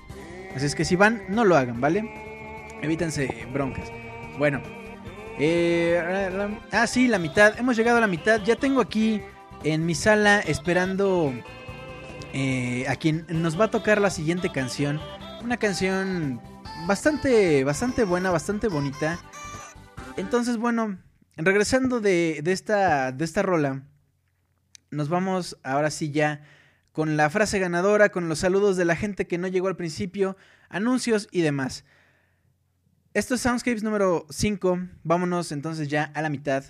Así es que si van, no lo hagan, ¿vale? Evítense broncas. Bueno, eh, ah, sí, la mitad. Hemos llegado a la mitad. Ya tengo aquí en mi sala esperando eh, a quien nos va a tocar la siguiente canción. Una canción bastante, bastante buena, bastante bonita. Entonces, bueno, regresando de, de esta, de esta rola, nos vamos ahora sí ya con la frase ganadora, con los saludos de la gente que no llegó al principio, anuncios y demás. Esto es Soundscapes número 5. Vámonos entonces ya a la mitad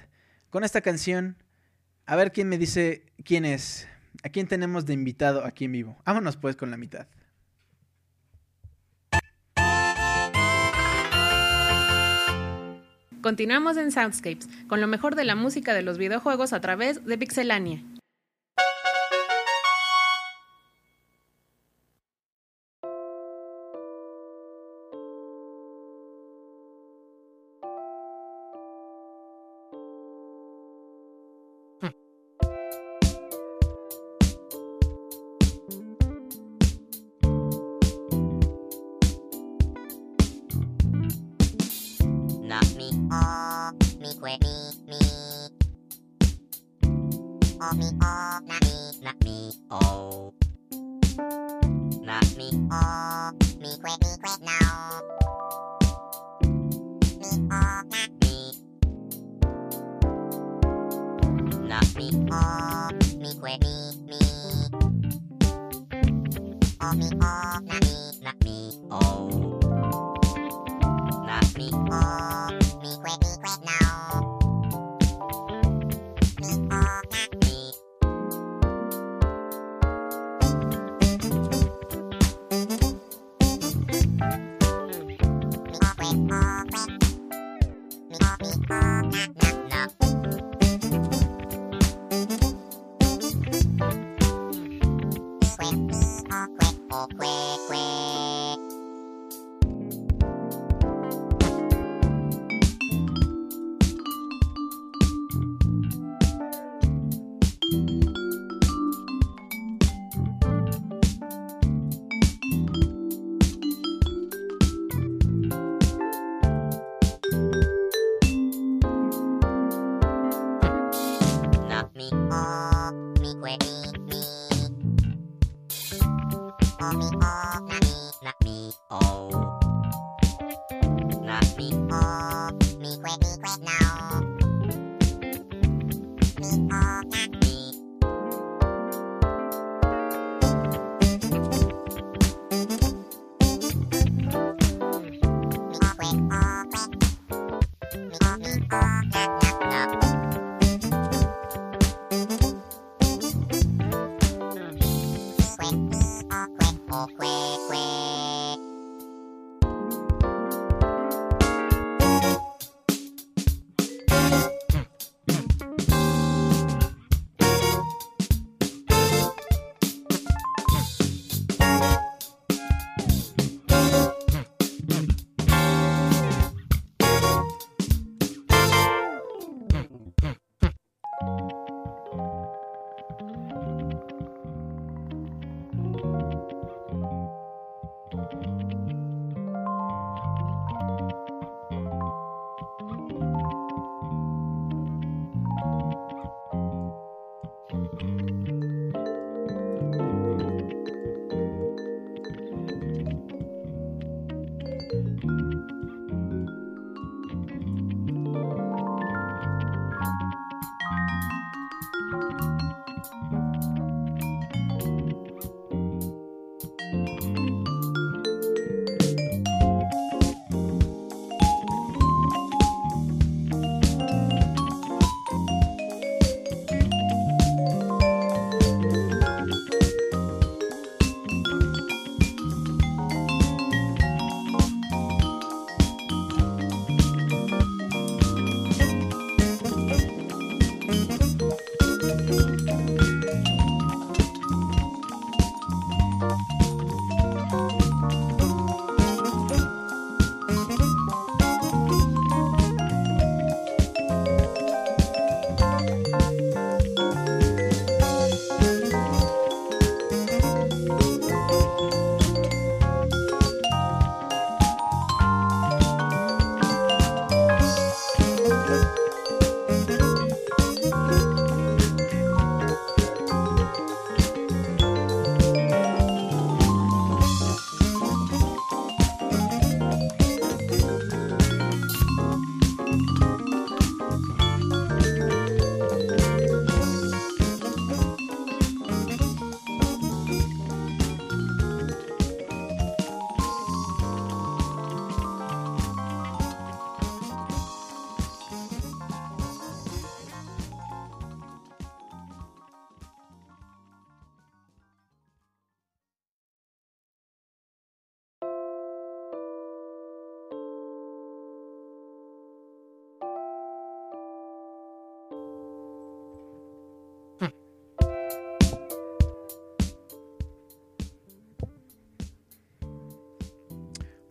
con esta canción. A ver quién me dice quién es. ¿A quién tenemos de invitado aquí en vivo? Vámonos pues con la mitad. Continuamos en Soundscapes, con lo mejor de la música de los videojuegos a través de Pixelania.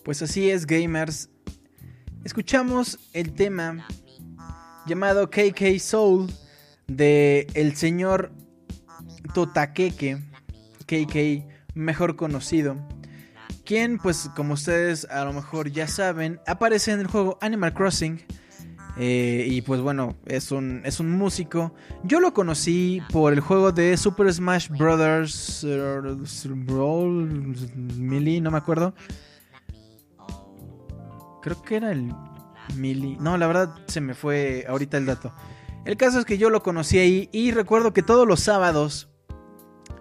Pues así es, gamers. Escuchamos el tema llamado KK Soul de el señor Totakeke, KK mejor conocido, quien pues como ustedes a lo mejor ya saben, aparece en el juego Animal Crossing. eh, y pues bueno, es un, es un músico. Yo lo conocí por el juego de Super Smash Bros. eh, Brawl Melee, no me acuerdo. Creo que era el Melee. No, la verdad se me fue ahorita el dato. El caso es que yo lo conocí ahí y recuerdo que todos los sábados,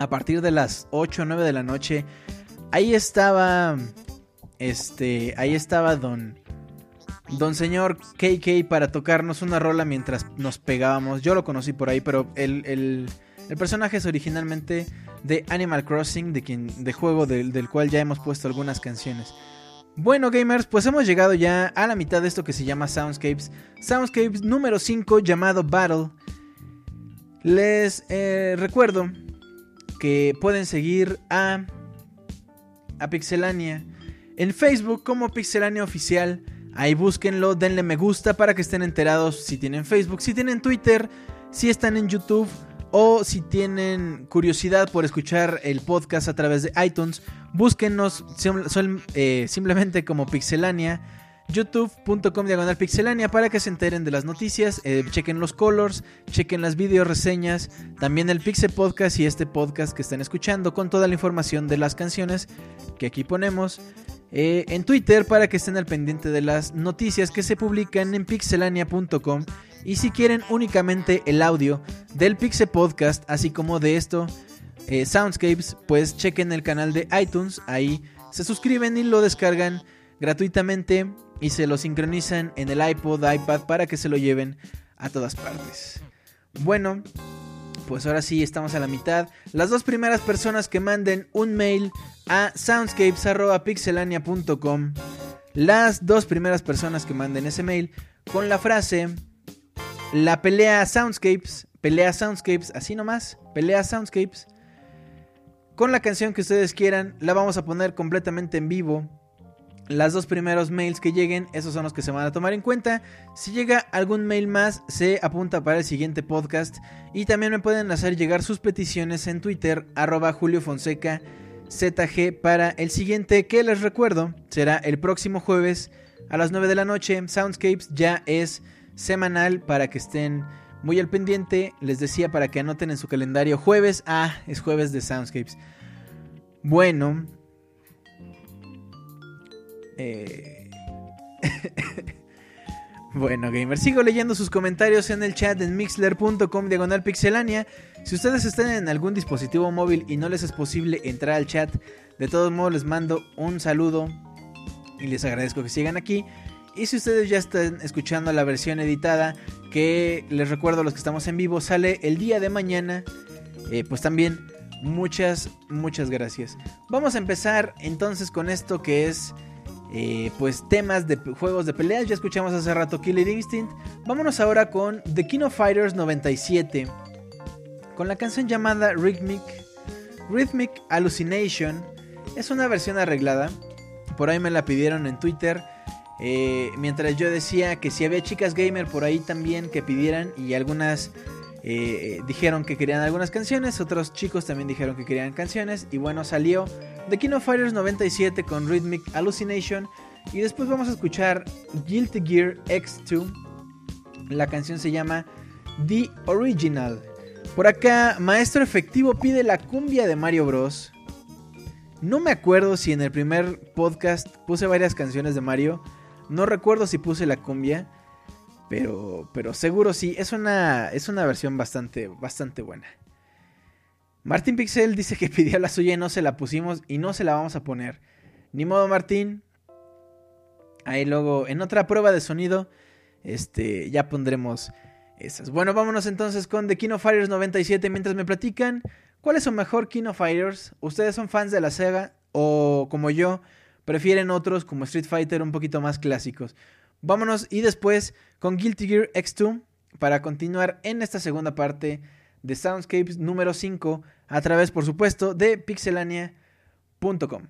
a partir de las 8 o 9 de la noche, ahí estaba. Este. Ahí estaba Don. Don señor KK para tocarnos una rola mientras nos pegábamos. Yo lo conocí por ahí, pero el, el- el personaje es originalmente de Animal Crossing, de, quien, de juego del, del cual ya hemos puesto algunas canciones. Bueno, gamers, pues hemos llegado ya a la mitad de esto que se llama Soundscapes. Soundscapes número 5 llamado Battle. Les eh, recuerdo que pueden seguir a, a Pixelania en Facebook como Pixelania Oficial. Ahí búsquenlo, denle me gusta para que estén enterados si tienen Facebook, si tienen Twitter, si están en YouTube o si tienen curiosidad por escuchar el podcast a través de iTunes, sol- eh, simplemente como Pixelania, youtube.com diagonal pixelania para que se enteren de las noticias, eh, chequen los colors, chequen las video reseñas, también el Pixel Podcast y este podcast que están escuchando con toda la información de las canciones que aquí ponemos. eh, en Twitter para que estén al pendiente de las noticias que se publican en pixelania.com y si quieren únicamente el audio del Pixel Podcast así como de esto eh, Soundscapes pues chequen el canal de iTunes ahí se suscriben y lo descargan gratuitamente y se lo sincronizan en el iPod, iPad para que se lo lleven a todas partes. Bueno, pues ahora sí estamos a la mitad. Las dos primeras personas que manden un mail a soundscapes.pixelania.com, las dos primeras personas que manden ese mail con la frase la pelea Soundscapes, pelea Soundscapes, así nomás, pelea Soundscapes, con la canción que ustedes quieran, la vamos a poner completamente en vivo. Las dos primeros mails que lleguen, esos son los que se van a tomar en cuenta. Si llega algún mail más, se apunta para el siguiente podcast. Y también me pueden hacer llegar sus peticiones en Twitter, arroba Julio Fonseca ZG para el siguiente, que les recuerdo, será el próximo jueves a las 9 de la noche. Soundscapes ya es semanal para que estén muy al pendiente. Les decía para que anoten en su calendario jueves. Ah, es jueves de Soundscapes. Bueno. Eh... bueno, gamers, sigo leyendo sus comentarios en el chat en mixler.com diagonal pixelania. Si ustedes están en algún dispositivo móvil y no les es posible entrar al chat, de todos modos les mando un saludo y les agradezco que sigan aquí. Y si ustedes ya están escuchando la versión editada, que les recuerdo a los que estamos en vivo, sale el día de mañana, eh, pues también muchas, muchas gracias. Vamos a empezar entonces con esto que es eh, pues temas de juegos de peleas. Ya escuchamos hace rato Killer Instinct. Vámonos ahora con The King of Fighters 97. Con la canción llamada Rhythmic, Rhythmic Hallucination. Es una versión arreglada. Por ahí me la pidieron en Twitter. Eh, mientras yo decía que si había chicas gamer por ahí también que pidieran. Y algunas eh, dijeron que querían algunas canciones. Otros chicos también dijeron que querían canciones. Y bueno, salió The King of Fighters 97 con Rhythmic Hallucination. Y después vamos a escuchar Guilty Gear X2. La canción se llama The Original. Por acá, Maestro Efectivo pide la cumbia de Mario Bros. No me acuerdo si en el primer podcast puse varias canciones de Mario. No recuerdo si puse la cumbia. Pero, pero seguro sí. Es una, es una versión bastante, bastante buena. Martín Pixel dice que pidió la suya y no se la pusimos y no se la vamos a poner. Ni modo, Martín. Ahí luego, en otra prueba de sonido, este, ya pondremos esas. Bueno, vámonos entonces con The King of Fighters 97 mientras me platican cuál es su mejor King of Fighters. ¿Ustedes son fans de la Sega o como yo prefieren otros como Street Fighter un poquito más clásicos. Vámonos y después con Guilty Gear X2 para continuar en esta segunda parte de Soundscapes número 5 a través, por supuesto, de pixelania.com.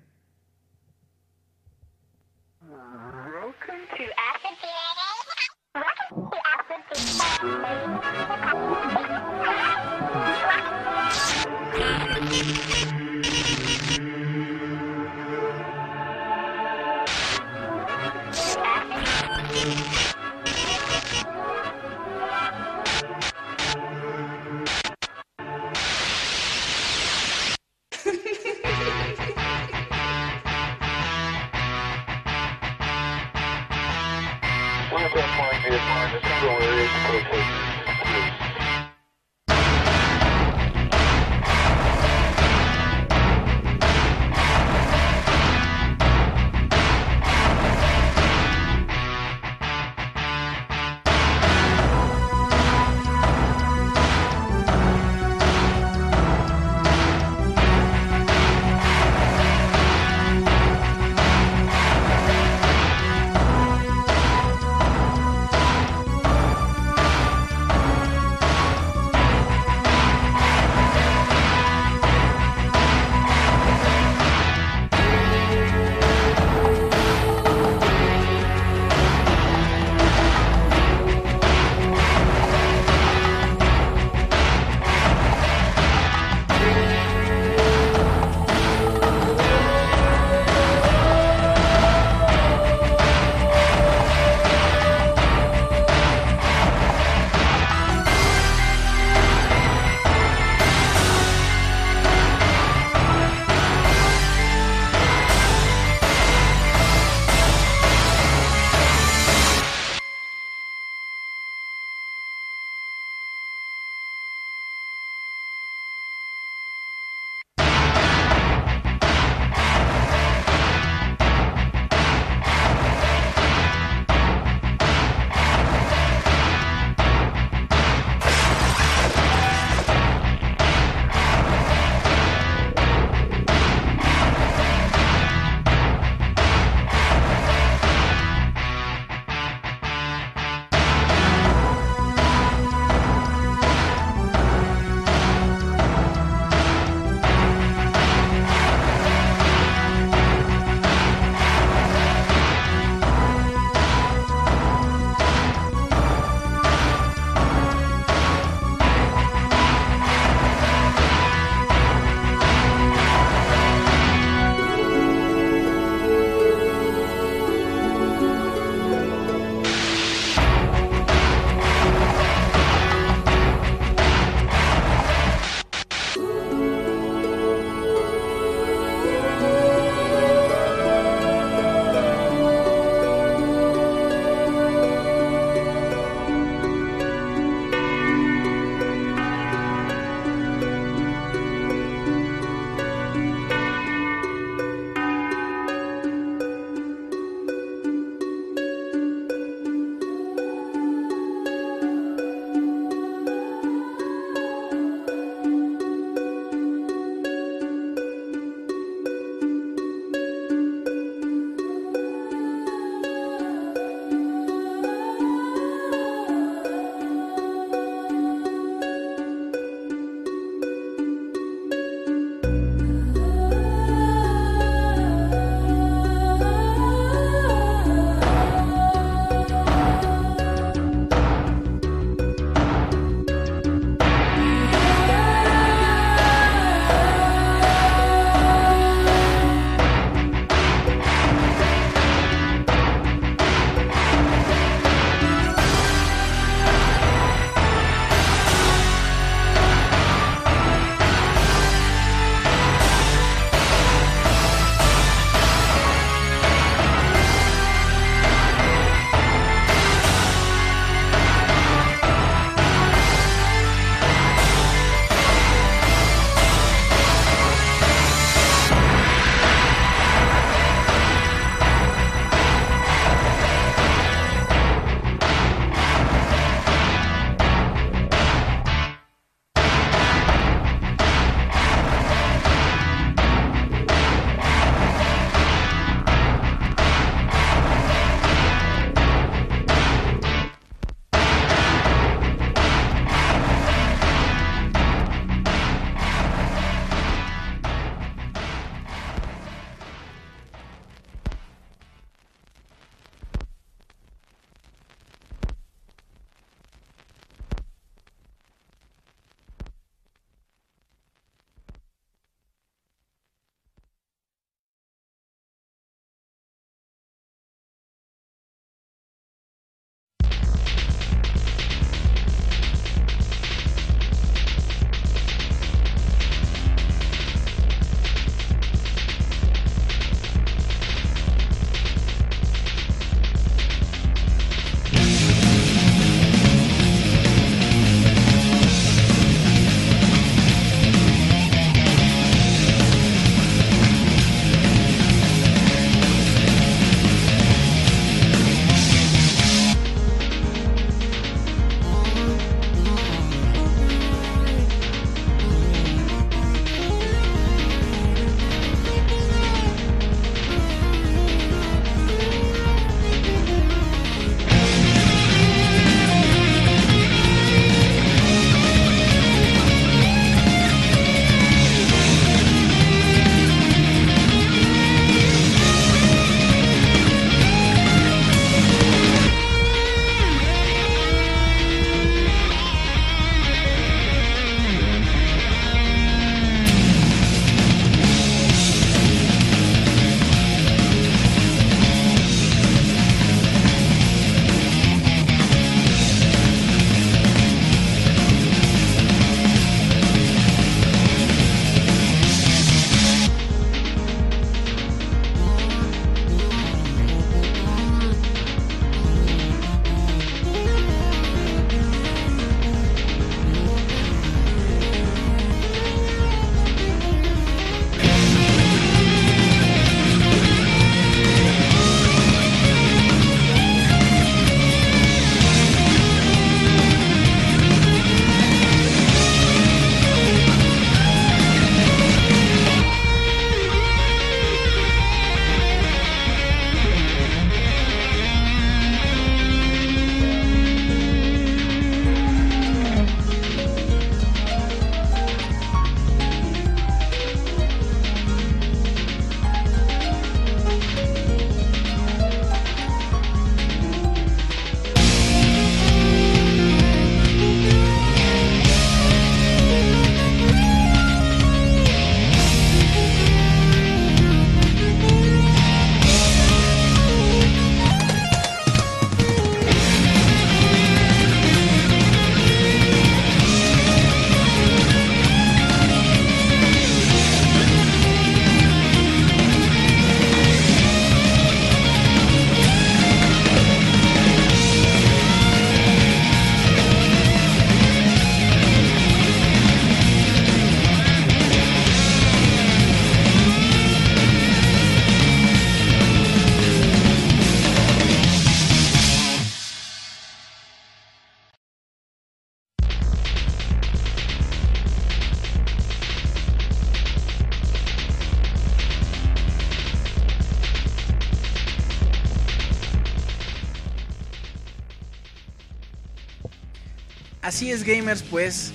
Así es, gamers, pues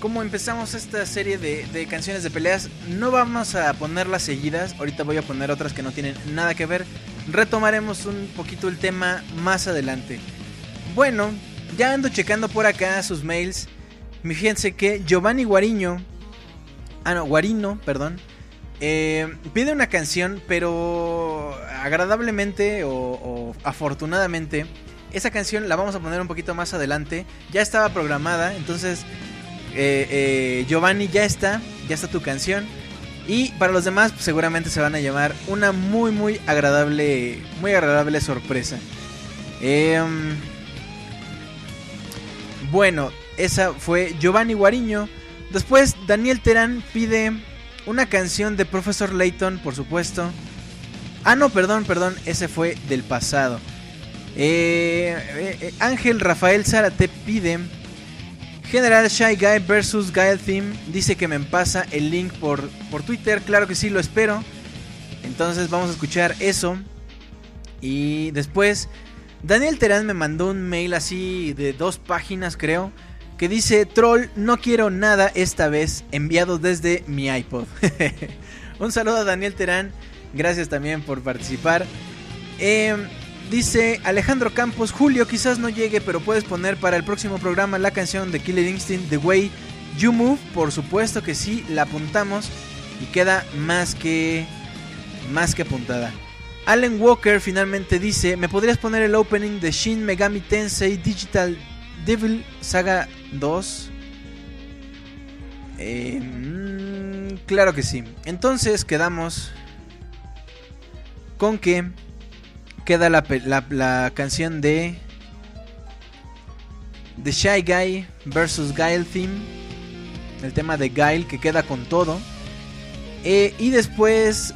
como empezamos esta serie de, canciones de peleas, no vamos a ponerlas seguidas. Ahorita voy a poner otras que no tienen nada que ver. Retomaremos un poquito el tema más adelante. Bueno, ya ando checando por acá sus mails. Fíjense que Giovanni Guariño, ah no, Guarino, perdón, eh, pide una canción, pero agradablemente o afortunadamente, esa canción la vamos a poner un poquito más adelante. Ya estaba programada, entonces eh, eh, Giovanni ya está, ya está tu canción. Y para los demás pues, seguramente se van a llamar una muy muy agradable, muy agradable sorpresa. Em, bueno, esa fue Giovanni Guariño. Después Daniel Terán pide una canción de Profesor Layton, por supuesto. Ah, no, perdón, perdón, ese fue del pasado. Eh, eh, eh, Ángel Rafael Zárate pide General Shy Guy versus Gael Theme. Dice que me pasa el link por, por Twitter. Claro que sí, lo espero. Entonces vamos a escuchar eso. Y después, Daniel Terán me mandó un mail así de dos páginas, creo. Que dice: Troll, no quiero nada esta vez. Enviado desde mi iPod. un saludo a Daniel Terán. Gracias también por participar. Eh, Dice Alejandro Campos, Julio quizás no llegue, pero puedes poner para el próximo programa la canción de Killer Instinct, The Way You Move. Por supuesto que sí, la apuntamos y queda más que más que apuntada. Allen Walker finalmente dice, ¿me podrías poner el opening de Shin Megami Tensei Digital Devil Saga 2? Eh, mm, claro que sí. Entonces quedamos con que queda la, la- canción de The Shy Guy versus Guile Theme. El tema de Guile que queda con todo. Eh, y después...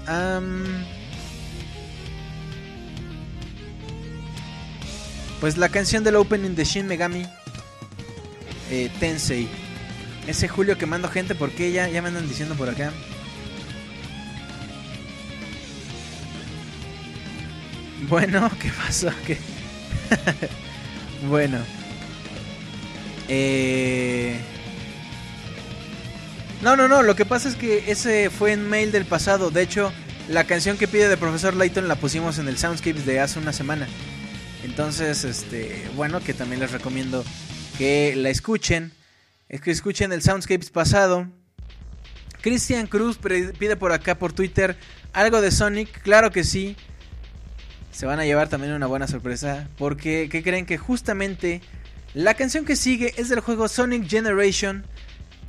pues la canción del opening de Shin Megami eh, Tensei. Ese Julio que mando gente porque ya, ya me andan diciendo por acá. Bueno, ¿qué pasó? Bueno. Eh... No, no, no, lo que pasa es que ese fue en mail del pasado. De hecho, la canción que pide de Profesor Layton la pusimos en el Soundscapes de hace una semana. Entonces, este, bueno, que también les recomiendo que la escuchen. Es que escuchen el Soundscapes pasado. Cristian Cruz pide por acá por Twitter algo de Sonic. Claro que sí se van a llevar también una buena sorpresa. Porque, ¿qué creen? Que justamente la canción que sigue es del juego Sonic Generation.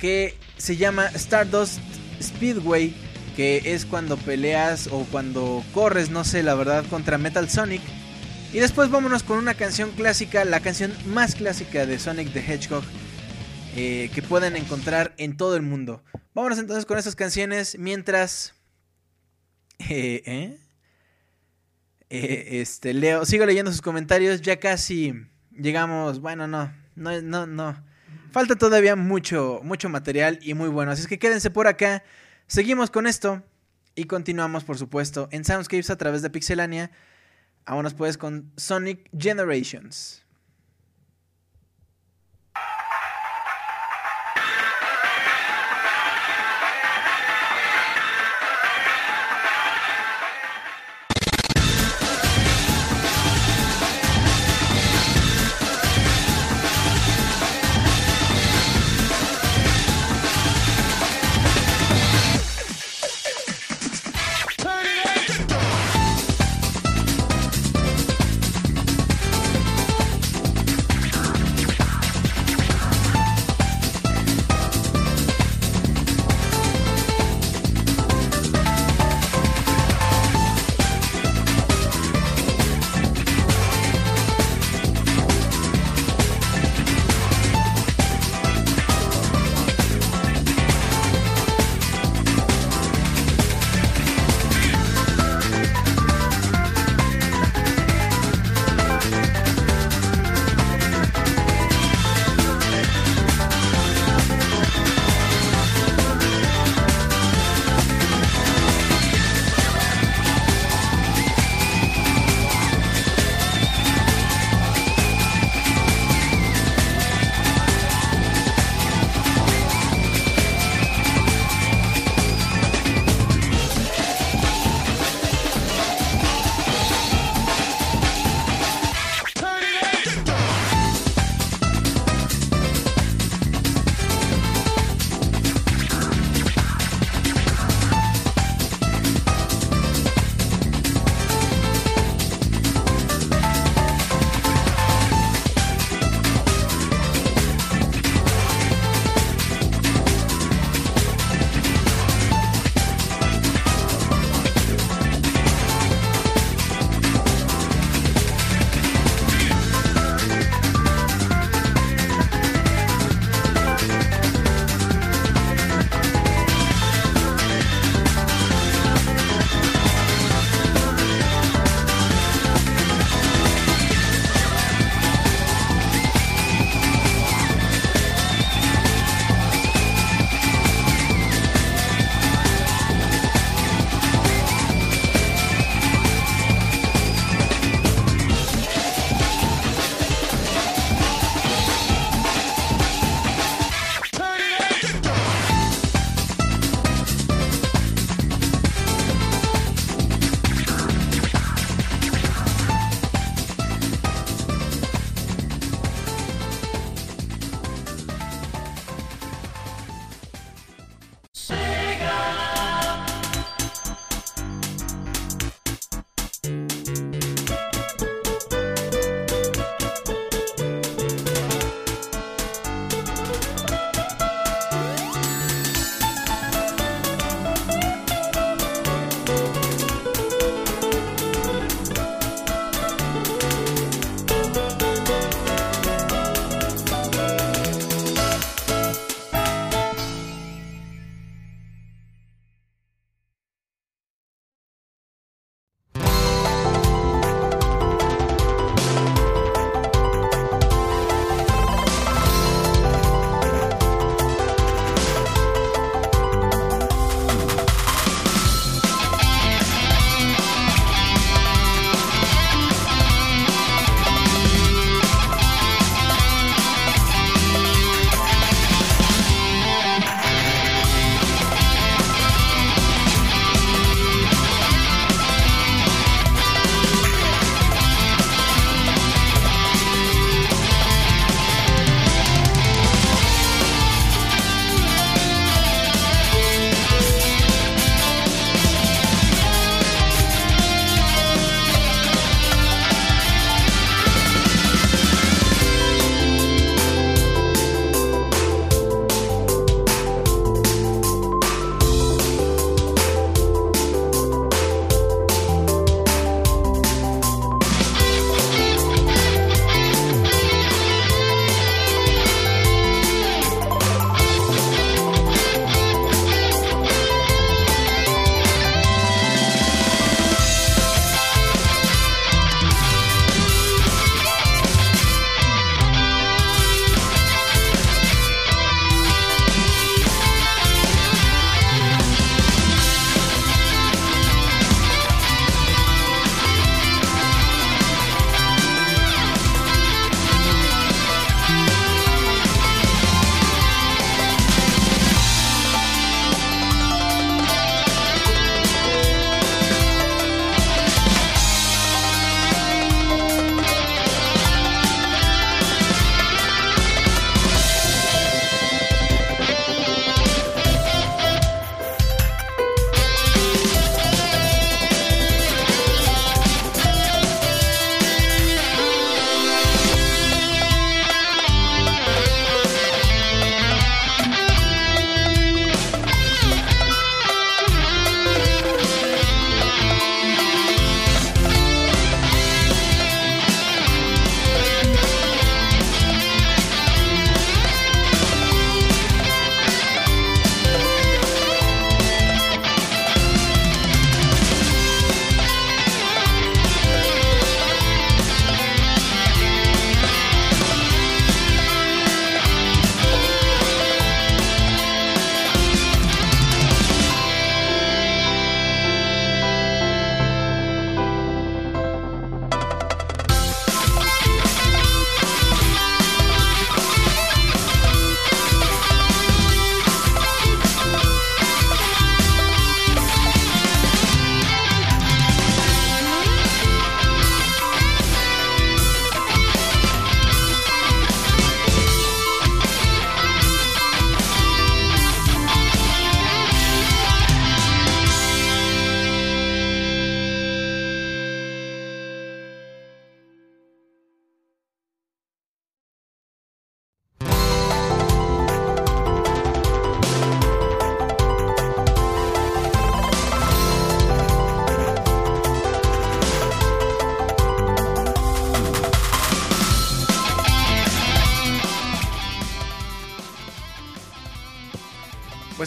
Que se llama Stardust Speedway. Que es cuando peleas o cuando corres, no sé, la verdad, contra Metal Sonic. Y después vámonos con una canción clásica, la canción más clásica de Sonic the Hedgehog. eh, que pueden encontrar en todo el mundo. Vámonos entonces con esas canciones mientras... Eh, ¿eh? Eh, este, leo, sigo leyendo sus comentarios. Ya casi llegamos. Bueno, no, no, no, no. Falta todavía mucho, mucho material y muy bueno. Así es que quédense por acá. Seguimos con esto y continuamos, por supuesto, en Soundscapes a través de Pixelania. Vámonos pues con Sonic Generations.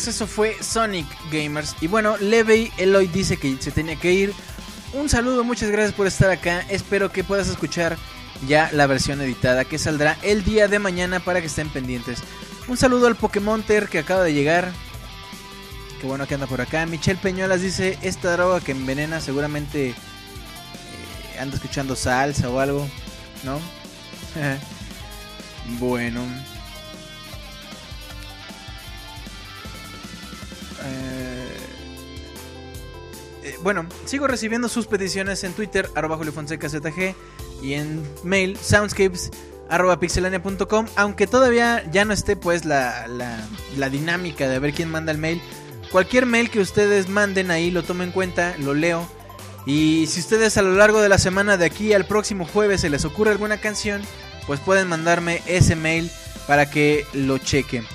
Pues eso fue Sonic Gamers. Y bueno, Levey Eloy dice que se tenía que ir. Un saludo, muchas gracias por estar acá. Espero que puedas escuchar ya la versión editada que saldrá el día de mañana para que estén pendientes. Un saludo al Pokémonter que acaba de llegar. Qué bueno que anda por acá. Michelle Peñuelas dice, esta droga que envenena seguramente eh, anda escuchando salsa o algo, ¿no? bueno. Sigo recibiendo sus peticiones en Twitter, arroba ZG, y en mail, soundscapes pixelania.com, aunque todavía ya no esté pues la, la, la dinámica de ver quién manda el mail. Cualquier mail que ustedes manden ahí lo tomo en cuenta, lo leo. Y si ustedes a lo largo de la semana de aquí al próximo jueves se les ocurre alguna canción, pues pueden mandarme ese mail para que lo chequen.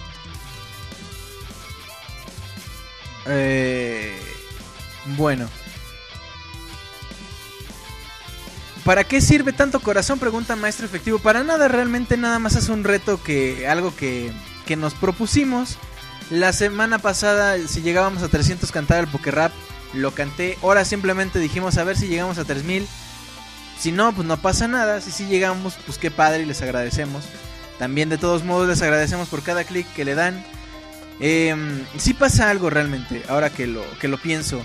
Eh, bueno. ¿Para qué sirve tanto corazón? Pregunta Maestro Efectivo. Para nada, realmente nada más es un reto que algo que, que nos propusimos. La semana pasada, si llegábamos a 300 cantar el Poké Rap, lo canté. Ahora simplemente dijimos a ver si llegamos a 3000. Si no, pues no pasa nada. Si sí llegamos, pues qué padre y les agradecemos. También de todos modos les agradecemos por cada clic que le dan. Eh, pasa algo realmente, ahora que lo, que lo pienso.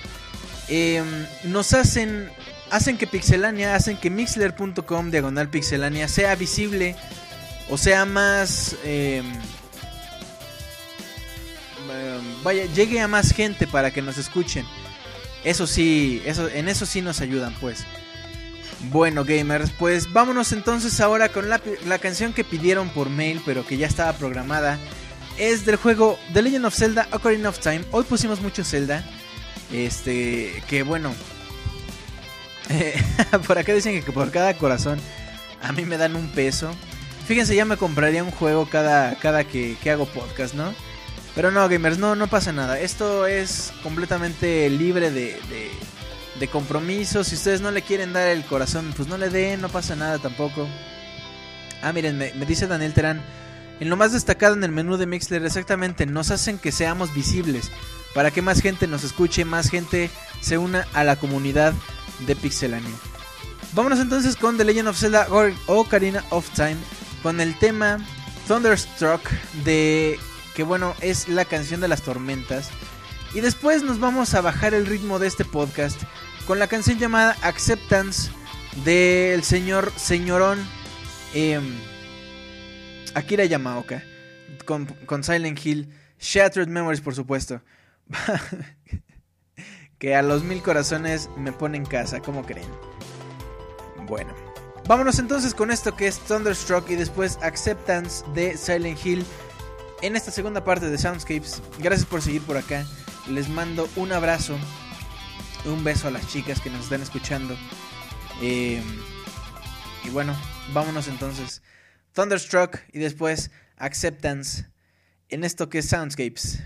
Eh, nos hacen, hacen que Pixelania, hacen que Mixler.com diagonal Pixelania sea visible o sea más... eh, eh, vaya, llegue a más gente para que nos escuchen. Eso sí, eso, en eso sí nos ayudan, pues. Bueno, gamers, pues vámonos entonces ahora con la, la canción que pidieron por mail, pero que ya estaba programada. Es del juego The Legend of Zelda Ocarina of Time. Hoy pusimos mucho Zelda. Este, que bueno. Eh, por acá dicen que por cada corazón a mí me dan un peso. Fíjense, ya me compraría un juego cada, cada que, que hago podcast, ¿no? Pero no, gamers, no, no pasa nada. Esto es completamente libre de, de, de compromiso. Si ustedes no le quieren dar el corazón, pues no le den, no pasa nada tampoco. Ah, miren, me, me dice Daniel Terán. En lo más destacado en el menú de Mixler, exactamente, nos hacen que seamos visibles. Para que más gente nos escuche, más gente se una a la comunidad de Pixelania. Vámonos entonces con The Legend of Zelda Ocarina of Time. Con el tema Thunderstruck de que bueno, es la canción de las tormentas. Y después nos vamos a bajar el ritmo de este podcast con la canción llamada Acceptance del señor señorón em, Akira Yamaoka con, con Silent Hill, Shattered Memories por supuesto. que a los mil corazones me pone en casa, ¿cómo creen? Bueno, vámonos entonces con esto que es Thunderstruck y después Acceptance de Silent Hill en esta segunda parte de Soundscapes. Gracias por seguir por acá. Les mando un abrazo, un beso a las chicas que nos están escuchando. Eh, y bueno, vámonos entonces. Thunderstruck y después Acceptance en esto que es Soundscapes.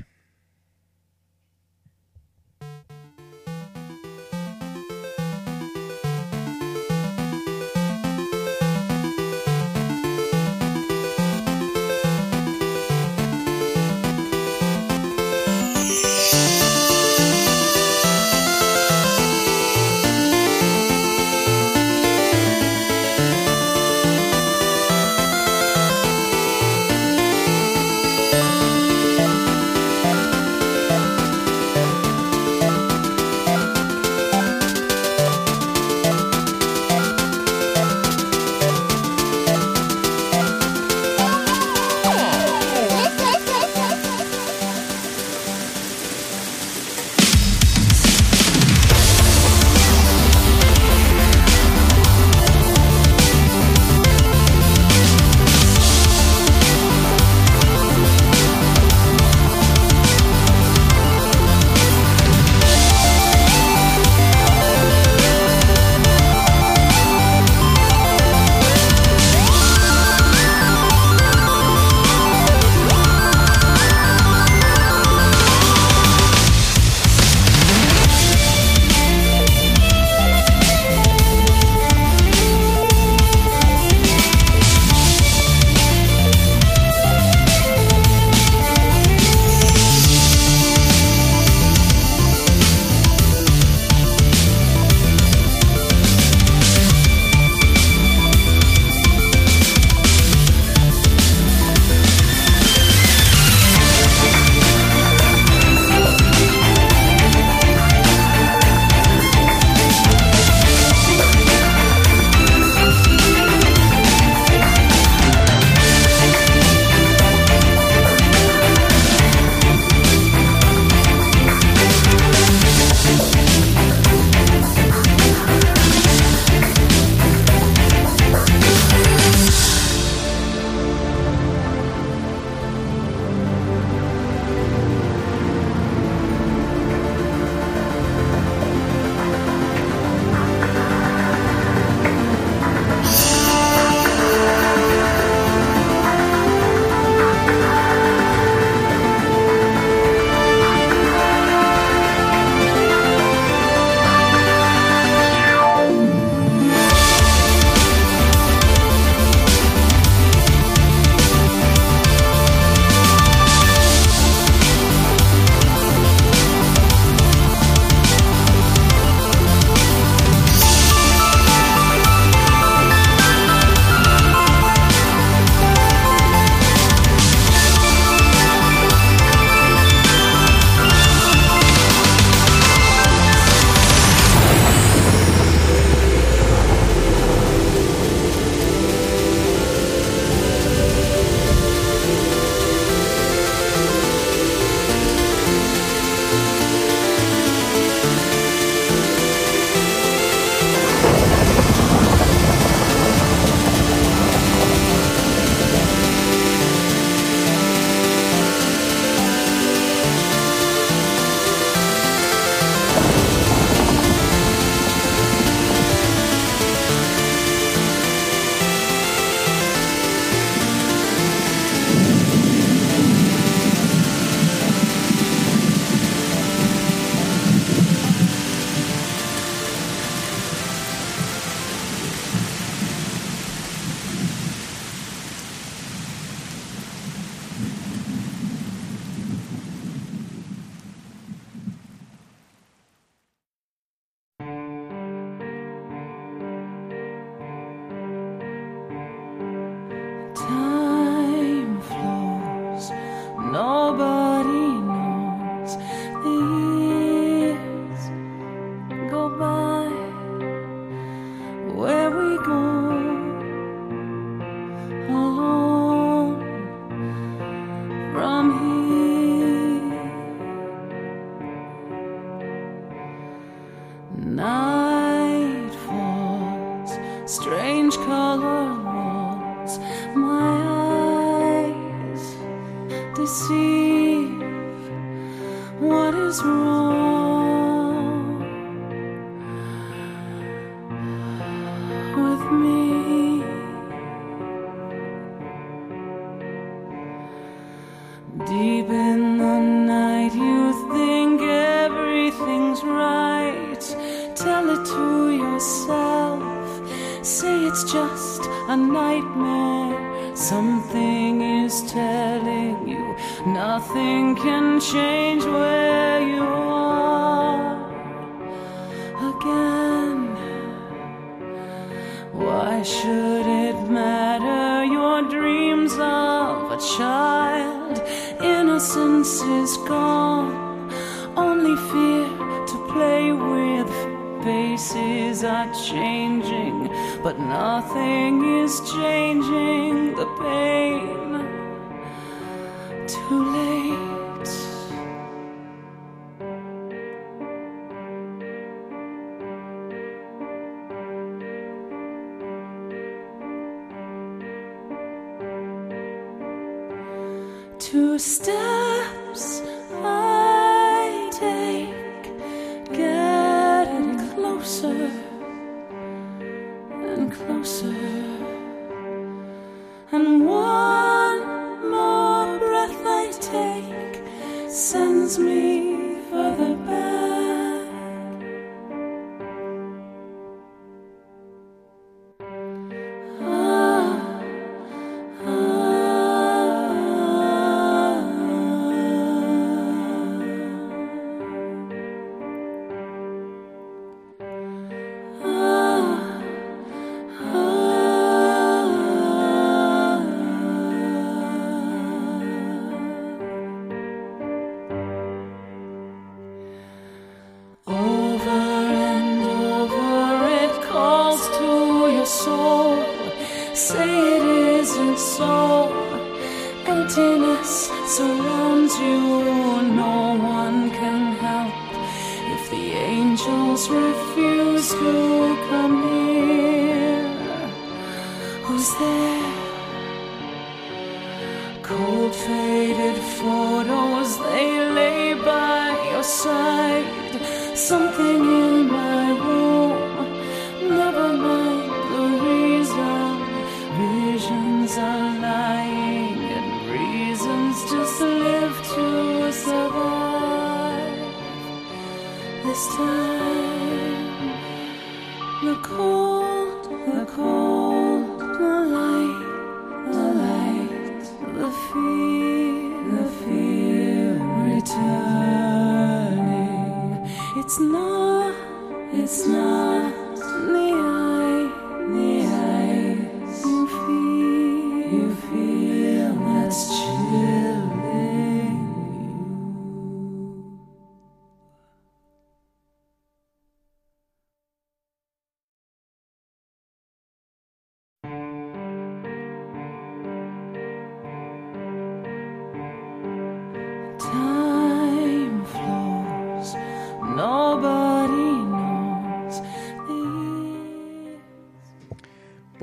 It's not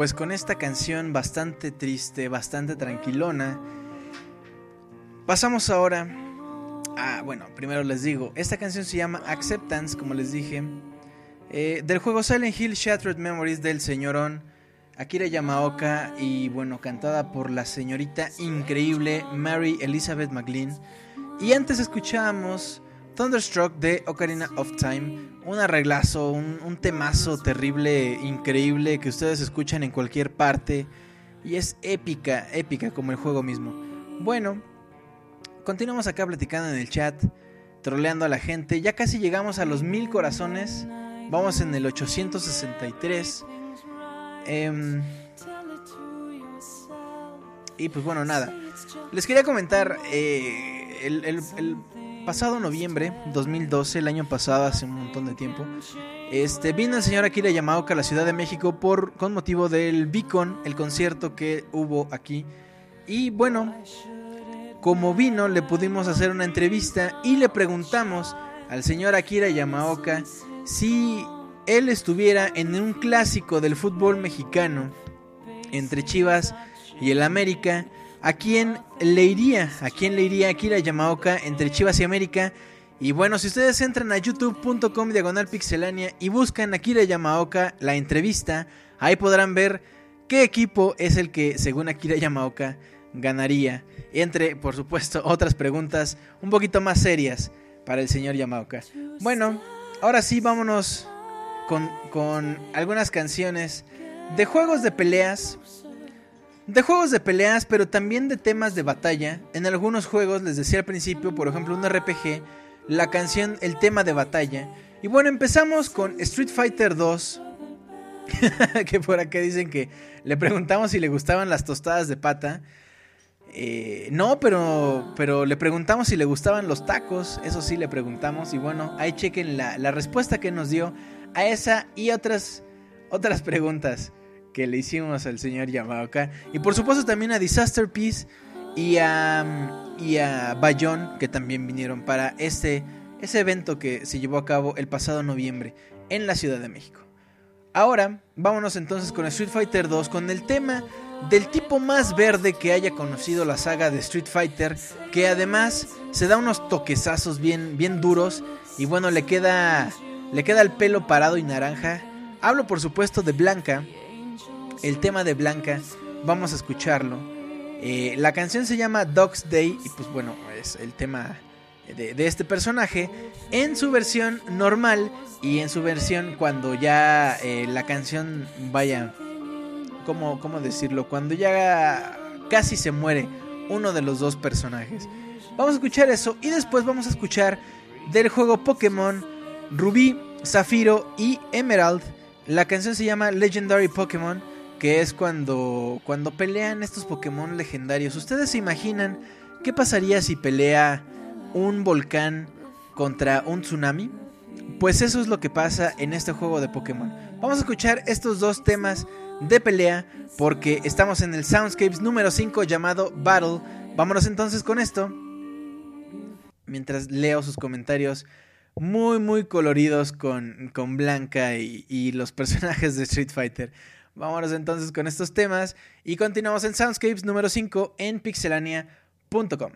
Pues con esta canción bastante triste, bastante tranquilona, pasamos ahora a, bueno, primero les digo, esta canción se llama Acceptance, como les dije, eh, del juego Silent Hill Shattered Memories del señorón Akira Yamaoka y bueno, cantada por la señorita increíble Mary Elizabeth McLean. Y antes escuchábamos Thunderstruck de Ocarina of Time, un arreglazo, un, un temazo terrible, increíble que ustedes escuchan en cualquier parte y es épica, épica como el juego mismo. Bueno, continuamos acá platicando en el chat, troleando a la gente, ya casi llegamos a los mil corazones, vamos en el 863. Em, y pues bueno, nada. Les quería comentar, eh, el, el- el pasado noviembre 2012, el año pasado, hace un montón de tiempo, este, vino el señor Akira Yamaoka a la Ciudad de México por, con motivo del Beacon, el concierto que hubo aquí. Y bueno, como vino, le pudimos hacer una entrevista y le preguntamos al señor Akira Yamaoka si él estuviera en un clásico del fútbol mexicano entre Chivas y el América, ¿A quién le iría? ¿A quién le iría Akira Yamaoka entre Chivas y América? Y bueno, si ustedes entran a youtube.com diagonal pixelania y buscan Akira Yamaoka la entrevista, ahí podrán ver qué equipo es el que, según Akira Yamaoka, ganaría. Entre, por supuesto, otras preguntas un poquito más serias para el señor Yamaoka. Bueno, ahora sí, vámonos con, con algunas canciones de juegos de peleas. De juegos de peleas, pero también de temas de batalla. En algunos juegos, les decía al principio, por ejemplo, un RPG, la canción, el tema de batalla. Y bueno, empezamos con Street Fighter 2. que por acá dicen que le preguntamos si le gustaban las tostadas de pata. Eh, no, pero, pero le preguntamos si le gustaban los tacos. Eso sí le preguntamos. Y bueno, ahí chequen la, la respuesta que nos dio a esa y otras, otras preguntas que le hicimos al señor Yamaoka. Y por supuesto también a Disaster Peace y a, y a Bayon, que también vinieron para este, ese evento que se llevó a cabo el pasado noviembre en la Ciudad de México. Ahora, vámonos entonces con Street Fighter 2, con el tema del tipo más verde que haya conocido la saga de Street Fighter, que además se da unos toquezazos bien, bien duros y bueno, le queda, le queda el pelo parado y naranja. Hablo por supuesto de Blanca, el tema de Blanca, vamos a escucharlo. Eh, la canción se llama Dog's Day y pues bueno, es el tema de, de este personaje en su versión normal y en su versión cuando ya eh, la canción vaya, ¿cómo, ¿cómo decirlo? Cuando ya casi se muere uno de los dos personajes. Vamos a escuchar eso y después vamos a escuchar del juego Pokémon Rubí, Zafiro y Emerald. La canción se llama Legendary Pokémon, que es cuando, cuando pelean estos Pokémon legendarios. ¿Ustedes se imaginan qué pasaría si pelea un volcán contra un tsunami? Pues eso es lo que pasa en este juego de Pokémon. Vamos a escuchar estos dos temas de pelea porque estamos en el Soundscapes número 5 llamado Battle. Vámonos entonces con esto. Mientras leo sus comentarios muy muy coloridos con, con Blanca y, y los personajes de Street Fighter. Vámonos entonces con estos temas y continuamos en Soundscapes número 5 en pixelania.com.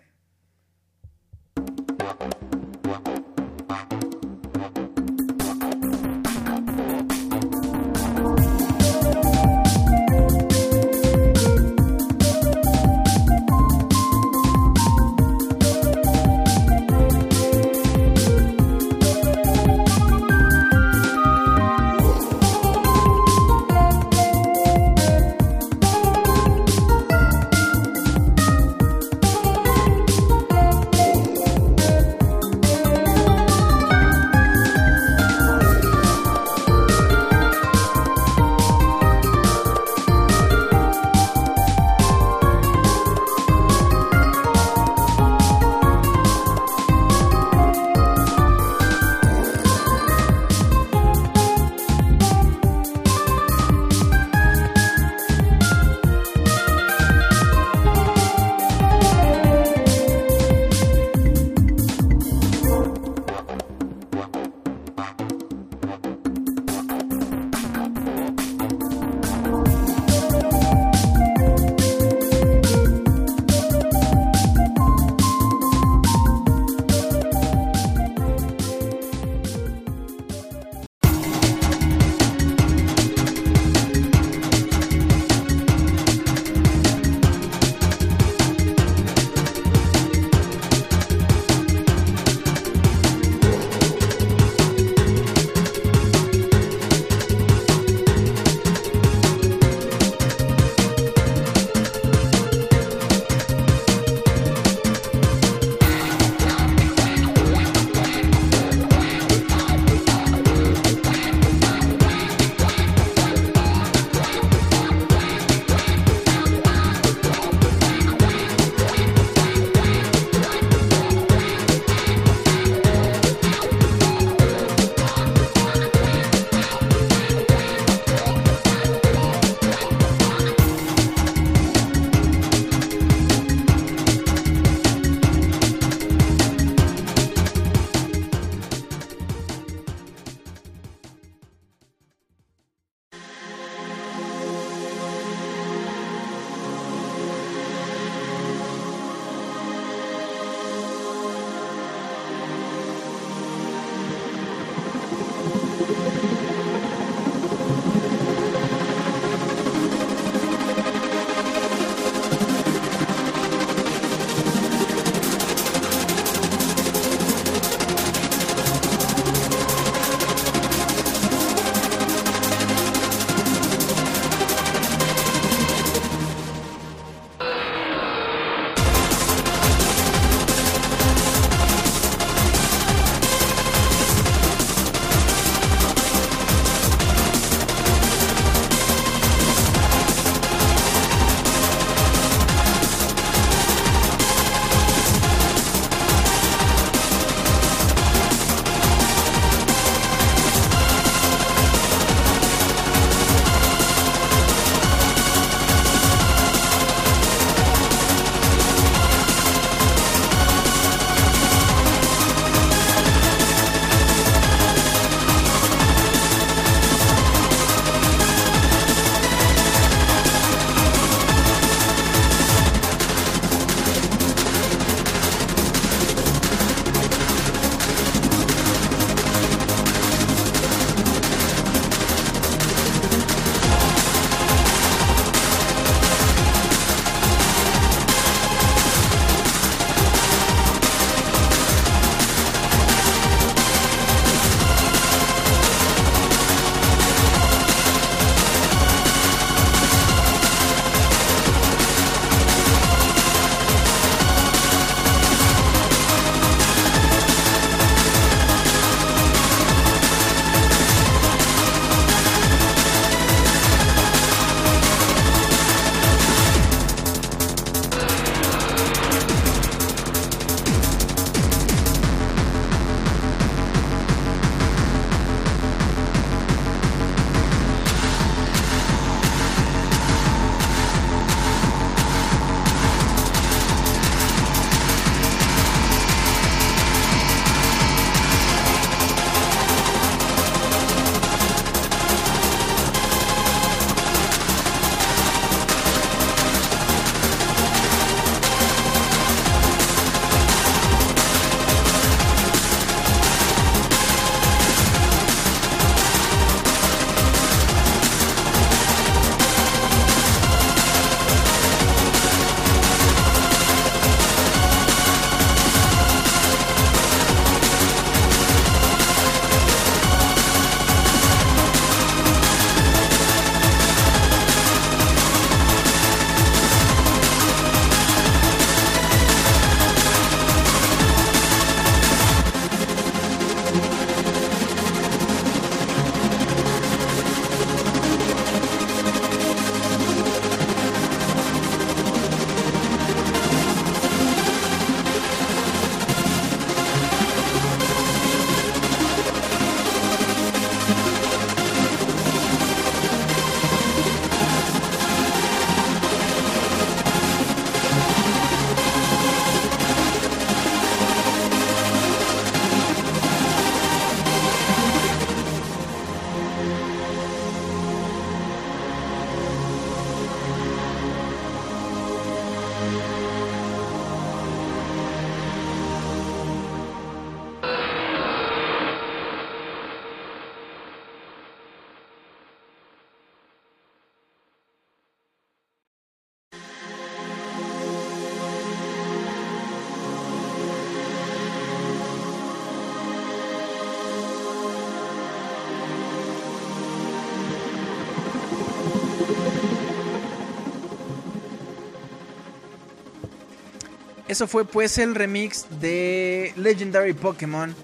Eso fue pues el remix de Legendary Pokémon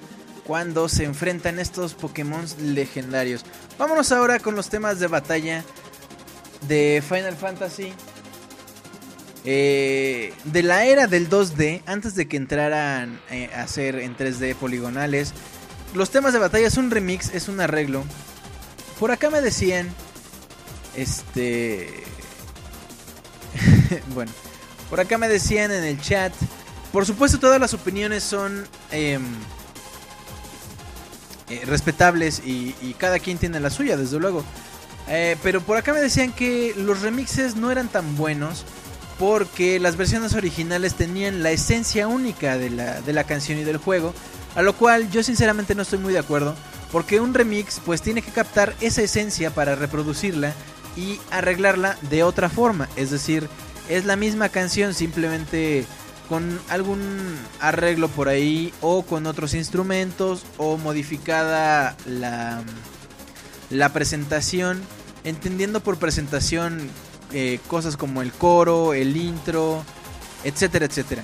cuando se enfrentan estos Pokémon legendarios. Vámonos ahora con los temas de batalla de Final Fantasy. Eh, de la era del 2D, antes de que entraran eh, a ser en 3D poligonales, los temas de batalla es un remix, es un arreglo. Por acá me decían, este, bueno, por acá me decían en el chat. Por supuesto, todas las opiniones son em, eh, respetables y, cada quien tiene la suya, desde luego. Eh, pero por acá me decían que los remixes no eran tan buenos porque las versiones originales tenían la esencia única de la, de la canción y del juego. A lo cual yo sinceramente no estoy muy de acuerdo. Porque un remix pues tiene que captar esa esencia para reproducirla y arreglarla de otra forma. Es decir, es la misma canción simplemente con algún arreglo por ahí o con otros instrumentos o modificada la, la presentación. Entendiendo por presentación eh, cosas como el coro, el intro, etcétera, etcétera.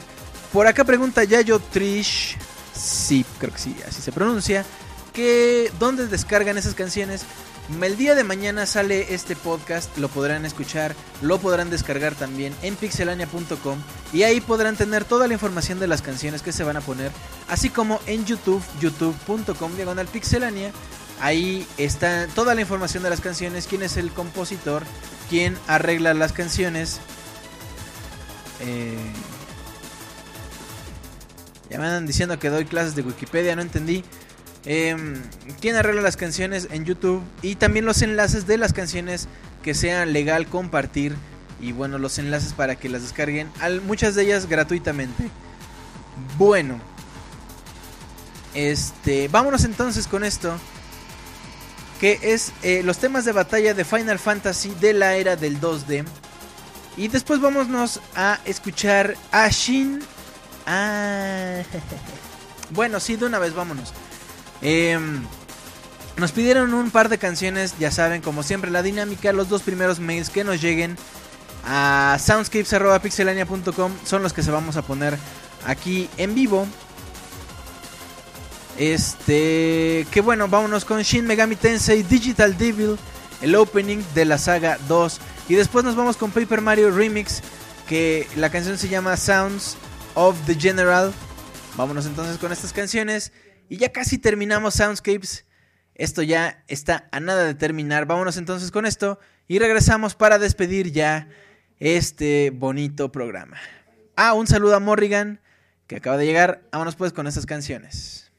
Por acá pregunta Yayo Trish, sí, creo que sí, así se pronuncia, que dónde descargan esas canciones. El día de mañana sale este podcast, lo podrán escuchar, lo podrán descargar también en pixelania.com y ahí podrán tener toda la información de las canciones que se van a poner, así como en YouTube, youtube.com diagonal pixelania. Ahí está toda la información de las canciones, quién es el compositor, quién arregla las canciones. Eh, ya me andan diciendo que doy clases de Wikipedia, no entendí. Eh, quién arregla las canciones en YouTube y también los enlaces de las canciones que sea legal compartir y bueno los enlaces para que las descarguen muchas de ellas gratuitamente. Bueno este vámonos entonces con esto que es eh, los temas de batalla de Final Fantasy de la era del 2D y después vámonos a escuchar a Shin. Ah, bueno sí de una vez vámonos Em, nos pidieron un par de canciones, ya saben, como siempre, la dinámica. Los dos primeros mails que nos lleguen a soundscapes.pixelania.com son los que se vamos a poner aquí en vivo. Este, que bueno, vámonos con Shin Megami Tensei Digital Devil, el opening de la saga 2. Y después nos vamos con Paper Mario Remix, que la canción se llama Sounds of the General. Vámonos entonces con estas canciones. Y ya casi terminamos Soundscapes. Esto ya está a nada de terminar. Vámonos entonces con esto y regresamos para despedir ya este bonito programa. Ah, un saludo a Morrigan que acaba de llegar. Vámonos pues con estas canciones.「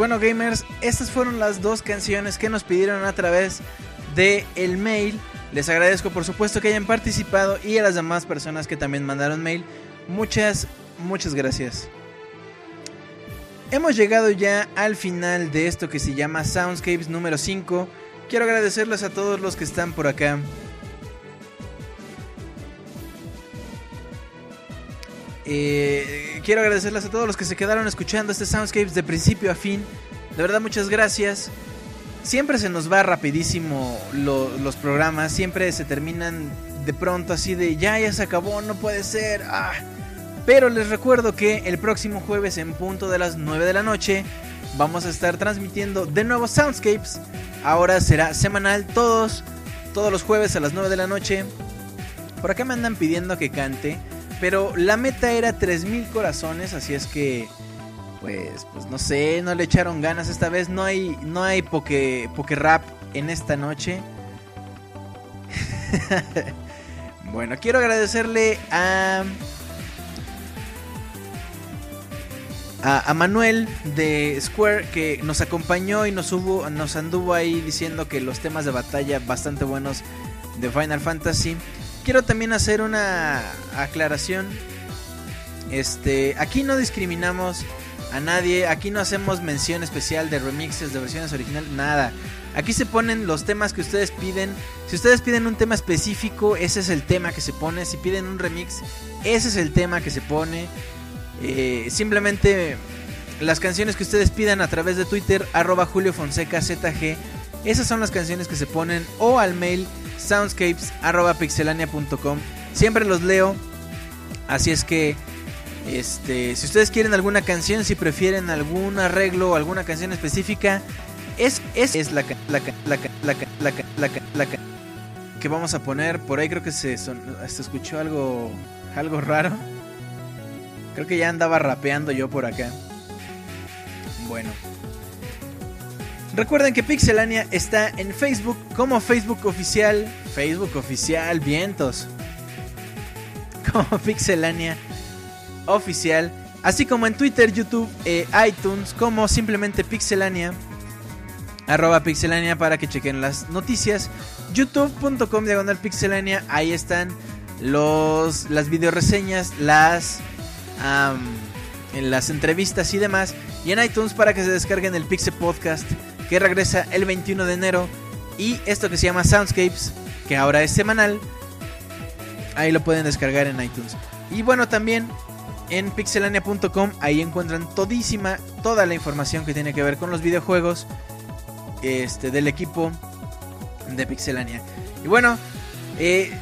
bueno, gamers, estas fueron las dos canciones que nos pidieron a través de el mail. Les agradezco por supuesto que hayan participado y a las demás personas que también mandaron mail. Muchas, muchas gracias. Hemos llegado ya al final de esto que se llama Soundscapes número 5. Quiero agradecerles a todos los que están por acá. Quiero agradecerles a todos los que se quedaron escuchando este Soundscapes de principio a fin. De verdad, muchas gracias. Siempre se nos va rapidísimo lo- los programas, siempre se terminan de pronto así de ya, ya se acabó, no puede ser. ah". Pero les recuerdo que el próximo jueves en punto de las 9 de la noche vamos a estar transmitiendo de nuevo Soundscapes. Ahora será semanal todos, todos los jueves a las 9 de la noche. Por acá me andan pidiendo que cante, pero la meta era 3000 corazones, así es que pues pues no sé, no le echaron ganas esta vez, no hay no hay poke, rap en esta noche. bueno, quiero agradecerle a a, a Manuel de Square que nos acompañó y nos hubo, nos anduvo ahí diciendo que los temas de batalla bastante buenos de Final Fantasy. Quiero también hacer una aclaración. Este, aquí no discriminamos a nadie, aquí no hacemos mención especial de remixes de versiones originales, nada. Aquí se ponen los temas que ustedes piden. Si ustedes piden un tema específico, ese es el tema que se pone. Si piden un remix, ese es el tema que se pone. Eh, simplemente las canciones que ustedes pidan a través de Twitter, arroba Julio Fonseca ZG. Esas son las canciones que se ponen o al mail soundscapes arroba pixelania.com. Siempre los leo. Así es que este, si ustedes quieren alguna canción, si prefieren algún arreglo o alguna canción específica, es, es, es la, la, la, la, la, la, que vamos a poner. Por ahí creo que se, son- se escuchó algo, algo raro. Creo que ya andaba rapeando yo por acá. Bueno. Recuerden que Pixelania está en Facebook como Facebook oficial. Facebook oficial, vientos. Como Pixelania oficial. Así como en Twitter, YouTube, e iTunes, como simplemente Pixelania. Arroba Pixelania para que chequen las noticias. YouTube.com diagonal Pixelania. Ahí están los, las videoreseñas, las, las entrevistas y demás. Y en iTunes para que se descarguen el Pixel Podcast que regresa el 21 de enero. Y esto que se llama Soundscapes, que ahora es semanal. Ahí lo pueden descargar en iTunes. Y bueno, también en pixelania.com ahí encuentran todísima, toda la información que tiene que ver con los videojuegos este, del equipo de Pixelania. Y bueno, eh,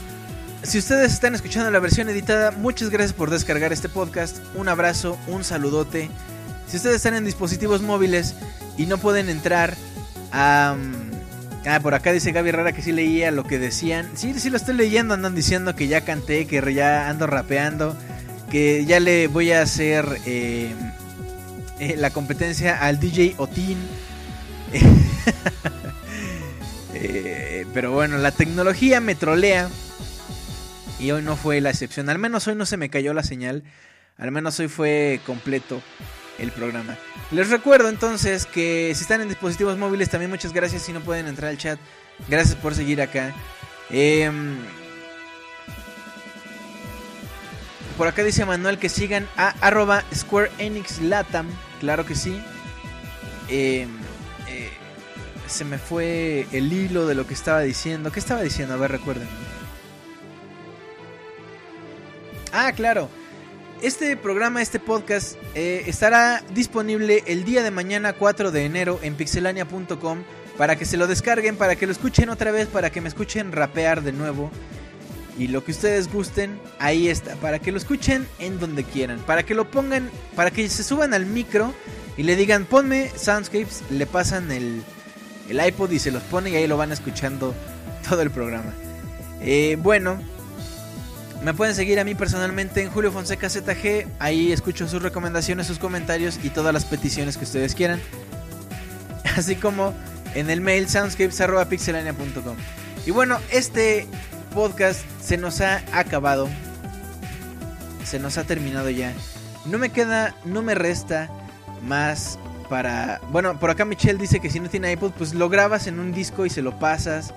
si ustedes están escuchando la versión editada, muchas gracias por descargar este podcast. Un abrazo, un saludote. Si ustedes están en dispositivos móviles y no pueden entrar. Ah, por acá dice Gaby Rara que sí leía lo que decían. Sí, sí lo estoy leyendo. Andan diciendo que ya canté, que ya ando rapeando. Que ya le voy a hacer eh, eh, la competencia al DJ Otin. Eh, pero bueno, la tecnología me trolea. Y hoy no fue la excepción. Al menos hoy no se me cayó la señal. Al menos hoy fue completo el programa. Les recuerdo entonces que si están en dispositivos móviles, también muchas gracias si no pueden entrar al chat. Gracias por seguir acá. Em, por acá dice Manuel que sigan a arroba Square Enix Latam. Claro que sí. Em, eh, se me fue el hilo de lo que estaba diciendo. ¿Qué estaba diciendo? A ver, recuerden. Ah, claro. Este programa, este podcast, eh, estará disponible el día de mañana 4 de enero en pixelania.com para que se lo descarguen, para que lo escuchen otra vez, para que me escuchen rapear de nuevo. Y lo que ustedes gusten, ahí está, para que lo escuchen en donde quieran, para que lo pongan, para que se suban al micro y le digan, ponme Soundscapes, le pasan el, el iPod y se los pone y ahí lo van escuchando todo el programa. Eh, bueno, me pueden seguir a mí personalmente en Julio Fonseca ZG. Ahí escucho sus recomendaciones, sus comentarios y todas las peticiones que ustedes quieran. Así como en el mail soundscapes.pixelania.com. Y bueno, este podcast se nos ha acabado. Se nos ha terminado ya. No me queda, no me resta más para... Bueno, por acá Michelle dice que si no tiene iPod, pues lo grabas en un disco y se lo pasas.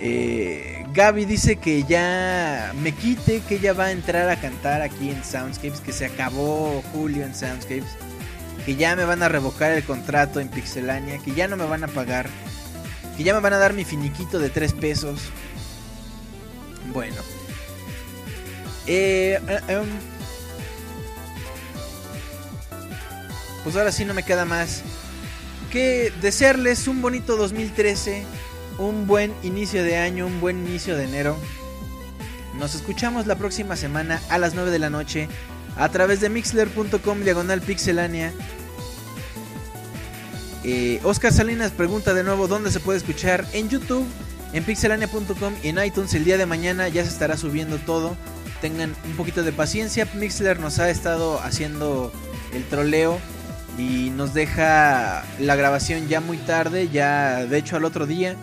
Eh, Gaby dice que ya me quite, que ella va a entrar a cantar aquí en Soundscapes, que se acabó Julio en Soundscapes, que ya me van a revocar el contrato en Pixelania, que ya no me van a pagar, que ya me van a dar mi finiquito de 3 pesos. Bueno. Eh, eh, em, pues ahora sí no me queda más que desearles un bonito 2013, un buen inicio de año, un buen inicio de enero. Nos escuchamos la próxima semana a las 9 de la noche a través de mixler.com diagonal pixelania. Eh, Oscar Salinas pregunta de nuevo dónde se puede escuchar en YouTube, en pixelania.com y en iTunes. El día de mañana ya se estará subiendo todo. Tengan un poquito de paciencia. Mixler nos ha estado haciendo el troleo y nos deja la grabación ya muy tarde, ya de hecho al otro día.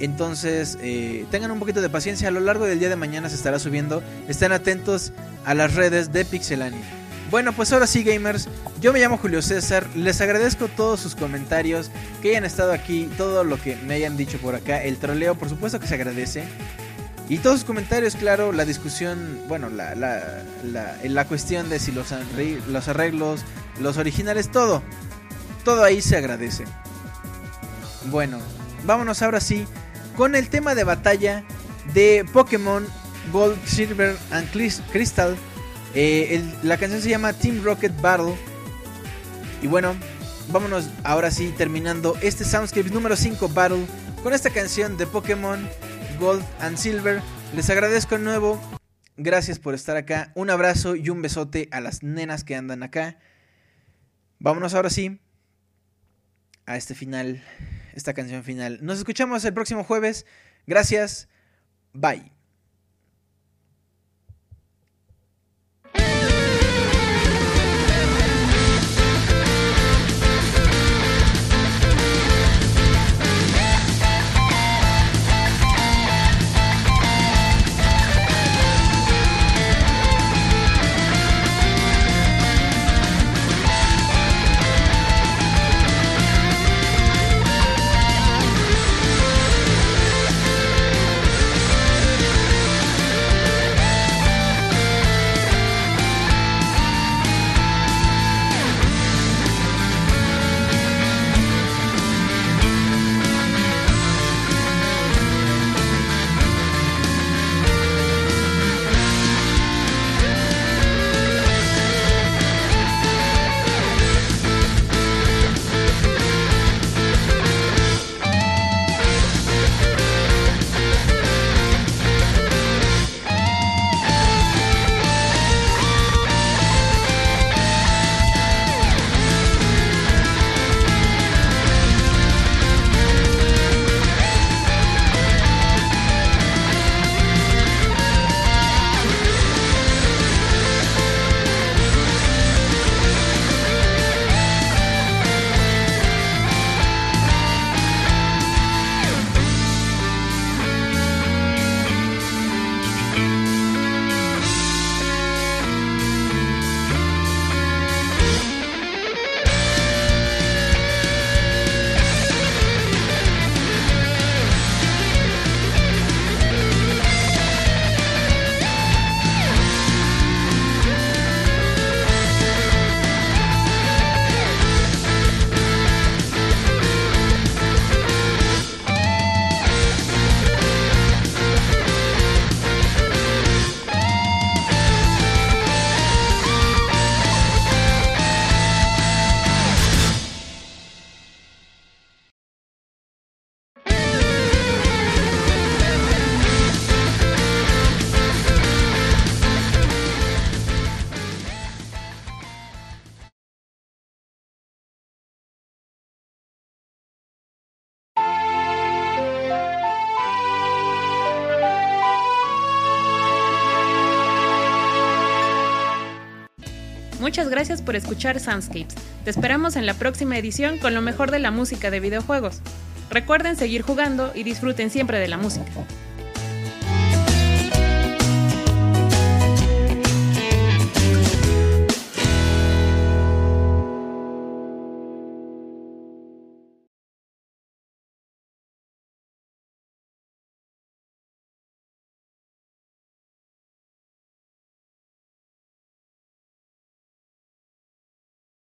Entonces eh, tengan un poquito de paciencia, a lo largo del día de mañana se estará subiendo. Estén atentos a las redes de Pixelania. Bueno, pues ahora sí gamers, yo me llamo Julio César, les agradezco todos sus comentarios, que hayan estado aquí, todo lo que me hayan dicho por acá, el troleo por supuesto que se agradece. Y todos sus comentarios, claro, la discusión, bueno, la, la, la, cuestión de si los, los arreglos, los originales, todo. Todo ahí se agradece. Bueno, vámonos ahora sí con el tema de batalla de Pokémon Gold, Silver and Crystal. Eh, la canción se llama Team Rocket Battle. Y bueno, vámonos ahora sí terminando este Soundscapes número 5 Battle con esta canción de Pokémon Gold and Silver. Les agradezco de nuevo. Gracias por estar acá. Un abrazo y un besote a las nenas que andan acá. Vámonos ahora sí a este final, esta canción final. Nos escuchamos el próximo jueves. Gracias. Bye. Gracias por escuchar Soundscapes. Te esperamos en la próxima edición con lo mejor de la música de videojuegos. Recuerden seguir jugando y disfruten siempre de la música.